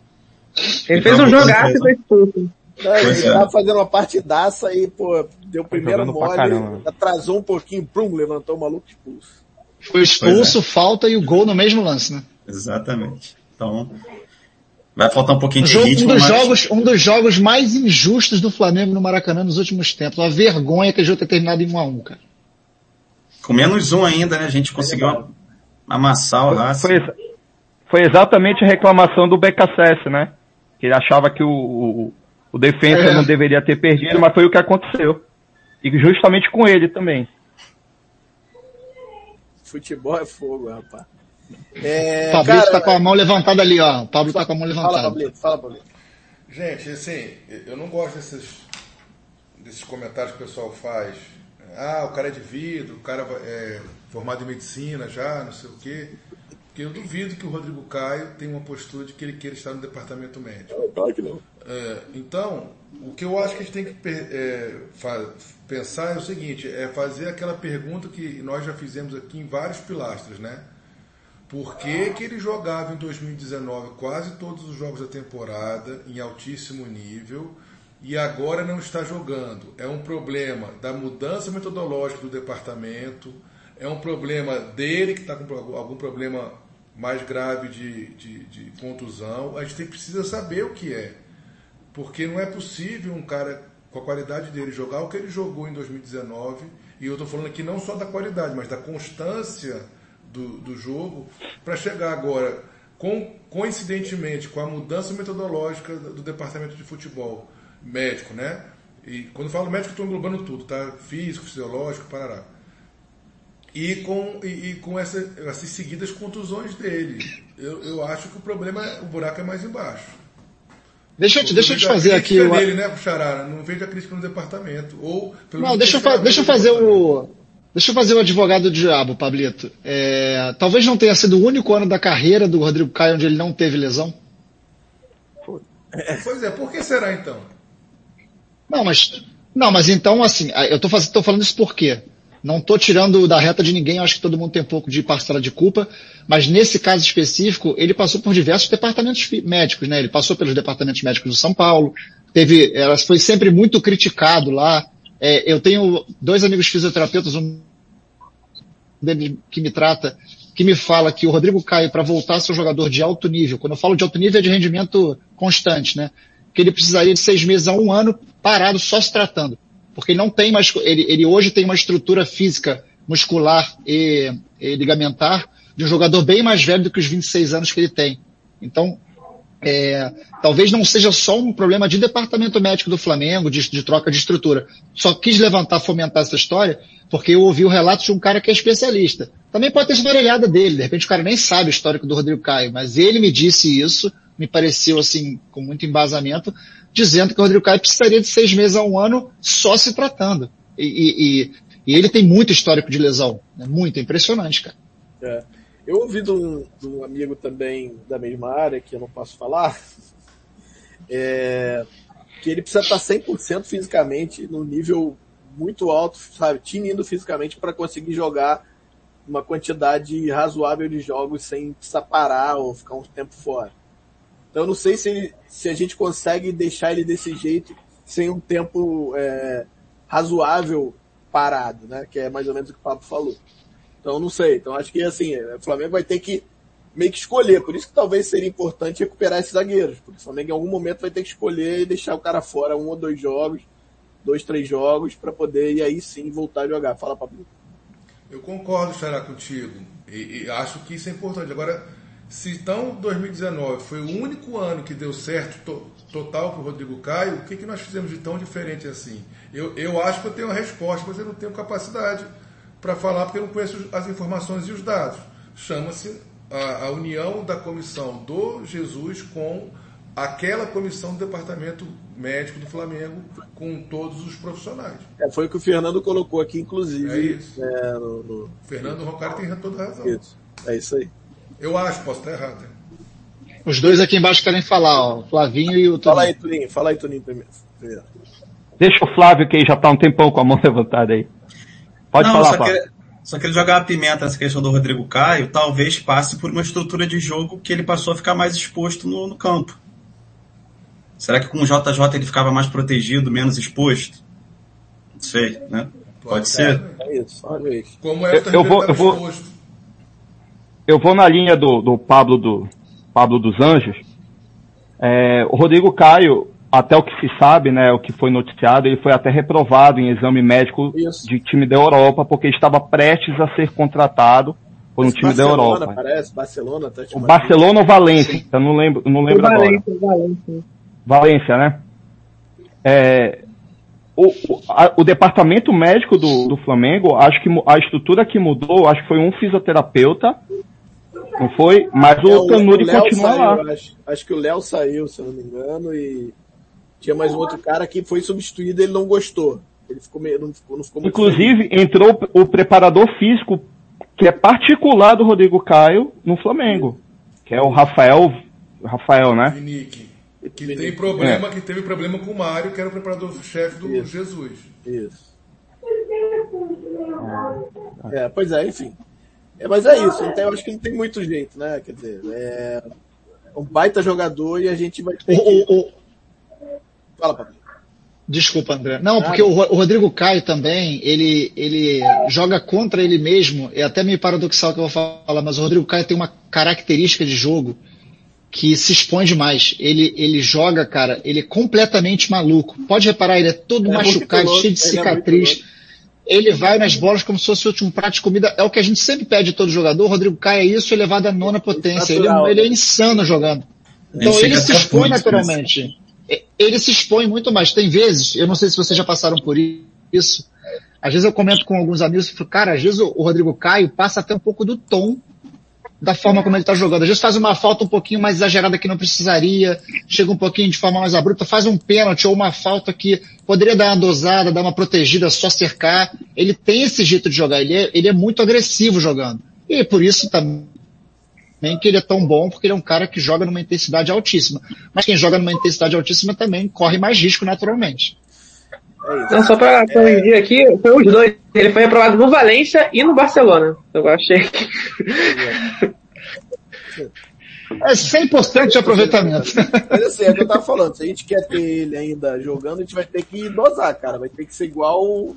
Ele fez um jogaço e foi expulso. Ele é. tava fazendo uma partidaça e, pô, deu o primeiro mole, atrasou um pouquinho, pum, levantou o maluco expulso. Foi expulso, é. falta e o gol no mesmo lance, né? Exatamente. Então, vai faltar um pouquinho de jogo, ritmo, um dos mas... jogos Um dos jogos mais injustos do Flamengo no Maracanã nos últimos tempos. Uma vergonha que a gente ter terminado em 1 a 1 cara. Com menos um ainda, né? A gente conseguiu amassar o Racing. Foi, foi exatamente a reclamação do BKSS, né? Que ele achava que o, o, o defensa é. não deveria ter perdido, mas foi o que aconteceu. E justamente com ele também. Futebol é fogo, rapaz. É, Fabrício cara, tá com a mão levantada ali, ó. O Pablo tá com a mão levantada. Fala, Pablito, fala, Pablito. Gente, assim, eu não gosto desses, desses comentários que o pessoal faz. Ah, o cara é de vidro, o cara é formado em medicina já, não sei o quê. Porque eu duvido que o Rodrigo Caio tenha uma postura de que ele queira estar no departamento médico. Claro que não. É, então, o que eu acho que a gente tem que é, pensar é o seguinte, é fazer aquela pergunta que nós já fizemos aqui em vários pilastras, né? Por que, que ele jogava em 2019 quase todos os jogos da temporada em altíssimo nível e agora não está jogando? É um problema da mudança metodológica do departamento, é um problema dele que está com algum problema mais grave de, de, de, contusão. A gente tem, precisa saber o que é. Porque não é possível um cara com a qualidade dele, jogar o que ele jogou em 2019, e eu estou falando aqui não só da qualidade, mas da constância do, do jogo, para chegar agora, com, coincidentemente, com a mudança metodológica do departamento de futebol médico, né? E quando falo médico, estou englobando tudo, tá? Físico, fisiológico, parará. E com, e, e com essa, essas seguidas contusões dele. Eu, eu acho que o problema, é, o buraco é mais embaixo. Deixa eu, te, deixa eu te fazer aqui. O... Dele, né, Puxarara? Não vejo a crítica no departamento. Ou, não, deixa eu, deixa eu fazer o. Deixa eu fazer o advogado do diabo, Pablito. É, talvez não tenha sido o único ano da carreira do Rodrigo Caio onde ele não teve lesão. Pois é, por que será então? Não, mas, não, mas então, assim, eu tô, fazendo, tô falando isso por quê? Não estou tirando da reta de ninguém, acho que todo mundo tem um pouco de parcela de culpa, mas nesse caso específico, ele passou por diversos departamentos médicos, né? Ele passou pelos departamentos médicos do São Paulo, teve, ela foi sempre muito criticado lá. É, eu tenho dois amigos fisioterapeutas, um deles que me trata, que me fala que o Rodrigo Caio, para voltar a ser um jogador de alto nível, quando eu falo de alto nível é de rendimento constante, né? Que ele precisaria de seis meses a um ano parado só se tratando porque ele não tem mais, ele, ele hoje tem uma estrutura física, muscular e, e, ligamentar de um jogador bem mais velho do que os 26 anos que ele tem. Então, é, talvez não seja só um problema de departamento médico do Flamengo, de, de, troca de estrutura. Só quis levantar, fomentar essa história, porque eu ouvi o relato de um cara que é especialista. Também pode ter sido orelhada dele, de repente o cara nem sabe o histórico do Rodrigo Caio, mas ele me disse isso, me pareceu assim, com muito embasamento, dizendo que o Rodrigo Caio precisaria de seis meses a um ano só se tratando. E, e, e ele tem muito histórico de lesão. Né? Muito, é impressionante, cara. É. Eu ouvi de um, de um, amigo também da mesma área, que eu não posso falar, [LAUGHS] é, que ele precisa estar 100% fisicamente, no nível muito alto, sabe, tinindo fisicamente para conseguir jogar uma quantidade razoável de jogos sem precisar parar ou ficar um tempo fora. Então eu não sei se, ele, se a gente consegue deixar ele desse jeito sem um tempo é, razoável parado, né? Que é mais ou menos o que o Pablo falou. Então não sei. Então acho que assim, o Flamengo vai ter que meio que escolher. Por isso que talvez seria importante recuperar esses zagueiros. Porque o Flamengo em algum momento vai ter que escolher e deixar o cara fora um ou dois jogos, dois, três jogos, para poder e aí sim voltar a jogar. Fala, Pablo. Eu concordo, Xará, contigo. E, e acho que isso é importante. Agora, se então 2019 foi o único ano que deu certo to, total para o Rodrigo Caio, o que, que nós fizemos de tão diferente assim? Eu, eu acho que eu tenho a resposta, mas eu não tenho capacidade para falar porque eu não conheço as informações e os dados. Chama-se a, a, união da comissão do Jesus com aquela comissão do departamento médico do Flamengo com todos os profissionais. É, foi o que o Fernando colocou aqui, inclusive. É isso. É, no, no... Fernando Roncari tem toda a razão. Isso. É isso aí. Eu acho, posso estar errado. Os dois aqui embaixo querem falar, ó, o Flavinho e o Tuninho. Fala aí, Tuninho. Fala aí, Tuninho, primeiro. Deixa o Flávio, que já está um tempão com a mão [LAUGHS] levantada aí. Pode Não, falar, só que, só que ele jogar a pimenta nessa questão do Rodrigo Caio, talvez passe por uma estrutura de jogo que ele passou a ficar mais exposto no, no campo. Será que com o JJ ele ficava mais protegido, menos exposto? Não sei, né? Pode, Pode ser. É isso, olha isso. Como é eu, eu vou, eu vou, exposto eu vou na linha do, do Pablo do Pablo dos Anjos. É, o Rodrigo Caio, até o que se sabe, né, o que foi noticiado, ele foi até reprovado em exame médico Isso. de time da Europa porque estava prestes a ser contratado por um Esse time Barcelona, da Europa. Parece, Barcelona, tá o Barcelona ou Valência? Eu não lembro, não lembro Valência, agora. Valência. Valência, né? É, o, a, o departamento médico do, do Flamengo, acho que a estrutura que mudou, acho que foi um fisioterapeuta não foi? Mas é, o Tanuri continua saiu, lá. Acho, acho que o Léo saiu, se eu não me engano, e tinha mais um outro cara que foi substituído ele não gostou. Ele ficou meio, não ficou, não ficou Inclusive, feliz. entrou o preparador físico, que é particular do Rodrigo Caio, no Flamengo. Que é o Rafael, Rafael, né? Vinique. Que tem problema, é. que teve problema com o Mário, que era o preparador-chefe do Isso. Jesus. Isso. É, pois é, enfim. É, mas é isso, então eu acho que não tem muito jeito, né? Quer dizer, é um baita jogador e a gente vai ter que... O, o... Fala, Pablo. Desculpa, André. Não, porque o Rodrigo Caio também, ele, ele joga contra ele mesmo, é até meio paradoxal que eu vou falar, mas o Rodrigo Caio tem uma característica de jogo que se expõe demais. Ele, ele joga, cara, ele é completamente maluco. Pode reparar, ele é todo é machucado, cheio de é cicatriz. É ele vai nas bolas como se fosse um prato de comida. É o que a gente sempre pede de todo jogador. O Rodrigo Caio é isso elevado à nona potência. Ele, é ele é insano jogando. Então ele, ele se expõe naturalmente. Ele se expõe muito mais. Tem vezes, eu não sei se vocês já passaram por isso. Às vezes eu comento com alguns amigos e falo, cara, às vezes o Rodrigo Caio passa até um pouco do tom da forma como ele está jogando. Às vezes faz uma falta um pouquinho mais exagerada que não precisaria, chega um pouquinho de forma mais abrupta, faz um pênalti ou uma falta que poderia dar uma dosada, dar uma protegida, só cercar. Ele tem esse jeito de jogar, ele é, ele é muito agressivo jogando. E por isso também que ele é tão bom, porque ele é um cara que joga numa intensidade altíssima. Mas quem joga numa intensidade altíssima também corre mais risco naturalmente. É Não, só para corrigir aqui, foi os dois. Ele foi aprovado no Valência e no Barcelona. Eu achei que. É 100% de aproveitamento. Mas assim, é o que eu tava falando. Se a gente quer ter ele ainda jogando, a gente vai ter que dosar, cara. Vai ter que ser igual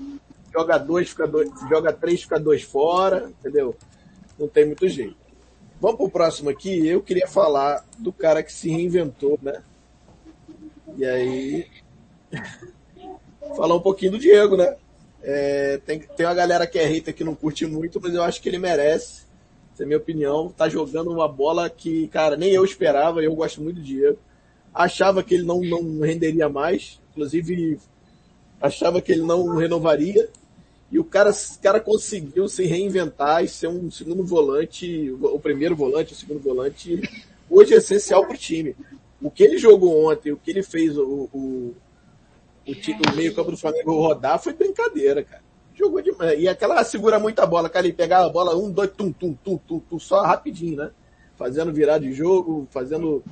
joga dois, fica dois, joga três, fica dois fora, entendeu? Não tem muito jeito. Vamos pro próximo aqui. Eu queria falar do cara que se reinventou, né? E aí falar um pouquinho do Diego, né? É, tem, tem uma galera que é hater que não curte muito, mas eu acho que ele merece. Essa é a minha opinião. Tá jogando uma bola que, cara, nem eu esperava. Eu gosto muito do Diego. Achava que ele não, não renderia mais. Inclusive, achava que ele não renovaria. E o cara, cara conseguiu se reinventar e ser um segundo volante, o primeiro volante, o segundo volante, hoje é essencial para o time. O que ele jogou ontem, o que ele fez o, o, o, o meio-campo do Flamengo rodar foi brincadeira, cara. Jogou demais. E aquela segura muita bola, cara, ele pegava a bola, um, dois, tum, tum, tum, tum, tum, só rapidinho, né? Fazendo virar de jogo, fazendo,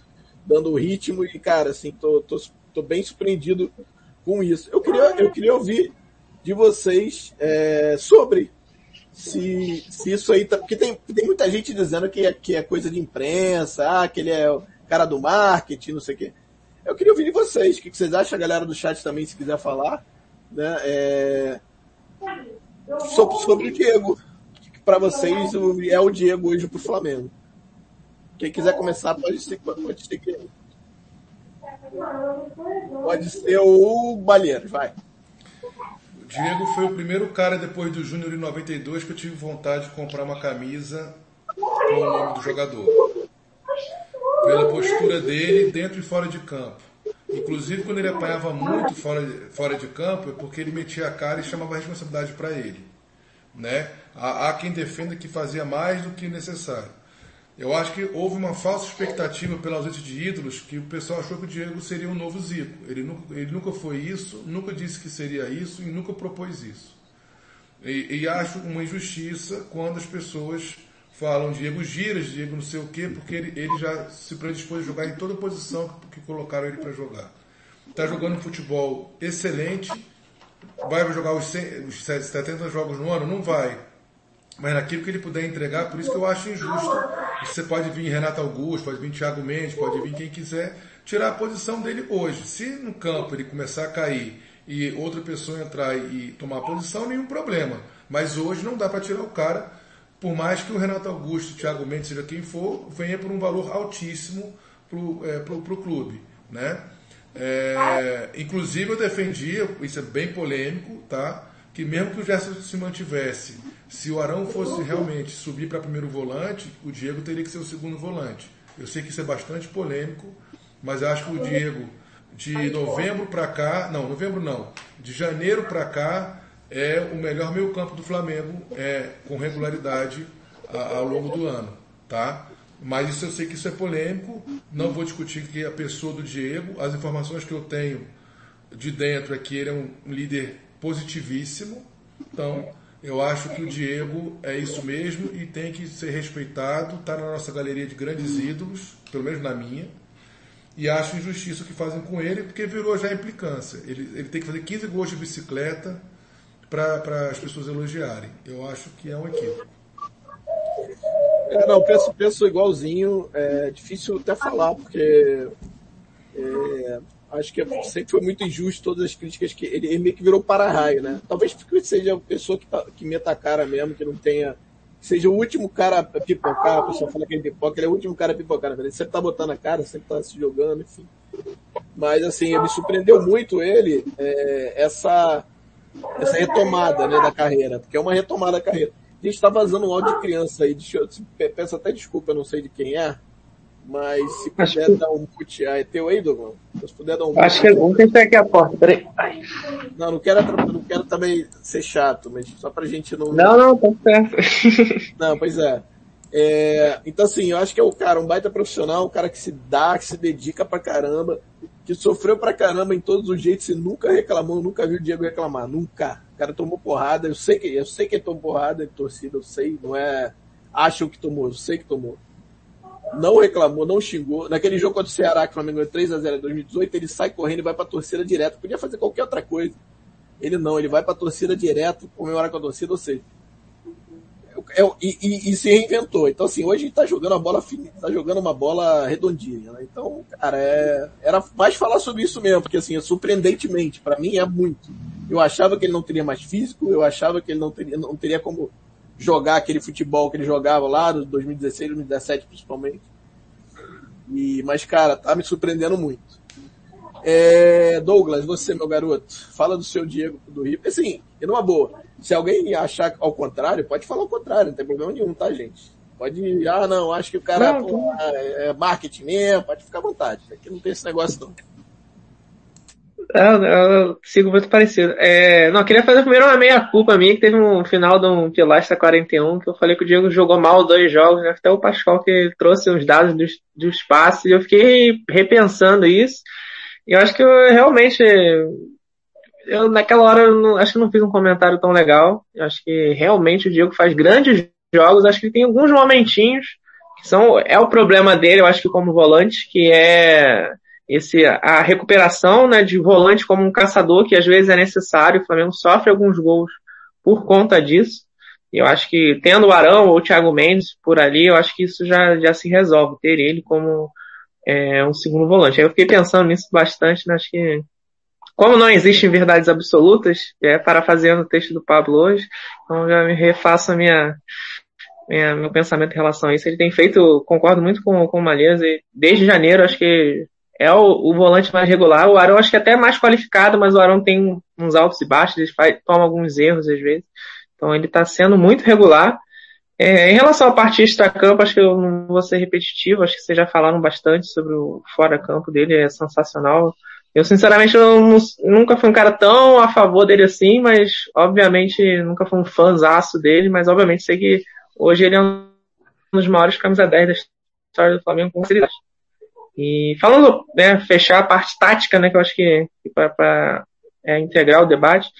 dando ritmo e, cara, assim, tô, tô, tô bem surpreendido com isso. Eu queria, eu queria ouvir de vocês é, sobre se, se isso aí tá, porque tem, tem muita gente dizendo que é, que é coisa de imprensa, ah, que ele é o cara do marketing, não sei o quê. Eu queria ouvir de vocês, o que vocês acham, a galera do chat também, se quiser falar, né? É... Sobre, sobre o Diego. Para vocês é o Diego hoje pro Flamengo. Quem quiser começar pode ser, pode ser que... Pode ser o Balheiro, vai. O Diego foi o primeiro cara depois do Júnior em 92 que eu tive vontade de comprar uma camisa com o nome do jogador pela postura dele dentro e fora de campo. Inclusive, quando ele apanhava muito fora de, fora de campo, é porque ele metia a cara e chamava a responsabilidade para ele. Né? Há, há, quem defenda que fazia mais do que necessário. Eu acho que houve uma falsa expectativa pela ausência de ídolos, que o pessoal achou que o Diego seria um novo Zico. Ele nunca, ele nunca foi isso, nunca disse que seria isso e nunca propôs isso. E, e acho uma injustiça quando as pessoas falam Diego Giras, Diego não sei o quê, porque ele, ele já se predispôs a jogar em toda posição que, que colocaram ele para jogar. Está jogando futebol excelente, vai jogar os, 100, os 70 jogos no ano? Não vai. Mas naquilo que ele puder entregar, por isso que eu acho injusto. Você pode vir Renato Augusto, pode vir Thiago Mendes, pode vir quem quiser, tirar a posição dele hoje. Se no campo ele começar a cair e outra pessoa entrar e tomar a posição, nenhum problema. Mas hoje não dá para tirar o cara por mais que o Renato Augusto, o Thiago Mendes, seja quem for, venha por um valor altíssimo para o é, pro, pro clube. Né? É, inclusive eu defendia, isso é bem polêmico, tá? que mesmo que o Gerson se mantivesse, se o Arão fosse realmente subir para primeiro volante, o Diego teria que ser o segundo volante. Eu sei que isso é bastante polêmico, mas acho que o Diego de novembro para cá, não, novembro não, de janeiro para cá, é o melhor meio campo do Flamengo é, com regularidade a, ao longo do ano, tá? Mas isso eu sei que isso é polêmico, não vou discutir que a pessoa do Diego, as informações que eu tenho de dentro é que ele é um líder positivíssimo, então eu acho que o Diego é isso mesmo e tem que ser respeitado, está na nossa galeria de grandes ídolos, pelo menos na minha, e acho injustiça o que fazem com ele, porque virou já implicância. Ele, ele tem que fazer 15 gols de bicicleta, para as pessoas elogiarem. Eu acho que é um equívoco. É, não, penso, penso igualzinho. É difícil até falar, porque é, acho que sempre foi muito injusto todas as críticas que ele, ele meio que virou para-raio, né? Talvez porque seja a pessoa que, tá, que meta a cara mesmo, que não tenha seja o último cara a pipocar, a pessoa fala que ele pipoca, ele é o último cara a pipocar, ele sempre tá botando a cara, sempre tá se jogando, enfim. Mas assim, me surpreendeu muito ele, é, essa, essa retomada né, da carreira, porque é uma retomada da carreira. A gente tá vazando um áudio de criança aí, deixa eu, peço até desculpa, eu não sei de quem é, mas se puder que... dar um mute. Ah, é teu aí, Douglas? Se puder dar um Acho que vamos tentar aqui a porta. Peraí. Ai. Não, não quero, não quero também ser chato, mas só pra gente não. Não, não, tá certo. [LAUGHS] não, pois é. é. Então, assim, eu acho que é o cara, um baita profissional, um cara que se dá, que se dedica pra caramba, que sofreu pra caramba em todos os jeitos e nunca reclamou, nunca viu o Diego reclamar. Nunca. O cara tomou porrada, eu sei que, eu sei que tomou porrada torcida, eu sei, não é. Acham que tomou, eu sei que tomou não reclamou, não xingou. Naquele jogo contra o Ceará, que o Flamengo ganhou 3x0 em 2018, ele sai correndo e vai pra torcida direto. Podia fazer qualquer outra coisa. Ele não, ele vai pra torcida direto, comemorar com a torcida, ou seja. É, e, e, e, se reinventou. Então, assim, hoje a gente tá jogando a bola tá jogando uma bola redondinha. Né? Então, cara, é, era mais falar sobre isso mesmo, porque assim, surpreendentemente, para mim é muito. Eu achava que ele não teria mais físico, eu achava que ele não teria, não teria como jogar aquele futebol que ele jogava lá, de 2016, 2017 principalmente. E, mas, cara, tá me surpreendendo muito. É, Douglas, você, meu garoto, fala do seu Diego do Rio. Assim, e numa boa, se alguém achar ao contrário, pode falar ao contrário, não tem problema nenhum, tá, gente? Pode, ah, não, acho que o cara não, pô, é, é marketing mesmo, pode ficar à vontade. Aqui não tem esse negócio não. Eu, eu, sigo muito parecido. É, não, queria fazer primeiro uma meia-culpa minha, que teve um final de um Pilastra 41, que eu falei que o Diego jogou mal dois jogos, né? até o Pascal que trouxe uns dados do, do espaço, e eu fiquei repensando isso. E eu acho que eu realmente, eu naquela hora eu não, acho que não fiz um comentário tão legal. Eu acho que realmente o Diego faz grandes jogos, acho que tem alguns momentinhos que são, é o problema dele, eu acho que como volante, que é esse a recuperação né, de volante como um caçador que às vezes é necessário. O Flamengo sofre alguns gols por conta disso. E eu acho que tendo o Arão ou o Thiago Mendes por ali, eu acho que isso já, já se resolve, ter ele como é, um segundo volante. Aí eu fiquei pensando nisso bastante, né, acho que como não existem verdades absolutas, é parafraseando o texto do Pablo hoje, então já me refaço a minha, minha, meu pensamento em relação a isso. Ele tem feito, concordo muito com, com o Malheza, desde janeiro acho que é o, o, volante mais regular. O Arão acho que é até mais qualificado, mas o Arão tem uns altos e baixos, ele faz, toma alguns erros às vezes. Então ele está sendo muito regular. É, em relação à parte extra-campo, acho que eu não vou ser repetitivo, acho que vocês já falaram bastante sobre o fora-campo dele, é sensacional. Eu, sinceramente, eu não, nunca fui um cara tão a favor dele assim, mas, obviamente, nunca fui um fãzaço dele, mas, obviamente, sei que hoje ele é um dos maiores camisa 10 da história do Flamengo, com certeza. E falando, né, fechar a parte tática, né, que eu acho que, que para é, integrar o debate,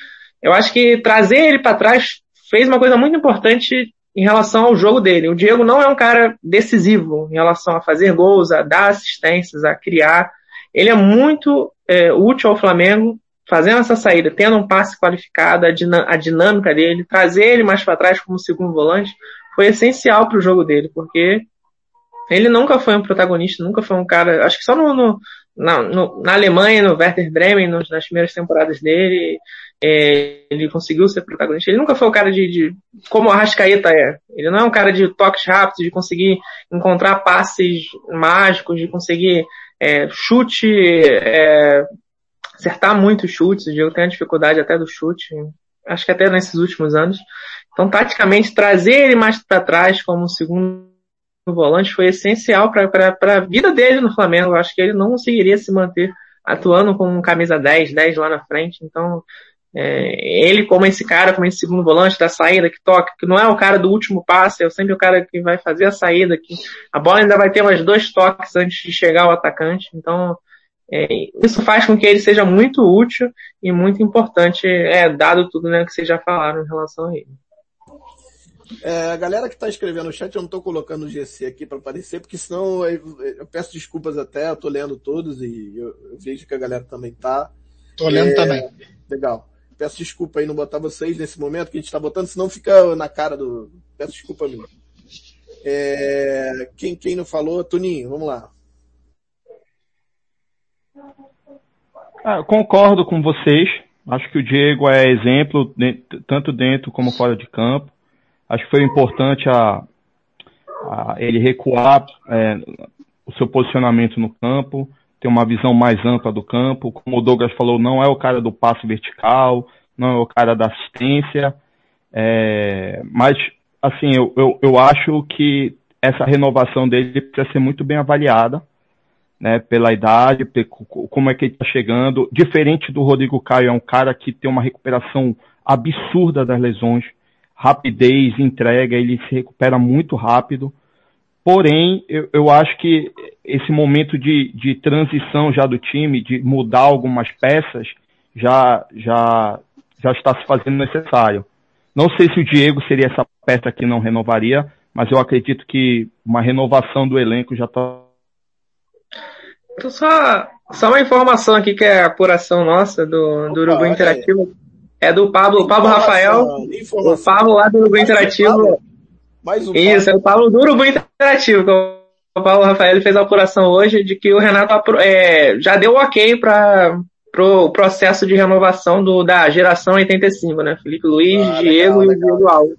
eu acho que trazer ele para trás fez uma coisa muito importante em relação ao jogo dele. O Diego não é um cara decisivo em relação a fazer gols, a dar assistências, a criar. Ele é muito é, útil ao Flamengo, fazendo essa saída, tendo um passe qualificado, a, a dinâmica dele, trazer ele mais para trás como segundo volante, foi essencial para o jogo dele, porque ele nunca foi um protagonista, nunca foi um cara. Acho que só no, no, na, no, na Alemanha, no Werder Bremen, nos, nas primeiras temporadas dele, é, ele conseguiu ser protagonista. Ele nunca foi o cara de, de, como o Arrascaeta é. Ele não é um cara de toques rápidos, de conseguir encontrar passes mágicos, de conseguir é, chute, é, acertar muitos chutes. O Diego tem a dificuldade até do chute. Acho que até nesses últimos anos. Então, taticamente, trazer ele mais para trás como segundo volante foi essencial para a vida dele no Flamengo. Acho que ele não conseguiria se manter atuando com camisa 10, 10 lá na frente. Então, é, ele como esse cara, como esse segundo volante da saída que toca, que não é o cara do último passe, é sempre o cara que vai fazer a saída, que a bola ainda vai ter mais dois toques antes de chegar ao atacante. Então, é, isso faz com que ele seja muito útil e muito importante, é, dado tudo né, que vocês já falaram em relação a ele. É, a galera que está escrevendo no chat, eu não estou colocando o GC aqui para aparecer, porque senão eu, eu, peço desculpas até, eu estou lendo todos e eu, eu, vejo que a galera também tá. Tô lendo é, também. Legal. Peço desculpa aí não botar vocês nesse momento que a gente está botando, senão fica na cara do. Peço desculpa a. É, quem, quem não falou, Toninho, vamos lá. Ah, concordo com vocês. Acho que o Diego é exemplo, tanto dentro como fora de campo. Acho que foi importante a, a ele recuar é, o seu posicionamento no campo, ter uma visão mais ampla do campo. Como o Douglas falou, não é o cara do passe vertical, não é o cara da assistência. É, mas, assim, eu, eu, eu acho que essa renovação dele precisa ser muito bem avaliada, né, pela idade, como é que ele está chegando. Diferente do Rodrigo Caio, é um cara que tem uma recuperação absurda das lesões, rapidez, entrega, ele se recupera muito rápido. Porém, eu, eu acho que esse momento de, de transição já do time, de mudar algumas peças, já, já, já está se fazendo necessário. Não sei se o Diego seria essa peça que não renovaria, mas eu acredito que uma renovação do elenco já está. Então, só, só uma informação aqui que é a apuração nossa do, do Urubu Interativo. É do Pablo, Pablo Rafael. O Pablo lá do Urubu Interativo. Mais um Isso, é o Pablo do Urubu Interativo. O Paulo Rafael fez a apuração hoje de que o Renato é, já deu ok para pro processo de renovação do, da geração 85, né? Felipe Luiz, ah, Diego legal, e o Diego Alves.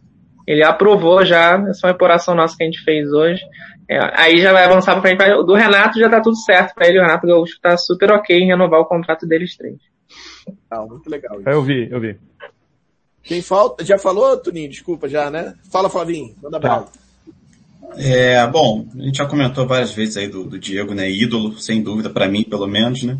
Ele aprovou já, essa é uma apuração nossa que a gente fez hoje. É, aí já vai avançar para frente. Do Renato já tá tudo certo para ele. O Renato Gaúcho tá super ok em renovar o contrato deles três. Ah, muito legal. Isso. Eu vi, eu vi. Quem falta? Já falou, Tuninho? Desculpa já, né? Fala, Flavinho. Manda tá. bala. É, bom, a gente já comentou várias vezes aí do, do Diego, né? Ídolo, sem dúvida, para mim, pelo menos, né?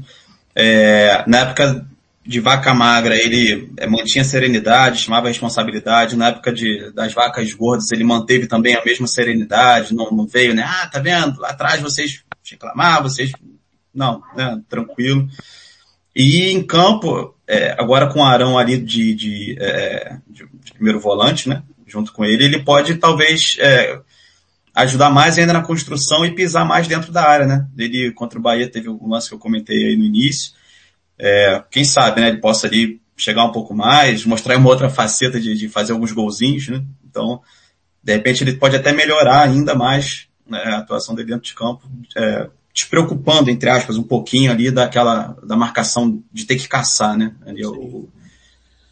É, na época de vaca magra, ele é, mantinha serenidade, chamava responsabilidade. Na época de, das vacas gordas, ele manteve também a mesma serenidade, não, não veio, né? Ah, tá vendo? Lá atrás vocês reclamavam, vocês... Não, né? Tranquilo. E em campo, é, agora com o Arão ali de, de, é, de, de, primeiro volante, né? Junto com ele, ele pode talvez é, ajudar mais ainda na construção e pisar mais dentro da área, né? Ele contra o Bahia teve o lance que eu comentei aí no início. É, quem sabe, né? Ele possa ali chegar um pouco mais, mostrar uma outra faceta de, de fazer alguns golzinhos, né? Então, de repente ele pode até melhorar ainda mais né, a atuação dele dentro de campo, é, despreocupando, entre aspas, um pouquinho ali daquela, da marcação de ter que caçar, né? Ali o,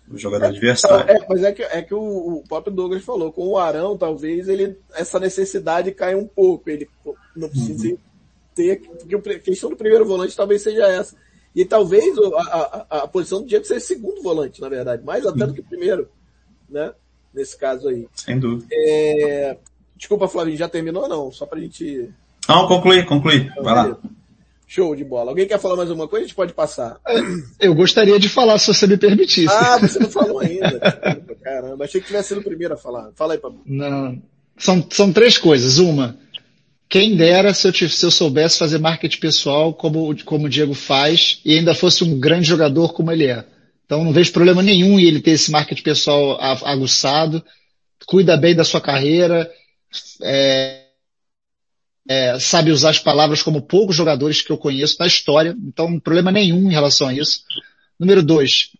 o jogador é, adversário. É, mas é que, é que o, o próprio Douglas falou, com o Arão, talvez ele, essa necessidade caia um pouco, ele não precisa uhum. ter, porque a questão do primeiro volante talvez seja essa. E talvez a, a, a posição do Diego seja segundo volante, na verdade, mais até do que primeiro, né? Nesse caso aí. Sem dúvida. É... Desculpa, Flavinho, já terminou ou não? Só pra gente. Não, concluir, concluir. Então, Vai lá. Show de bola. Alguém quer falar mais alguma coisa? A gente pode passar. Eu gostaria de falar, se você me permitisse. Ah, você não falou ainda. Caramba, achei que tivesse sido o primeiro a falar. Fala aí, Pablo. Não. São, são três coisas. Uma, quem dera se eu, se eu soubesse fazer marketing pessoal como, como o Diego faz e ainda fosse um grande jogador como ele é. Então não vejo problema nenhum em ele ter esse marketing pessoal aguçado, cuida bem da sua carreira, é, é, sabe usar as palavras como poucos jogadores que eu conheço na história, então problema nenhum em relação a isso. Número dois,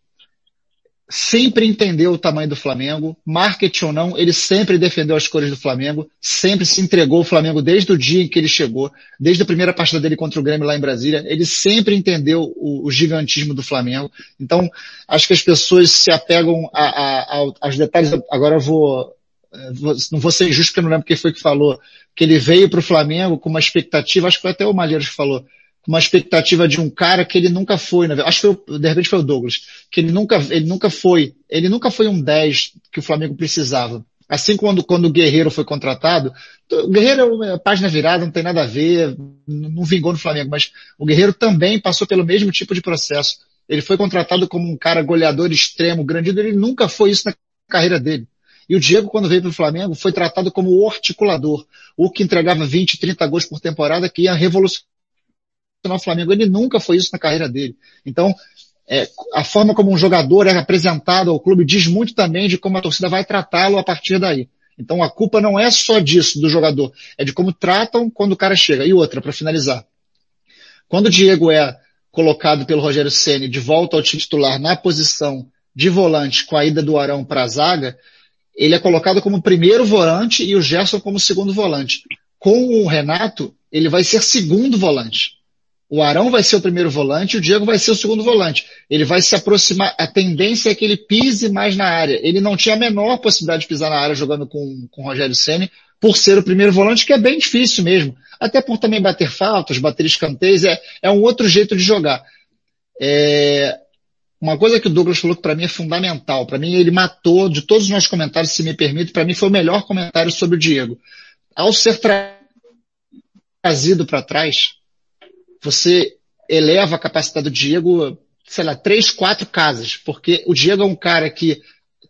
sempre entendeu o tamanho do Flamengo, marketing ou não, ele sempre defendeu as cores do Flamengo, sempre se entregou ao Flamengo desde o dia em que ele chegou, desde a primeira partida dele contra o Grêmio lá em Brasília, ele sempre entendeu o, o gigantismo do Flamengo. Então, acho que as pessoas se apegam a, a, a, aos detalhes. Agora eu vou, não vou ser injusto porque eu não lembro quem foi que falou, que ele veio para o Flamengo com uma expectativa, acho que foi até o Malheiros que falou, com uma expectativa de um cara que ele nunca foi, acho que foi, de repente foi o Douglas, que ele nunca, ele nunca foi, ele nunca foi um 10 que o Flamengo precisava. Assim quando, quando o Guerreiro foi contratado, o Guerreiro é página virada, não tem nada a ver, não vingou no Flamengo, mas o Guerreiro também passou pelo mesmo tipo de processo. Ele foi contratado como um cara goleador extremo, grande, ele nunca foi isso na carreira dele. E o Diego, quando veio para o Flamengo, foi tratado como o articulador, o que entregava 20, 30 gols por temporada, que ia revolucionar o Flamengo. Ele nunca foi isso na carreira dele. Então, é, a forma como um jogador é apresentado ao clube diz muito também de como a torcida vai tratá-lo a partir daí. Então a culpa não é só disso, do jogador, é de como tratam quando o cara chega. E outra, para finalizar. Quando o Diego é colocado pelo Rogério Ceni de volta ao titular na posição de volante com a ida do Arão para a zaga, ele é colocado como primeiro volante e o Gerson como segundo volante. Com o Renato, ele vai ser segundo volante. O Arão vai ser o primeiro volante, o Diego vai ser o segundo volante. Ele vai se aproximar, a tendência é que ele pise mais na área. Ele não tinha a menor possibilidade de pisar na área jogando com, com o Rogério Senna, por ser o primeiro volante, que é bem difícil mesmo. Até por também bater faltas, bater escanteios, é, é um outro jeito de jogar. É, uma coisa que o Douglas falou que para mim é fundamental. Para mim ele matou, de todos os nossos comentários, se me permite, para mim foi o melhor comentário sobre o Diego. Ao ser trazido para trás, você eleva a capacidade do Diego, sei lá, três, quatro casas, porque o Diego é um cara que,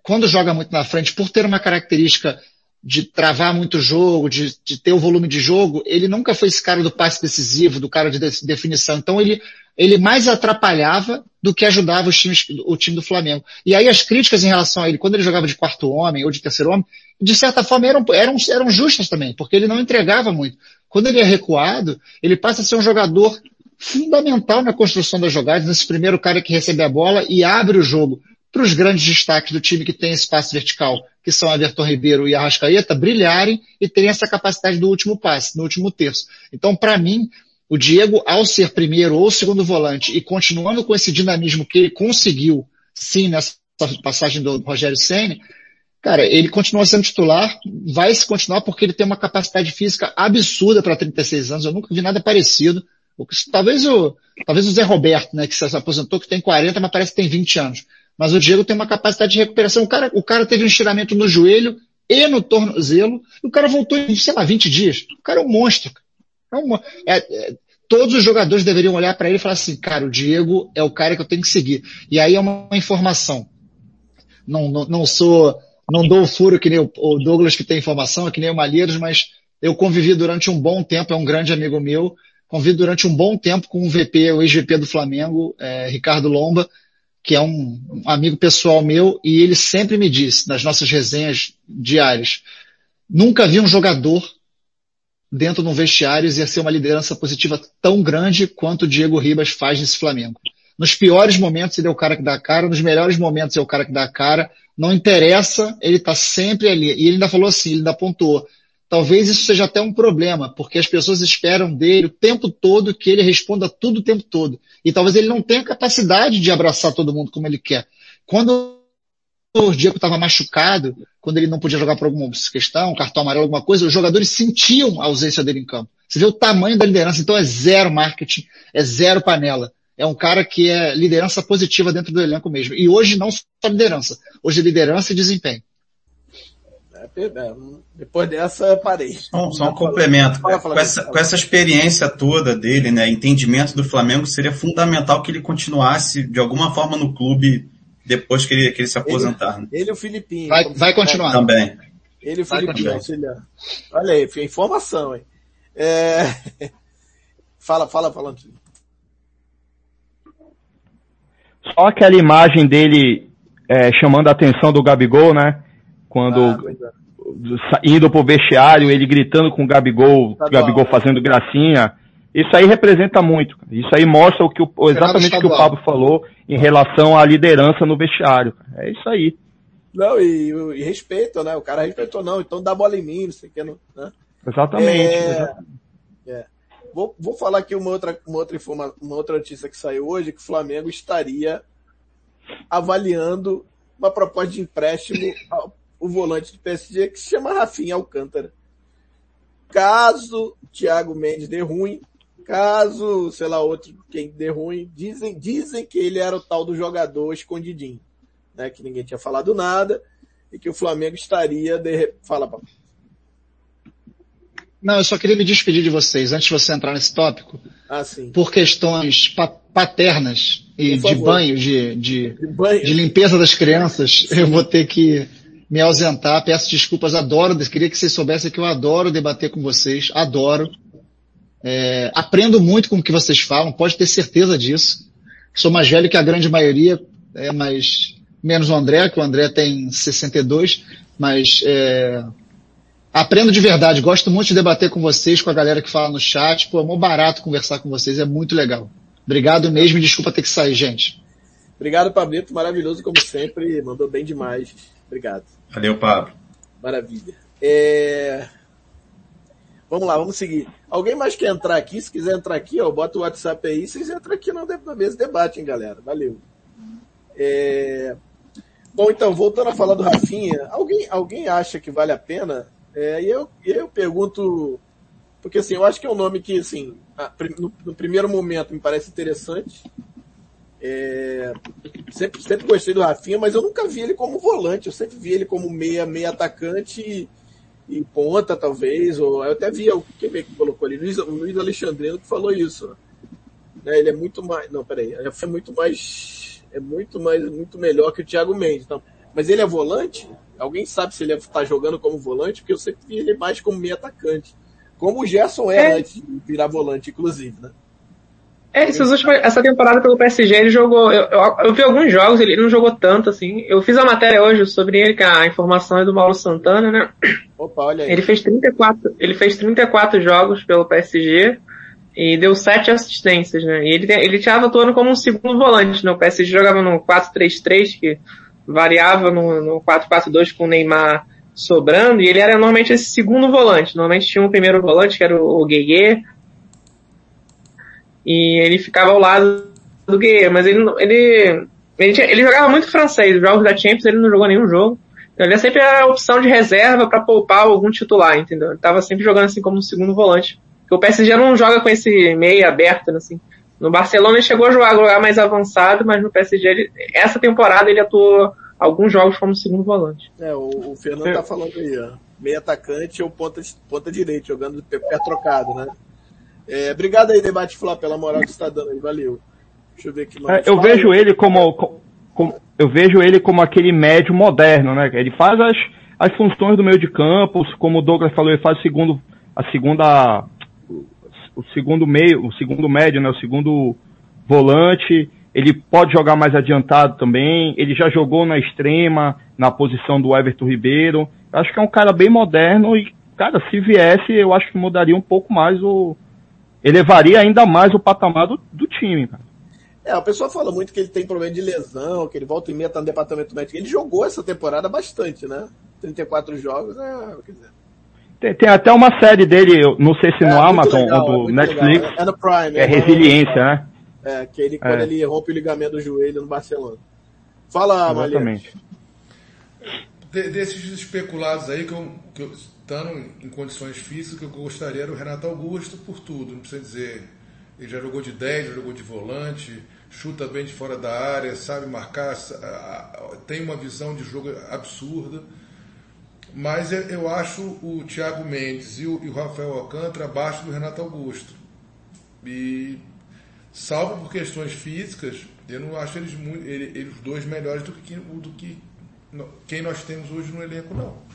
quando joga muito na frente, por ter uma característica de travar muito o jogo, de, de ter o volume de jogo, ele nunca foi esse cara do passe decisivo, do cara de definição. Então ele, ele mais atrapalhava do que ajudava os times, o time do Flamengo. E aí as críticas em relação a ele, quando ele jogava de quarto homem ou de terceiro homem, de certa forma eram, eram, eram justas também, porque ele não entregava muito. Quando ele é recuado, ele passa a ser um jogador fundamental na construção das jogadas, nesse primeiro cara que recebe a bola e abre o jogo para os grandes destaques do time que tem esse vertical, que são Everton Ribeiro e Arrascaeta, brilharem e terem essa capacidade do último passe, no último terço. Então, para mim, o Diego, ao ser primeiro ou segundo volante e continuando com esse dinamismo que ele conseguiu, sim, nessa passagem do Rogério Senna, cara, ele continua sendo titular, vai se continuar porque ele tem uma capacidade física absurda para 36 anos, eu nunca vi nada parecido. Talvez o, talvez o Zé Roberto, né, que se aposentou, que tem 40, mas parece que tem 20 anos. Mas o Diego tem uma capacidade de recuperação. O cara, o cara teve um estiramento no joelho e no tornozelo, e o cara voltou em, sei lá, 20 dias. O cara é um monstro. É um, é, é, todos os jogadores deveriam olhar para ele e falar assim, cara, o Diego é o cara que eu tenho que seguir. E aí é uma, uma informação. Não, não, não, sou, não dou o furo que nem o, o Douglas que tem informação, que nem o Malheiros, mas eu convivi durante um bom tempo, é um grande amigo meu, convivi durante um bom tempo com o VP, o ex-VP do Flamengo, é, Ricardo Lomba, que é um, um amigo pessoal meu, e ele sempre me disse, nas nossas resenhas diárias, nunca vi um jogador dentro de um vestiário ser uma liderança positiva tão grande quanto o Diego Ribas faz nesse Flamengo. Nos piores momentos ele é o cara que dá a cara, nos melhores momentos é o cara que dá a cara. Não interessa, ele está sempre ali. E ele ainda falou assim, ele ainda apontou. Talvez isso seja até um problema, porque as pessoas esperam dele o tempo todo que ele responda tudo o tempo todo. E talvez ele não tenha capacidade de abraçar todo mundo como ele quer. Quando o Diego estava machucado, quando ele não podia jogar por alguma questão, cartão amarelo, alguma coisa, os jogadores sentiam a ausência dele em campo. Você vê o tamanho da liderança, então é zero marketing, é zero panela. É um cara que é liderança positiva dentro do elenco mesmo. E hoje não só liderança, hoje é liderança e desempenho. É, depois dessa, parei. Só, só um complemento. Com, essa, com essa experiência toda dele, né, entendimento do Flamengo, seria fundamental que ele continuasse de alguma forma no clube depois que ele, que ele se aposentar. Ele, né? ele e o Filipinho. Vai, vai continuar. Também. Ele e o Filipinho, Olha aí, informação, hein? É... [LAUGHS] fala, fala, fala. Só aquela imagem dele é, chamando a atenção do Gabigol, né? Quando ah, é. indo pro vestiário, ele gritando com o Gabigol, tá Gabigol bom, fazendo gracinha. Isso aí representa muito. Isso aí mostra o que o, exatamente o que o Pablo falou em relação à liderança no vestiário. É isso aí. Não, e, e respeito, né? O cara respeitou, não, então dá bola em mim, não sei o que, não, né? Exatamente. É, exatamente. É. Vou, vou falar aqui uma outra, uma, outra informa, uma outra notícia que saiu hoje, que o Flamengo estaria avaliando uma proposta de empréstimo ao, o volante do PSG que se chama Rafinha Alcântara. Caso Thiago Mendes dê ruim, caso, sei lá, outro quem dê ruim, dizem, dizem que ele era o tal do jogador escondidinho, né? Que ninguém tinha falado nada e que o Flamengo estaria de... fala, Paulo. Não, eu só queria me despedir de vocês antes de você entrar nesse tópico. Ah, sim. Por questões pa paternas e de banho, de, de, de, banho, de limpeza das crianças, eu vou ter que me ausentar, peço desculpas, adoro, queria que vocês soubessem que eu adoro debater com vocês, adoro. É, aprendo muito com o que vocês falam, pode ter certeza disso. Sou mais velho que a grande maioria, é, mas menos o André, que o André tem 62, mas é, aprendo de verdade, gosto muito de debater com vocês, com a galera que fala no chat, pô, é muito barato conversar com vocês, é muito legal. Obrigado mesmo e desculpa ter que sair, gente. Obrigado, Pablito, maravilhoso como sempre, mandou bem demais. Obrigado. Valeu, Pablo. Maravilha. É... Vamos lá, vamos seguir. Alguém mais quer entrar aqui? Se quiser entrar aqui, ó, bota o WhatsApp aí, vocês entram aqui na mesa debate, hein, galera. Valeu. É... Bom, então, voltando a falar do Rafinha, alguém, alguém acha que vale a pena? É, e eu, eu pergunto, porque assim, eu acho que é um nome que, assim, no, no primeiro momento me parece interessante. É, sempre, sempre gostei do Rafinha, mas eu nunca vi ele como volante, eu sempre vi ele como meia, meia atacante e e ponta, talvez, ou eu até vi, quem vê que colocou ali, Luiz, o Luiz Alexandrino que falou isso. Né? Ele é muito mais, não, peraí, é muito mais, é muito mais, muito melhor que o Thiago Mendes. Então, mas ele é volante? Alguém sabe se ele está jogando como volante? Porque eu sempre vi ele mais como meio atacante. Como o Gerson era é. antes de virar volante, inclusive, né? É, essa temporada pelo PSG ele jogou. Eu, eu, eu, vi alguns jogos, ele não jogou tanto assim. Eu fiz a matéria hoje sobre ele, que a informação é do Mauro Santana, né? Opa, olha aí. Ele fez 34, ele fez 34 jogos pelo PSG e deu 7 assistências, né? E ele, ele estava atuando como um segundo volante, né? O PSG jogava no 4-3-3, que variava no, no 4-4-2 com o Neymar sobrando, e ele era normalmente esse segundo volante. Normalmente tinha um primeiro volante, que era o, o Gueye, e ele ficava ao lado do Guerreiro, mas ele, ele, ele, tinha, ele jogava muito francês, os jogos da Champions ele não jogou nenhum jogo. Então ele é sempre a opção de reserva para poupar algum titular, entendeu? Ele tava sempre jogando assim como um segundo volante. Porque o PSG não joga com esse meio aberto, assim. No Barcelona ele chegou a jogar, jogar mais avançado, mas no PSG ele, essa temporada ele atuou alguns jogos como segundo volante. É, o, o Fernando tá falando aí, ó. Meio atacante ou ponta, ponta direita, jogando pé trocado, né? É, obrigado aí, Debate Flá, pela moral que você está dando aí, valeu. Deixa eu ver aqui mais. É, eu vejo ele como, como, eu vejo ele como aquele médio moderno, né? Ele faz as, as funções do meio de campo, como o Douglas falou, ele faz o segundo, a segunda, o segundo meio, o segundo médio, né? O segundo volante. Ele pode jogar mais adiantado também. Ele já jogou na extrema, na posição do Everton Ribeiro. Acho que é um cara bem moderno e, cara, se viesse, eu acho que mudaria um pouco mais o, elevaria ainda mais o patamar do, do time, cara. É, o pessoal fala muito que ele tem problema de lesão, que ele volta e meia tá no departamento médico. Ele jogou essa temporada bastante, né? 34 jogos, é, quer dizer. Tem, tem até uma série dele, não sei se é, no Amazon legal, ou do Netflix. É no Prime. É, é resiliência, né? É, que ele, quando é. ele rompe o ligamento do joelho no Barcelona. Fala, Exatamente. De, desses especulados aí que eu, que eu estando em condições físicas, que eu gostaria era o Renato Augusto por tudo, não precisa dizer. Ele já jogou de 10, já jogou de volante, chuta bem de fora da área, sabe marcar, tem uma visão de jogo absurda. Mas eu acho o Thiago Mendes e o, Rafael Alcântara abaixo do Renato Augusto. E, salvo por questões físicas, eu não acho eles, eles dois melhores do que, do que quem nós temos hoje no elenco, não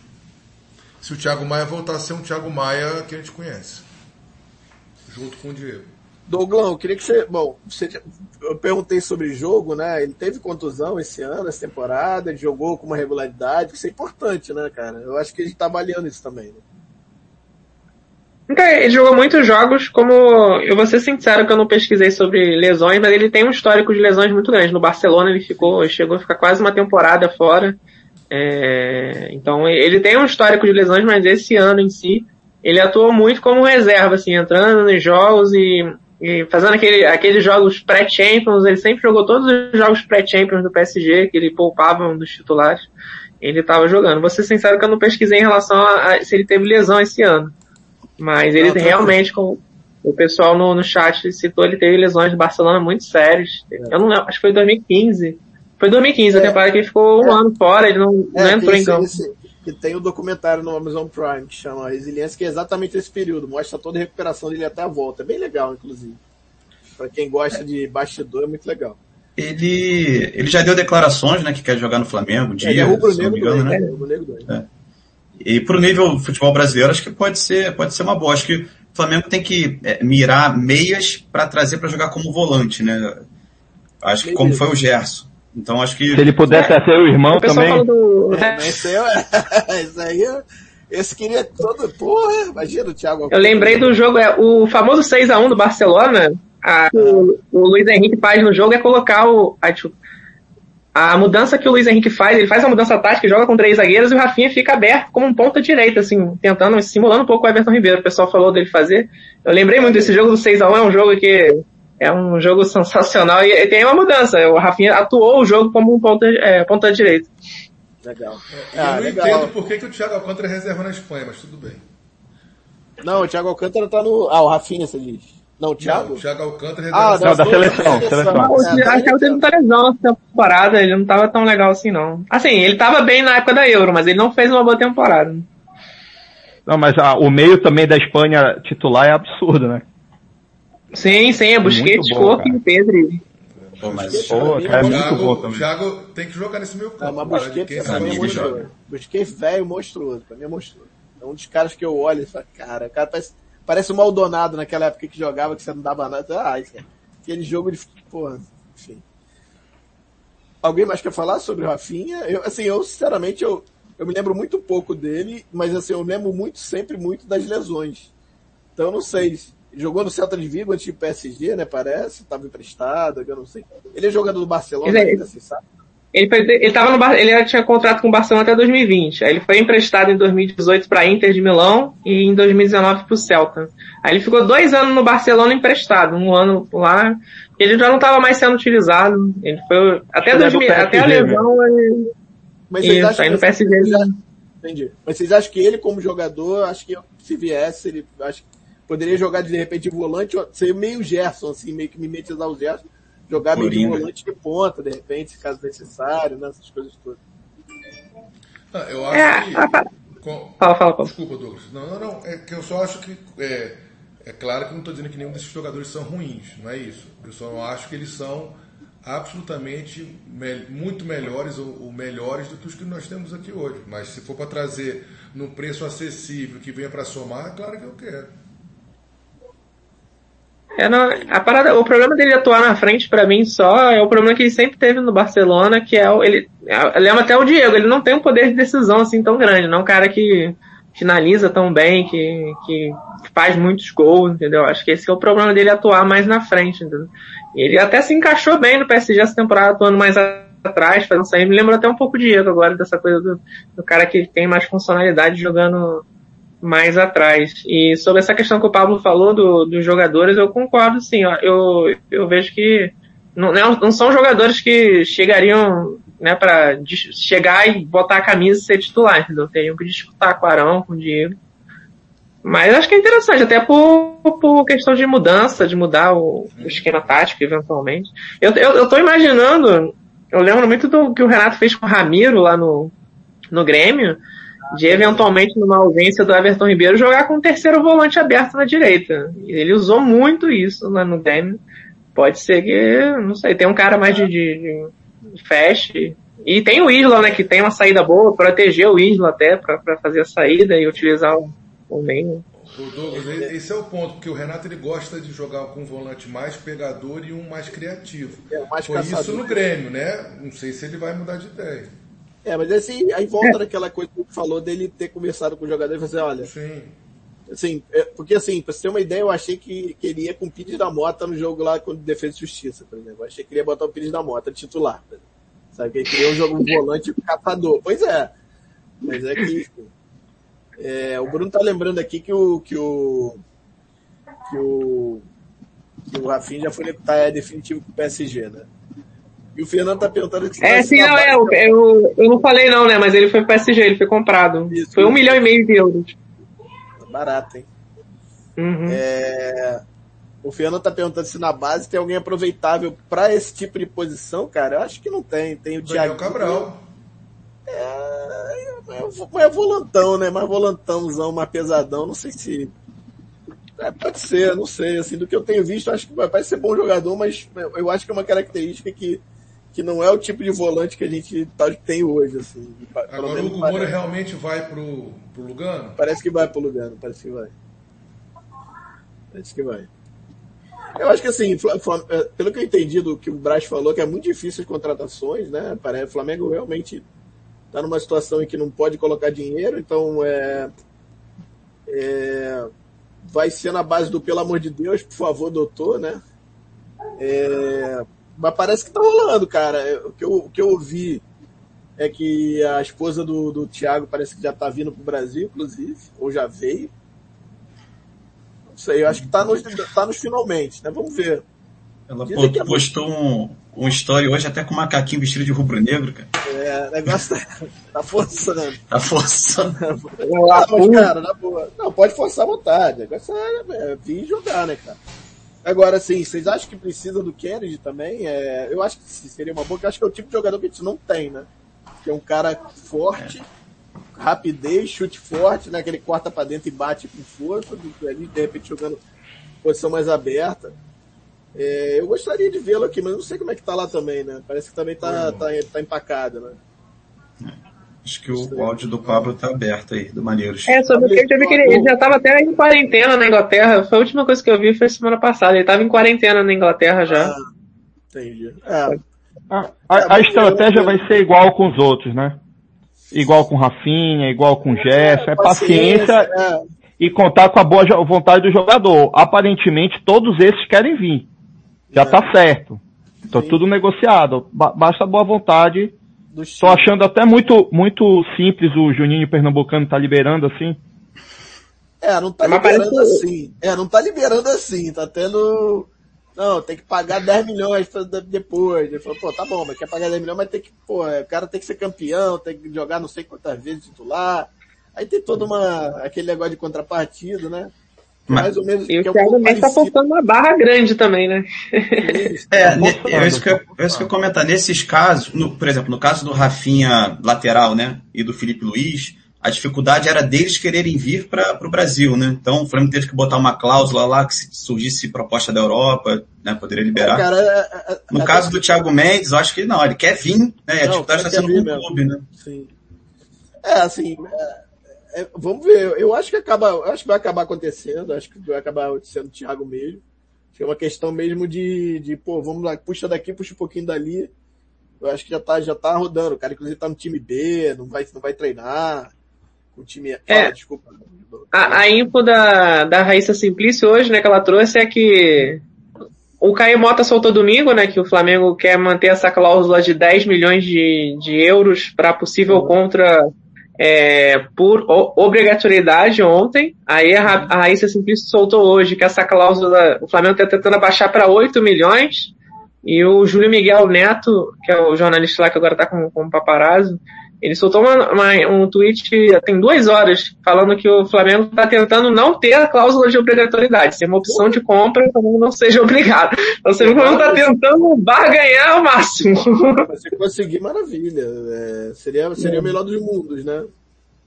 se o Thiago Maia voltar a ser um Thiago Maia que a gente conhece. Junto com o Diego. Douglão, eu queria que você. Bom, você, eu perguntei sobre jogo, né? Ele teve contusão esse ano, essa temporada, ele jogou com uma regularidade, isso é importante, né, cara? Eu acho que a gente tá avaliando isso também. Né? Então, ele jogou muitos jogos, como. Eu vou ser sincero que eu não pesquisei sobre lesões, mas ele tem um histórico de lesões muito grande. No Barcelona ele ficou, chegou a ficar quase uma temporada fora. É, então ele tem um histórico de lesões, mas esse ano em si ele atuou muito como reserva, assim, entrando nos jogos e, e fazendo aquele, aqueles jogos pré-champions. Ele sempre jogou todos os jogos pré-champions do PSG, que ele poupava um dos titulares. Ele estava jogando. Vou ser sincero que eu não pesquisei em relação a, a se ele teve lesão esse ano. Mas ele não, realmente, como o pessoal no, no chat citou, ele teve lesões de Barcelona muito sérias. Eu não lembro, acho que foi em 2015 foi 2015, é. a temporada que ele ficou um é. ano fora, ele não, é, não entrou em campo. Esse, e tem o um documentário no Amazon Prime que chama Resiliência, que é exatamente esse período, mostra toda a recuperação dele até a volta. É bem legal, inclusive. Para quem gosta de bastidor, é muito legal. Ele, ele já deu declarações, né, que quer jogar no Flamengo, dia, ele é rubro-negro né? É, é. E pro nível futebol brasileiro, acho que pode ser, pode ser uma boa. Acho que o Flamengo tem que é, mirar meias para trazer para jogar como volante, né? Acho que como foi o Gerson. Então acho que. Se ele pudesse é, ser o irmão o também. Do... É, esse, aí, esse [LAUGHS] aí, esse queria todo. Porra, imagina o Thiago. Eu lembrei do jogo, é, o famoso 6x1 do Barcelona. A, o, o Luiz Henrique faz no jogo é colocar o. A, a mudança que o Luiz Henrique faz, ele faz a mudança tática, joga com três zagueiros e o Rafinha fica aberto como um ponta direita, assim, tentando, simulando um pouco o Everton Ribeiro. O pessoal falou dele fazer. Eu lembrei muito desse jogo do 6x1, é um jogo que é um jogo sensacional e tem uma mudança. O Rafinha atuou o jogo como um ponta, é, ponta direita. Legal. É, ah, eu não legal. entendo por que, que o Thiago Alcântara é reserva na Espanha, mas tudo bem. Não, o Thiago Alcântara tá no. Ah, o Rafinha, você diz. Não, o Thiago? Não, o Thiago Alcântara ah, não, da seleção. seleção. O Thiago teve muita lesão essa temporada, ele não tava tão legal assim não. Assim, ele tava bem na época da Euro, mas ele não fez uma boa temporada. Não, mas ah, o meio também da Espanha titular é absurdo, né? Sim, sim, é Busquets, Coque e Pedro. Pô, mas pô, cara, é muito bom também. O Thiago tem que jogar nesse meio campo. É, mas Busquets pra mim é monstruoso. Busquets velho monstruoso, pra mim é monstruoso. É um dos caras que eu olho e falo, cara, o cara parece Parece o Maldonado naquela época que jogava, que você não dava nada. Ah, isso, é aquele jogo de. Porra, enfim. Alguém mais quer falar sobre o Rafinha? Eu, assim, eu sinceramente, eu, eu me lembro muito pouco dele, mas assim, eu lembro muito, sempre muito das lesões. Então eu não sei. Jogou no Celta de Vigo antes de PSG, né? Parece, estava emprestado, eu não sei. Ele é jogador do Barcelona, ele, ainda, você sabe? Ele, foi, ele, tava no, ele tinha contrato com o Barcelona até 2020. Aí ele foi emprestado em 2018 para Inter de Milão e em 2019 para o Celta. Aí ele ficou dois anos no Barcelona emprestado, um ano lá. Ele já não estava mais sendo utilizado. Ele foi até, 2000, até a lesão. Ele, Mas vocês isso, acham PSG ele... Entendi. Mas vocês acham que ele como jogador, acho que se viesse, ele acho que poderia jogar de repente de volante, ser meio Gerson, assim, meio que mimetizar o Gerson jogar meio de volante de ponta, de repente, se caso necessário, né? essas coisas todas. Ah, eu acho é, que. A... Com... Fala, fala, fala. Desculpa, Douglas. Não, não, não. É que eu só acho que. É, é claro que não estou dizendo que nenhum desses jogadores são ruins, não é isso. Eu só acho que eles são absolutamente me muito melhores ou, ou, melhores do que os que nós temos aqui hoje. Mas se for para trazer num preço acessível que venha para somar, é claro que eu quero. É, não, a parada, o problema dele atuar na frente, para mim, só é o problema que ele sempre teve no Barcelona, que é o, ele, é, lembra até o Diego, ele não tem um poder de decisão assim tão grande, não é um cara que finaliza tão bem, que, que faz muitos gols, entendeu? Acho que esse é o problema dele atuar mais na frente, entendeu? Ele até se encaixou bem no PSG essa temporada, atuando mais atrás, fazendo sair. Me lembra até um pouco o Diego agora, dessa coisa do, do cara que tem mais funcionalidade jogando mais atrás. E sobre essa questão que o Pablo falou do, dos jogadores, eu concordo sim. Eu, eu vejo que não, não são jogadores que chegariam né, para chegar e botar a camisa e ser titular, entendeu? Teriam que disputar com o Arão, com o Diego. Mas acho que é interessante, até por, por questão de mudança, de mudar o, o esquema tático, eventualmente. Eu, eu, eu tô imaginando, eu lembro muito do que o Renato fez com o Ramiro lá no, no Grêmio, de eventualmente, numa ausência do Everton Ribeiro, jogar com o terceiro volante aberto na direita. Ele usou muito isso lá no Grêmio. Pode ser que, não sei, tem um cara mais de, de, de fast. E tem o Isla, né, que tem uma saída boa, proteger o Isla até para fazer a saída e utilizar o, o meio. Douglas, esse é o ponto, porque o Renato ele gosta de jogar com um volante mais pegador e um mais criativo. É, mais Foi caçador. isso no Grêmio, né? Não sei se ele vai mudar de ideia. É, mas assim, aí volta naquela coisa que falou dele ter conversado com o jogador e fazer, assim, olha. Sim. Assim, é, porque assim, pra você ter uma ideia, eu achei que, que ele ia com o Pires da Mota no jogo lá com Defesa e Justiça, por exemplo. Eu achei que ele ia botar o Pires da Mota titular. Sabe? Que ele queria um jogo volante caçador. Pois é. Mas é que. É, o Bruno tá lembrando aqui que o. que o. que o. que o Rafinha já foi tá, é definitivo com o PSG, né? E o Fernando tá perguntando se É, sim, não, é, eu, eu, eu, não falei não, né? Mas ele foi pro PSG, ele foi comprado. Isso, foi um milhão e meio de euros. Tá barato, hein? Uhum. É... O Fernando tá perguntando se na base tem alguém aproveitável para esse tipo de posição, cara. Eu acho que não tem. Tem o Thiago. Cabral. É, é, é volantão, né? Mais volantãozão, mais pesadão. Não sei se. É, pode ser, não sei. Assim, do que eu tenho visto, acho que vai ser bom jogador, mas eu acho que é uma característica que que não é o tipo de volante que a gente tá, tem hoje, assim. Agora o Hugo Moura realmente vai pro, pro Lugano? Parece que vai pro Lugano, parece que vai. Parece que vai. Eu acho que assim, é, pelo que eu entendi do que o Braz falou, que é muito difícil as contratações, né? Parece o Flamengo realmente está numa situação em que não pode colocar dinheiro, então é, é, vai ser na base do pelo amor de Deus, por favor, doutor, né? É, mas parece que tá rolando, cara. O que eu, o que eu ouvi é que a esposa do, do Thiago parece que já tá vindo pro Brasil, inclusive, ou já veio. Não sei, eu acho que tá nos, tá nos finalmente, né? Vamos ver. Ela é postou um, um story hoje até com um macaquinho vestido de rubro-negro, cara. É, o negócio tá, tá forçando. Tá forçando. [LAUGHS] ah, mas, cara, na boa. Não, pode forçar à vontade. O negócio é, é vir jogar, né, cara? Agora, assim, vocês acham que precisa do Kennedy também? É, eu acho que seria uma boa, acho que é o tipo de jogador que a gente não tem, né? Que é um cara forte, é. rapidez, chute forte, né? Que ele corta pra dentro e bate com força, ali, de repente jogando posição mais aberta. É, eu gostaria de vê-lo aqui, mas não sei como é que tá lá também, né? Parece que também tá, tá, tá empacado, né? Acho que o áudio do Pablo tá aberto aí, do Maneiros. É, sobre o que eu vi que ele, ele já tava até em quarentena na Inglaterra. Foi a última coisa que eu vi foi semana passada. Ele tava em quarentena na Inglaterra já. Ah, entendi. É. A, a, a estratégia vai ser igual com os outros, né? Igual com Rafinha, igual com Gerson. É, é paciência, é. e contar com a boa vontade do jogador. Aparentemente, todos esses querem vir. Já é. tá certo. Tá tudo negociado. Basta boa vontade Tô achando até muito, muito simples o Juninho Pernambucano tá liberando assim. É, não tá liberando parece... assim. É, não tá liberando assim. Tá tendo. Não, tem que pagar 10 milhões depois. Ele falou, pô, tá bom, mas quer pagar 10 milhões, mas tem que, pô, o cara tem que ser campeão, tem que jogar não sei quantas vezes titular. Aí tem todo uma, aquele negócio de contrapartida, né? Mais ou menos. E o Thiago Mendes tá postando uma barra grande também, né? é, é isso que eu, é isso que eu comentar. Nesses casos, no, por exemplo, no caso do Rafinha lateral, né, e do Felipe Luiz, a dificuldade era deles quererem vir para o Brasil, né? Então o Flamengo teve que botar uma cláusula lá que se surgisse proposta da Europa, né, poderia liberar. É, cara, é, é, no caso do Thiago Mendes, eu acho que não, ele quer vir, né? A dificuldade está sendo com o clube, né? Sim. É, assim, é, é, vamos ver. Eu acho que acaba, acho que vai acabar acontecendo. Acho que vai acabar sendo o Thiago mesmo. Acho que é uma questão mesmo de, de, pô, vamos lá, puxa daqui, puxa um pouquinho dali. Eu acho que já tá, já tá rodando. O cara, inclusive, tá no time B, não vai, não vai treinar. O time é. Ah, desculpa. A, a info da, da Raíssa Simplício hoje, né, que ela trouxe é que o Caio Mota soltou domingo, né, que o Flamengo quer manter essa cláusula de 10 milhões de, de euros para possível uhum. contra é, por obrigatoriedade ontem. Aí a, a Raíssa Simplício soltou hoje que essa cláusula, o Flamengo está tentando abaixar para 8 milhões. E o Júlio Miguel Neto, que é o jornalista lá que agora está com, com o paparazzo, ele soltou uma, uma, um tweet tem duas horas falando que o Flamengo está tentando não ter a cláusula de obrigatoriedade, ser uma opção de compra, o Flamengo não seja obrigado. Então, o Flamengo está tentando barganhar ao máximo. [LAUGHS] Se conseguir, maravilha. É, seria seria o melhor dos mundos, né?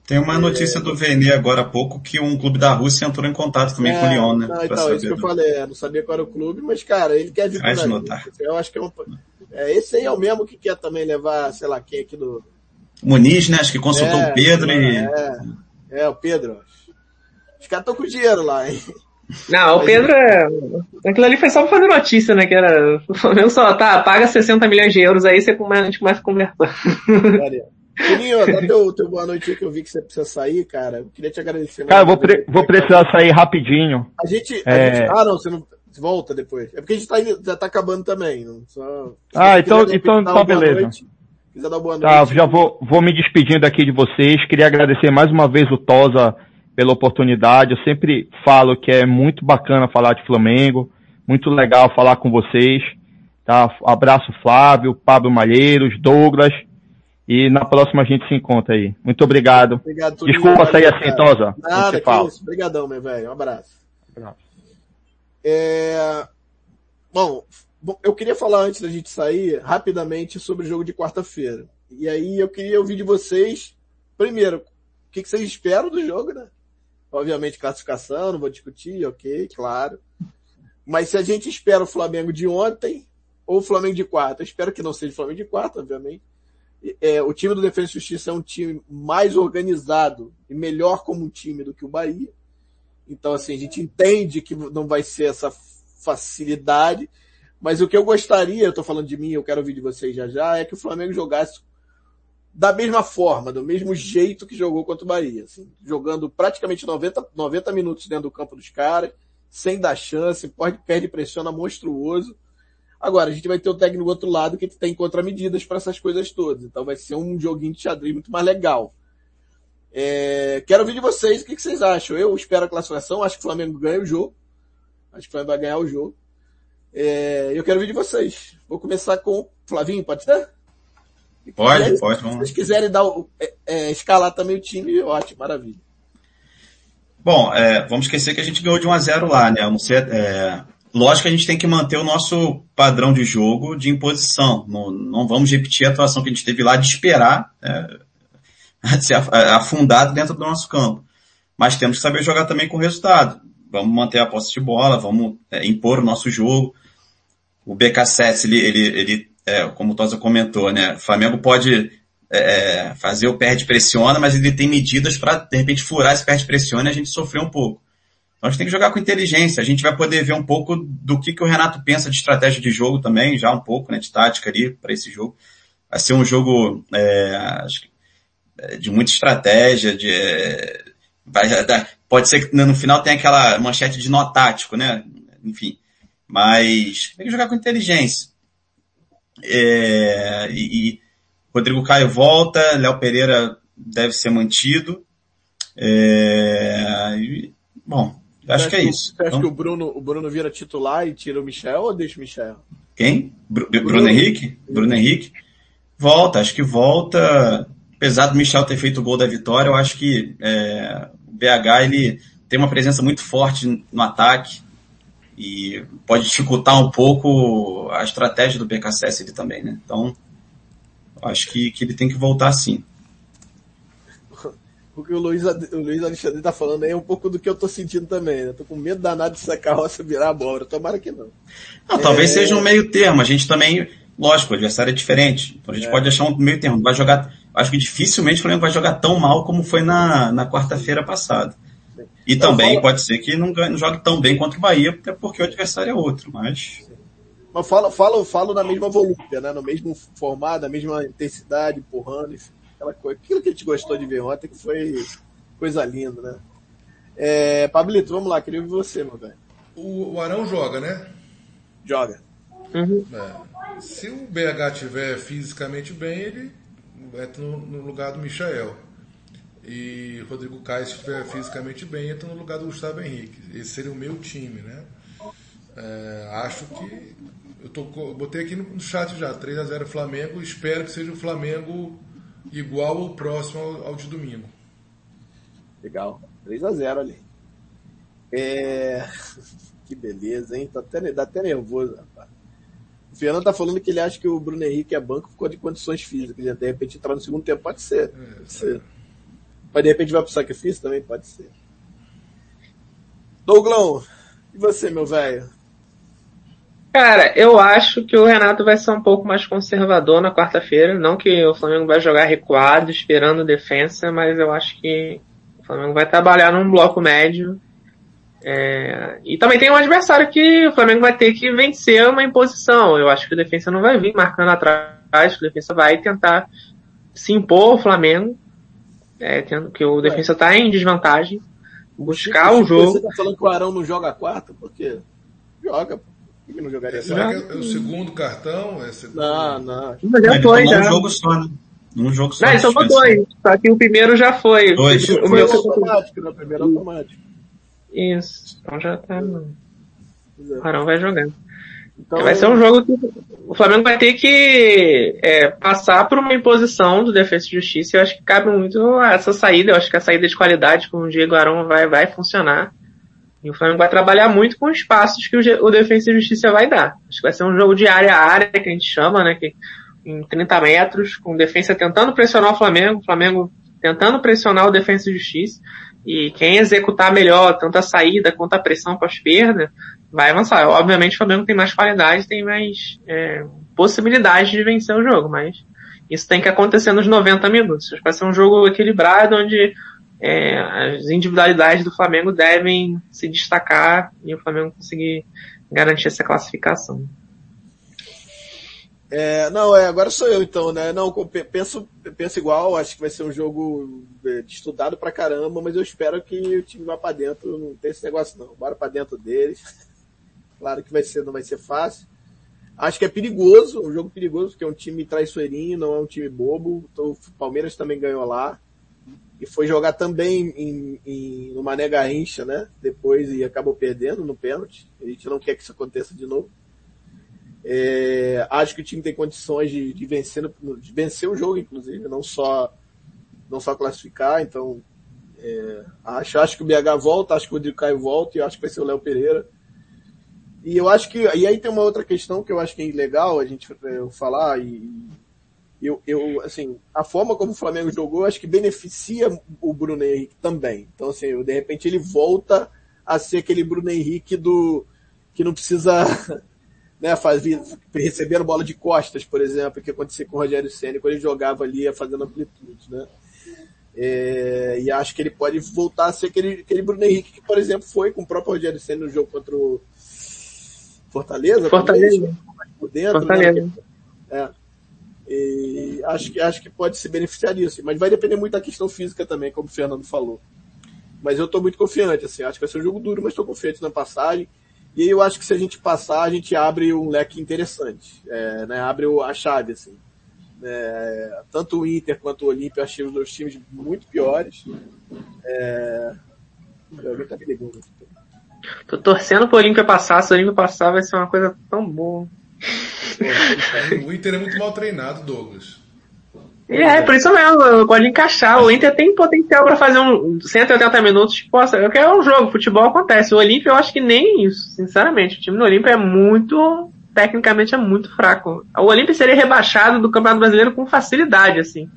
Tem uma notícia do VN agora há pouco que um clube da Rússia entrou em contato também é, com o Lyon, né? Não, então, isso que eu falei, não sabia qual era o clube, mas cara, ele quer vir para notar. Eu acho que é, um, é, esse aí é o mesmo que quer também levar, sei lá, quem aqui do, Muniz, né? Acho que consultou é, o Pedro e. É, é, o Pedro. Os caras estão com dinheiro lá, hein? Não, o Pedro é. Aquilo ali foi só pra fazer notícia, né? Que era. O Flamengo só, tá, paga 60 milhões de euros aí, você começa, a gente começa a conversar. Juninho, dá teu, teu boa noite aí que eu vi que você precisa sair, cara. Eu queria te agradecer. Cara, eu vou, pre vou precisar sair rapidinho. A gente, a é... gente. Ah, não, você não. Volta depois. É porque a gente tá, já tá acabando também. Não, só, ah, então, então, então beleza. Noite, quiser dar boa tá, noite. Tá, já vou, vou me despedindo aqui de vocês. Queria agradecer mais uma vez o Tosa pela oportunidade. Eu sempre falo que é muito bacana falar de Flamengo. Muito legal falar com vocês. Tá? Abraço Flávio, Pablo Malheiros, Douglas. E na próxima a gente se encontra aí. Muito obrigado. obrigado Desculpa sair assim, Tosa. Nada, que isso. Obrigadão, meu velho. Um abraço. Um abraço. É... Bom, Bom, eu queria falar antes da gente sair rapidamente sobre o jogo de quarta-feira. E aí eu queria ouvir de vocês, primeiro, o que, vocês esperam do jogo, né? Obviamente classificação, não vou discutir, ok, claro. Mas se a gente espera o Flamengo de ontem ou o Flamengo de quarta, eu espero que não seja o Flamengo de quarta, obviamente. É, o time do Defesa e Justiça é um time mais organizado e melhor como um time do que o Bahia. Então, assim, a gente entende que não vai ser essa facilidade, mas o que eu gostaria, eu tô falando de mim, eu quero ouvir de vocês já já, é que o Flamengo jogasse da mesma forma, do mesmo jeito que jogou contra o Bahia. Assim, jogando praticamente 90, 90 minutos dentro do campo dos caras, sem dar chance, pode, perde pressiona monstruoso. Agora, a gente vai ter o técnico do outro lado que tem contramedidas para essas coisas todas. Então vai ser um joguinho de xadrez muito mais legal. É, quero ouvir de vocês o que, que, vocês acham. Eu espero a classificação, acho que o Flamengo ganha o jogo. Acho que o Flamengo vai ganhar o jogo. É, eu quero ouvir de vocês. Vou começar com o Flavinho, pode ser? Pode, pode. Vamos. Se vocês quiserem dar é, é, escalar também o time, ótimo, maravilha. Bom, é, vamos esquecer que a gente ganhou de 1 a 0 lá, né? Não sei, é, lógico que a gente tem que manter o nosso padrão de jogo de imposição. Não, não vamos repetir a atuação que a gente teve lá de esperar é, [LAUGHS] ser afundado dentro do nosso campo. Mas temos que saber jogar também com resultado. Vamos manter a posse de bola, vamos é, impor o nosso jogo. O BK7, ele, ele, ele é, como o Tosa comentou, né? O Flamengo pode é, fazer o perde-pressiona, mas ele tem medidas para, de repente, furar esse perde-pressiona e a gente sofrer um pouco. Então a gente tem que jogar com inteligência. A gente vai poder ver um pouco do que, que o Renato pensa de estratégia de jogo também, já um pouco, né, de tática ali para esse jogo. Vai ser um jogo é, acho que, é, de muita estratégia, de, é, vai, pode ser que no final tenha aquela manchete de nó tático, né? Enfim. Mas tem que jogar com inteligência. É, e, e, Rodrigo Caio volta, Léo Pereira deve ser mantido. É, e, bom, acho que é isso. Você acha então, que o Bruno, o Bruno vira titular e tira o Michel ou deixa o Michel? Quem? Bru Bruno, Bruno Henrique? Bruno Henrique? Volta, acho que volta. Apesar do Michel ter feito o gol da vitória, eu acho que é, o BH ele tem uma presença muito forte no ataque e pode dificultar um pouco a estratégia do BKSS também, né? Então, acho que, que ele tem que voltar sim. [LAUGHS] O que o Luiz, o Luiz Alexandre tá falando aí é um pouco do que eu tô sentindo também, né? Tô com medo danado dessa carroça virar abóbora, tomara que não. Não, talvez é... seja um meio termo, a gente também, lógico, o adversário é diferente, então a gente é. pode achar um meio termo, vai jogar, acho que dificilmente o Flamengo vai jogar tão mal como foi na, na quarta-feira passada. E então, também fala... pode ser que não, não jogue tão bem contra o Bahia, até porque o adversário é outro, mas... Mas fala, fala, falo na mesma volúpia, né? No mesmo formato, na mesma intensidade, empurrando, enfim, aquela coisa. Aquilo que a gente gostou de ver ontem, que foi coisa linda, né? É, Pablito, vamos lá, queria ouvir você, meu velho. O, o Arão joga, né? Joga. Uhum. É. Se o BH tiver fisicamente bem, ele entra no, no lugar do Michael e Rodrigo Caio, estiver fisicamente bem, entra no lugar do Gustavo Henrique. Esse seria o meu time, né? É, acho que. Eu, tô, eu botei aqui no chat já, 3 a 0 Flamengo. Espero que seja o Flamengo igual ou próximo ao, ao de domingo. Legal. 3 a 0 ali. É... [LAUGHS] Que beleza, hein? Tá até, dá até nervoso, rapaz. O Fernando tá falando que ele acha que o Bruno Henrique é banco por causa de condições físicas. De repente entrar no segundo tempo. Pode ser. É, pode ser. Mas de repente vai pro sacrifício também? Pode ser. Douglão, e você, meu velho? Cara, eu acho que o Renato vai ser um pouco mais conservador na quarta-feira. Não que o Flamengo vai jogar recuado, esperando defesa, mas eu acho que o Flamengo vai trabalhar num bloco médio. É... E também tem um adversário que o Flamengo vai ter que vencer uma imposição. Eu acho que o defesa não vai vir marcando atrás, o defesa vai tentar se impor ao Flamengo é, tendo que o defesa está em desvantagem, buscar o jogo. Você tá falando que o Arão não joga quarta? Por quê? Joga, Por que não jogaria Será que é o segundo cartão? É segundo... Não, não. Mas já foi, já. Um jogo só, né? Um jogo só. Não, ele tomou dois. Só que o primeiro já foi. Dois. O, o meu automático, né? O primeiro automático. Isso. Então já tá. O Arão vai jogando. Então, vai ser um jogo que o Flamengo vai ter que é, passar por uma imposição do Defesa e Justiça. Eu acho que cabe muito essa saída. Eu acho que a saída de qualidade com o Diego Arão vai, vai funcionar. E o Flamengo vai trabalhar muito com os espaços que o, o Defesa e Justiça vai dar. Acho que vai ser um jogo de área a área, que a gente chama, né? Que, em 30 metros, com defesa tentando pressionar o Flamengo, o Flamengo tentando pressionar o Defesa e Justiça. E quem executar melhor tanto a saída quanto a pressão pós-perda vai avançar. Obviamente o Flamengo tem mais qualidade, tem mais é, possibilidade de vencer o jogo, mas isso tem que acontecer nos 90 minutos. Vai ser um jogo equilibrado onde é, as individualidades do Flamengo devem se destacar e o Flamengo conseguir garantir essa classificação. É, não, é, agora sou eu então, né? Não, penso, penso igual, acho que vai ser um jogo é, estudado pra caramba, mas eu espero que o time vá pra dentro, não tem esse negócio não, bora pra dentro deles. Claro que vai ser, não vai ser fácil. Acho que é perigoso, um jogo perigoso, porque é um time traiçoeirinho, não é um time bobo. Então, o Palmeiras também ganhou lá. E foi jogar também em, em, no Mané Garrincha, né? Depois e acabou perdendo no pênalti. A gente não quer que isso aconteça de novo. É, acho que o time tem condições de, de, vencer, de vencer o jogo, inclusive, não só, não só classificar. Então, é, acho, acho que o BH volta, acho que o Rodrigo Caio volta e acho que vai ser o Léo Pereira. E eu acho que, e aí tem uma outra questão que eu acho que é legal a gente é, falar e eu, eu, assim, a forma como o Flamengo jogou, acho que beneficia o Bruno Henrique também. Então, assim, eu, de repente ele volta a ser aquele Bruno Henrique do, que não precisa, [LAUGHS] né, fazer, receber bola de costas, por exemplo, que acontecia com o Rogério Senna quando ele jogava ali fazendo amplitude, né. É, e acho que ele pode voltar a ser aquele, aquele Bruno Henrique que, por exemplo, foi com o próprio Rogério Senna no jogo contra o Fortaleza. Fortaleza. por dentro, Fortaleza. Né? É. E acho que, acho que pode se beneficiar disso. Mas vai depender muito da questão física também, como o Fernando falou. Mas eu estou muito confiante, assim. Acho que vai ser um jogo duro, mas estou confiante na passagem. E aí eu acho que se a gente passar, a gente abre um leque interessante. É, né? Abre a chave, assim. É, tanto o Inter quanto o Olímpia achei os dois times muito piores. É... Alguém tá me ligando aqui. Tô torcendo pro Olímpia passar, se o Olímpia passar vai ser uma coisa tão boa. o Inter é muito mal treinado, Douglas. É, por isso mesmo, pode encaixar. O Inter tem potencial para fazer um 180 minutos. Tipo, eu quero um jogo, futebol acontece. O Olímpia eu acho que nem isso, sinceramente. O time do Olímpia é muito, tecnicamente é muito fraco. O Olímpia seria rebaixado do Campeonato Brasileiro com facilidade, assim.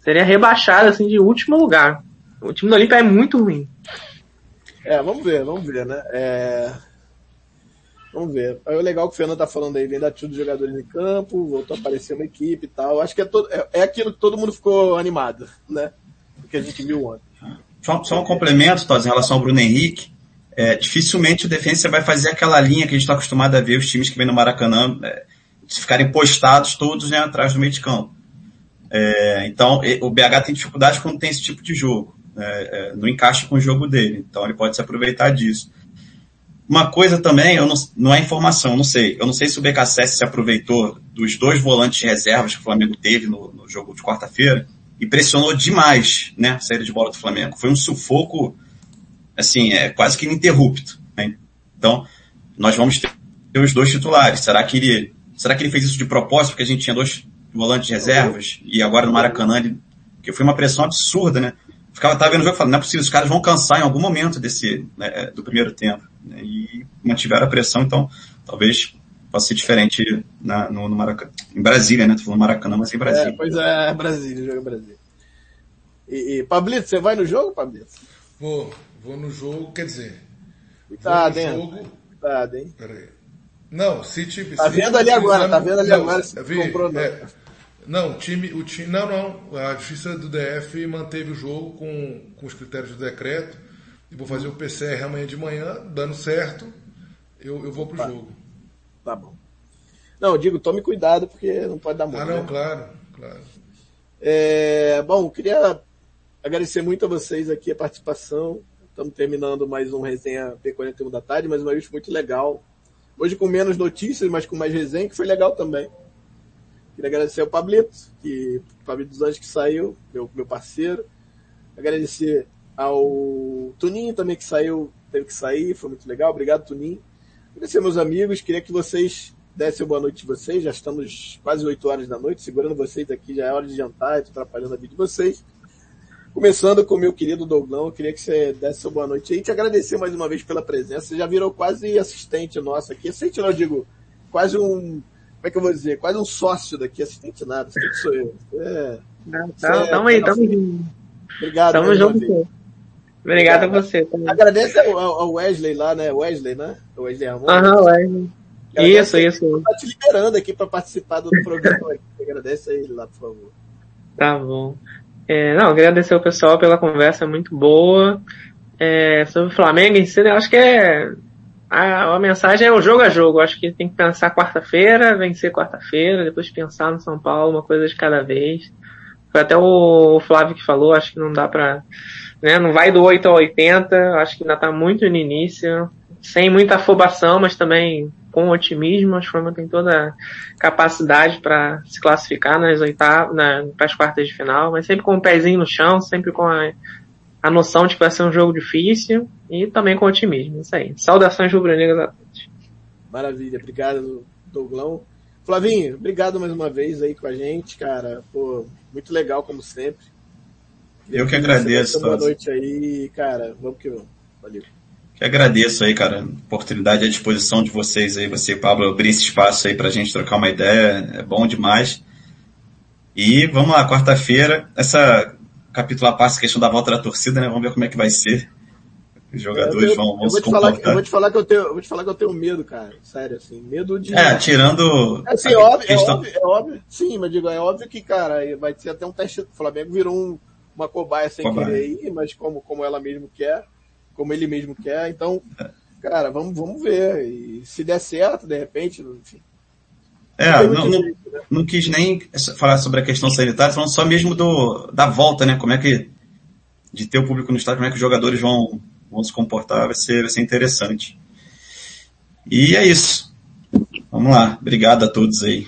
Seria rebaixado, assim, de último lugar. O time do Olímpia é muito ruim. É, vamos ver, vamos ver, né? É... Vamos ver. É legal que o Fernando tá falando aí, vem da tio dos jogadores em campo, voltou a aparecer uma equipe e tal. Acho que é, todo, é, é aquilo que todo mundo ficou animado, né? O que a gente viu ontem. Só, só um complemento, Todd, em relação ao Bruno Henrique. É, dificilmente o defensa vai fazer aquela linha que a gente está acostumado a ver os times que vêm no Maracanã é, ficarem postados todos né, atrás do meio de campo. É, então, o BH tem dificuldade quando tem esse tipo de jogo é, é, não encaixa com o jogo dele. Então ele pode se aproveitar disso. Uma coisa também, eu não, não é informação, não sei. Eu não sei se o BKSS se aproveitou dos dois volantes reservas que o Flamengo teve no, no jogo de quarta-feira e pressionou demais, né, a saída de bola do Flamengo. Foi um sufoco, assim, é quase que ininterrupto. Né? Então, nós vamos ter os dois titulares. Será que ele, será que ele fez isso de propósito porque a gente tinha dois volantes reservas e agora no Maracanã ele, que foi uma pressão absurda, né? Ficava tava vendo o jogo e falando, não é possível, os caras vão cansar em algum momento desse, né, é, do primeiro tempo. Né, e mantiveram a pressão, então talvez possa ser diferente na, no, no Maracanã. Em Brasília, né? Tô falando Maracanã, mas em Brasília. É, pois é, Brasília, jogo em Brasília. E, e Pablito, você vai no jogo, Pablito? Vou, vou no jogo, quer dizer. Cuidado, hein? Jogo... Cuidado, hein? Peraí. Não, se tipo. Tá vendo ali agora, tá vendo ali não, agora se vi, comprou não. É, não, o time, o time, não, não. A Justiça do DF manteve o jogo com, com os critérios do decreto. E vou fazer o PCR amanhã de manhã, dando certo, eu, eu vou pro tá. jogo. Tá bom. Não, eu digo, tome cuidado porque não pode dar muito. Ah, não, né? claro, claro. É, bom, queria agradecer muito a vocês aqui a participação. Estamos terminando mais um resenha P41 da tarde, mas uma vez muito legal. Hoje com menos notícias, mas com mais resenha, que foi legal também. Queria agradecer ao Pablito, que, Pablito dos Anjos que saiu, meu, meu parceiro. Agradecer ao Tuninho também que saiu, teve que sair, foi muito legal. Obrigado, Tuninho. Agradecer meus amigos, queria que vocês dessem boa noite de vocês. Já estamos quase 8 horas da noite, segurando vocês aqui, já é hora de jantar, estou atrapalhando a vida de vocês. Começando com o meu querido Douglão, queria que você desse sua boa noite aí. Te agradecer mais uma vez pela presença. Você já virou quase assistente nosso aqui. Assistente não, eu digo, quase um é que eu vou dizer? Quase um sócio daqui, assistente nada, assistente sou eu. É, não, tamo, é, tamo aí, tamo junto. Obrigado. Tamo junto. Obrigado, a você. Também. Agradece ao, ao, Wesley lá, né? Wesley, né? O Wesley Ramon. Aham, Wesley. Isso, isso. Tá te liberando aqui para participar do programa. Agradece a ele lá, por favor. Tá bom. É, não, agradecer ao pessoal pela conversa muito boa. É, sobre o Flamengo em si, eu acho que é a, a mensagem é o jogo a jogo. Acho que tem que pensar quarta-feira, vencer quarta-feira, depois pensar no São Paulo, uma coisa de cada vez. Foi até o Flávio que falou, acho que não dá pra, né, não vai do 8 ao 80, acho que ainda tá muito no início, sem muita afobação, mas também com otimismo. Acho que o Flamengo tem toda a capacidade para se classificar nas oitavas, na, para as quartas de final, mas sempre com o um pezinho no chão, sempre com a, a noção de que vai ser um jogo difícil e também com otimismo. Isso aí. Saudações rubro-negras a todos. Maravilha, obrigado, Douglão. Flavinho, obrigado mais uma vez aí com a gente, cara. Pô, muito legal como sempre. Eu que agradeço. Boa noite aí, cara. Vamos que vamos. Valeu. Que agradeço aí, cara, a oportunidade à disposição de vocês aí, você e Pablo, abrir esse espaço aí pra gente trocar uma ideia, é bom demais. E vamos lá, quarta-feira, essa capítulo a passo, questão da volta da torcida, né, vamos ver como é que vai ser. Os jogadores eu, vão, vão eu se comportar. Falar, eu vou te falar que eu tenho, eu vou te falar que eu tenho medo, cara. Sério, assim, medo de. É, tirando. Assim, óbvio, questão... é óbvio, é óbvio. Sim, mas digo, é óbvio que, cara, vai ser até um teste. O Flamengo virou um, uma cobaia sem cobaia. querer ir, mas como, como ela mesmo quer, como ele mesmo quer, então, é. cara, vamos, vamos ver. E se der certo, de repente, enfim. É, não, não, né? não, quis nem falar sobre a questão sanitária, falando só mesmo do, da volta, né? Como é que, de ter o público no estádio, como é que os jogadores vão, vão se comportar, vai ser, vai ser interessante. E é isso. Vamos lá. Obrigado a todos aí.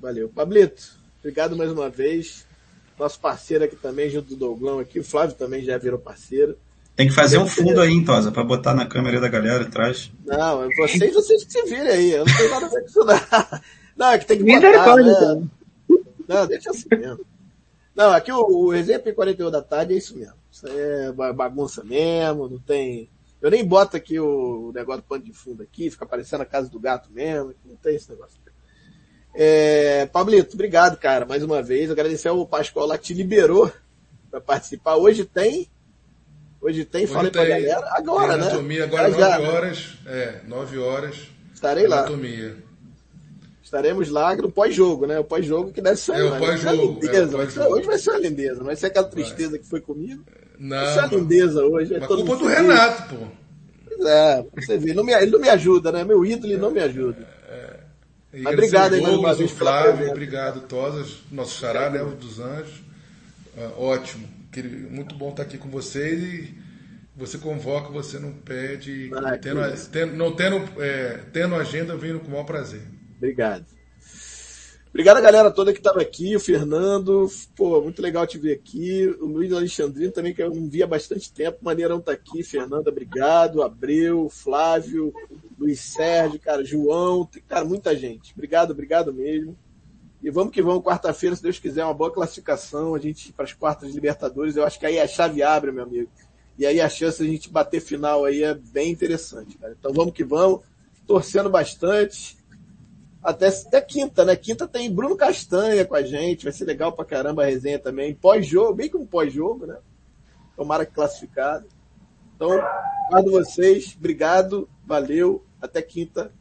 Valeu. Pablito, obrigado mais uma vez nosso parceiro aqui também, junto do Douglão aqui. O Flávio também já virou parceiro. Tem que fazer um fundo aí, Tosa, pra botar na câmera da galera atrás. Não, vocês, vocês que se virem aí. Eu não tenho nada a ver com isso, não. [LAUGHS] Não, é que tem que botar, né? Então. Não, deixa assim mesmo. Não, aqui o, o exemplo em 41 da tarde é isso mesmo. Isso aí é bagunça mesmo, não tem... Eu nem boto aqui o negócio do pano de fundo aqui, fica parecendo a casa do gato mesmo, não tem esse negócio. É, Pablito, obrigado, cara, mais uma vez. Agradecer ao Pascoal lá que te liberou para participar. Hoje tem. Hoje tem, Hoje falei tem, pra galera. Agora, né? Anatomia, agora já, 9 horas. É, 9 horas. Estarei lá. Anatomia. Estaremos lá no pós-jogo, né? O pós-jogo que deve ser. É, o pós-jogo. É, pós hoje vai ser uma lindeza, não vai ser aquela tristeza vai. que foi comigo. Não. Vai ser uma lindeza hoje. É Mas culpa do Renato, pô. Pois é, você vê, ele não me, ele não me ajuda, né? Meu ídolo ele não me ajuda. Mas obrigado aí, Douglas, o Flávio, obrigado, Tosas, nosso xará, né, dos Anjos. Uh, ótimo. Muito bom estar aqui com vocês e você convoca, você não pede. Tendo, tendo, não tendo, é, tendo agenda, vindo com o maior prazer. Obrigado. Obrigado a galera toda que estava aqui, o Fernando, pô, muito legal te ver aqui, o Luiz Alexandrino também, que eu não via há bastante tempo, Maneirão tá aqui, Fernanda, obrigado, Abreu, Flávio, Luiz Sérgio, cara, João, cara, muita gente. Obrigado, obrigado mesmo. E vamos que vamos, quarta-feira, se Deus quiser, uma boa classificação, a gente para as quartas de Libertadores, eu acho que aí a chave abre, meu amigo. E aí a chance de a gente bater final aí é bem interessante, cara. Então vamos que vamos, torcendo bastante até, até quinta, né? Quinta tem Bruno Castanha com a gente, vai ser legal pra caramba a resenha também. Pós-jogo, bem como pós-jogo, né? Tomara que classificado. Então, guardo vocês, obrigado, valeu, até quinta.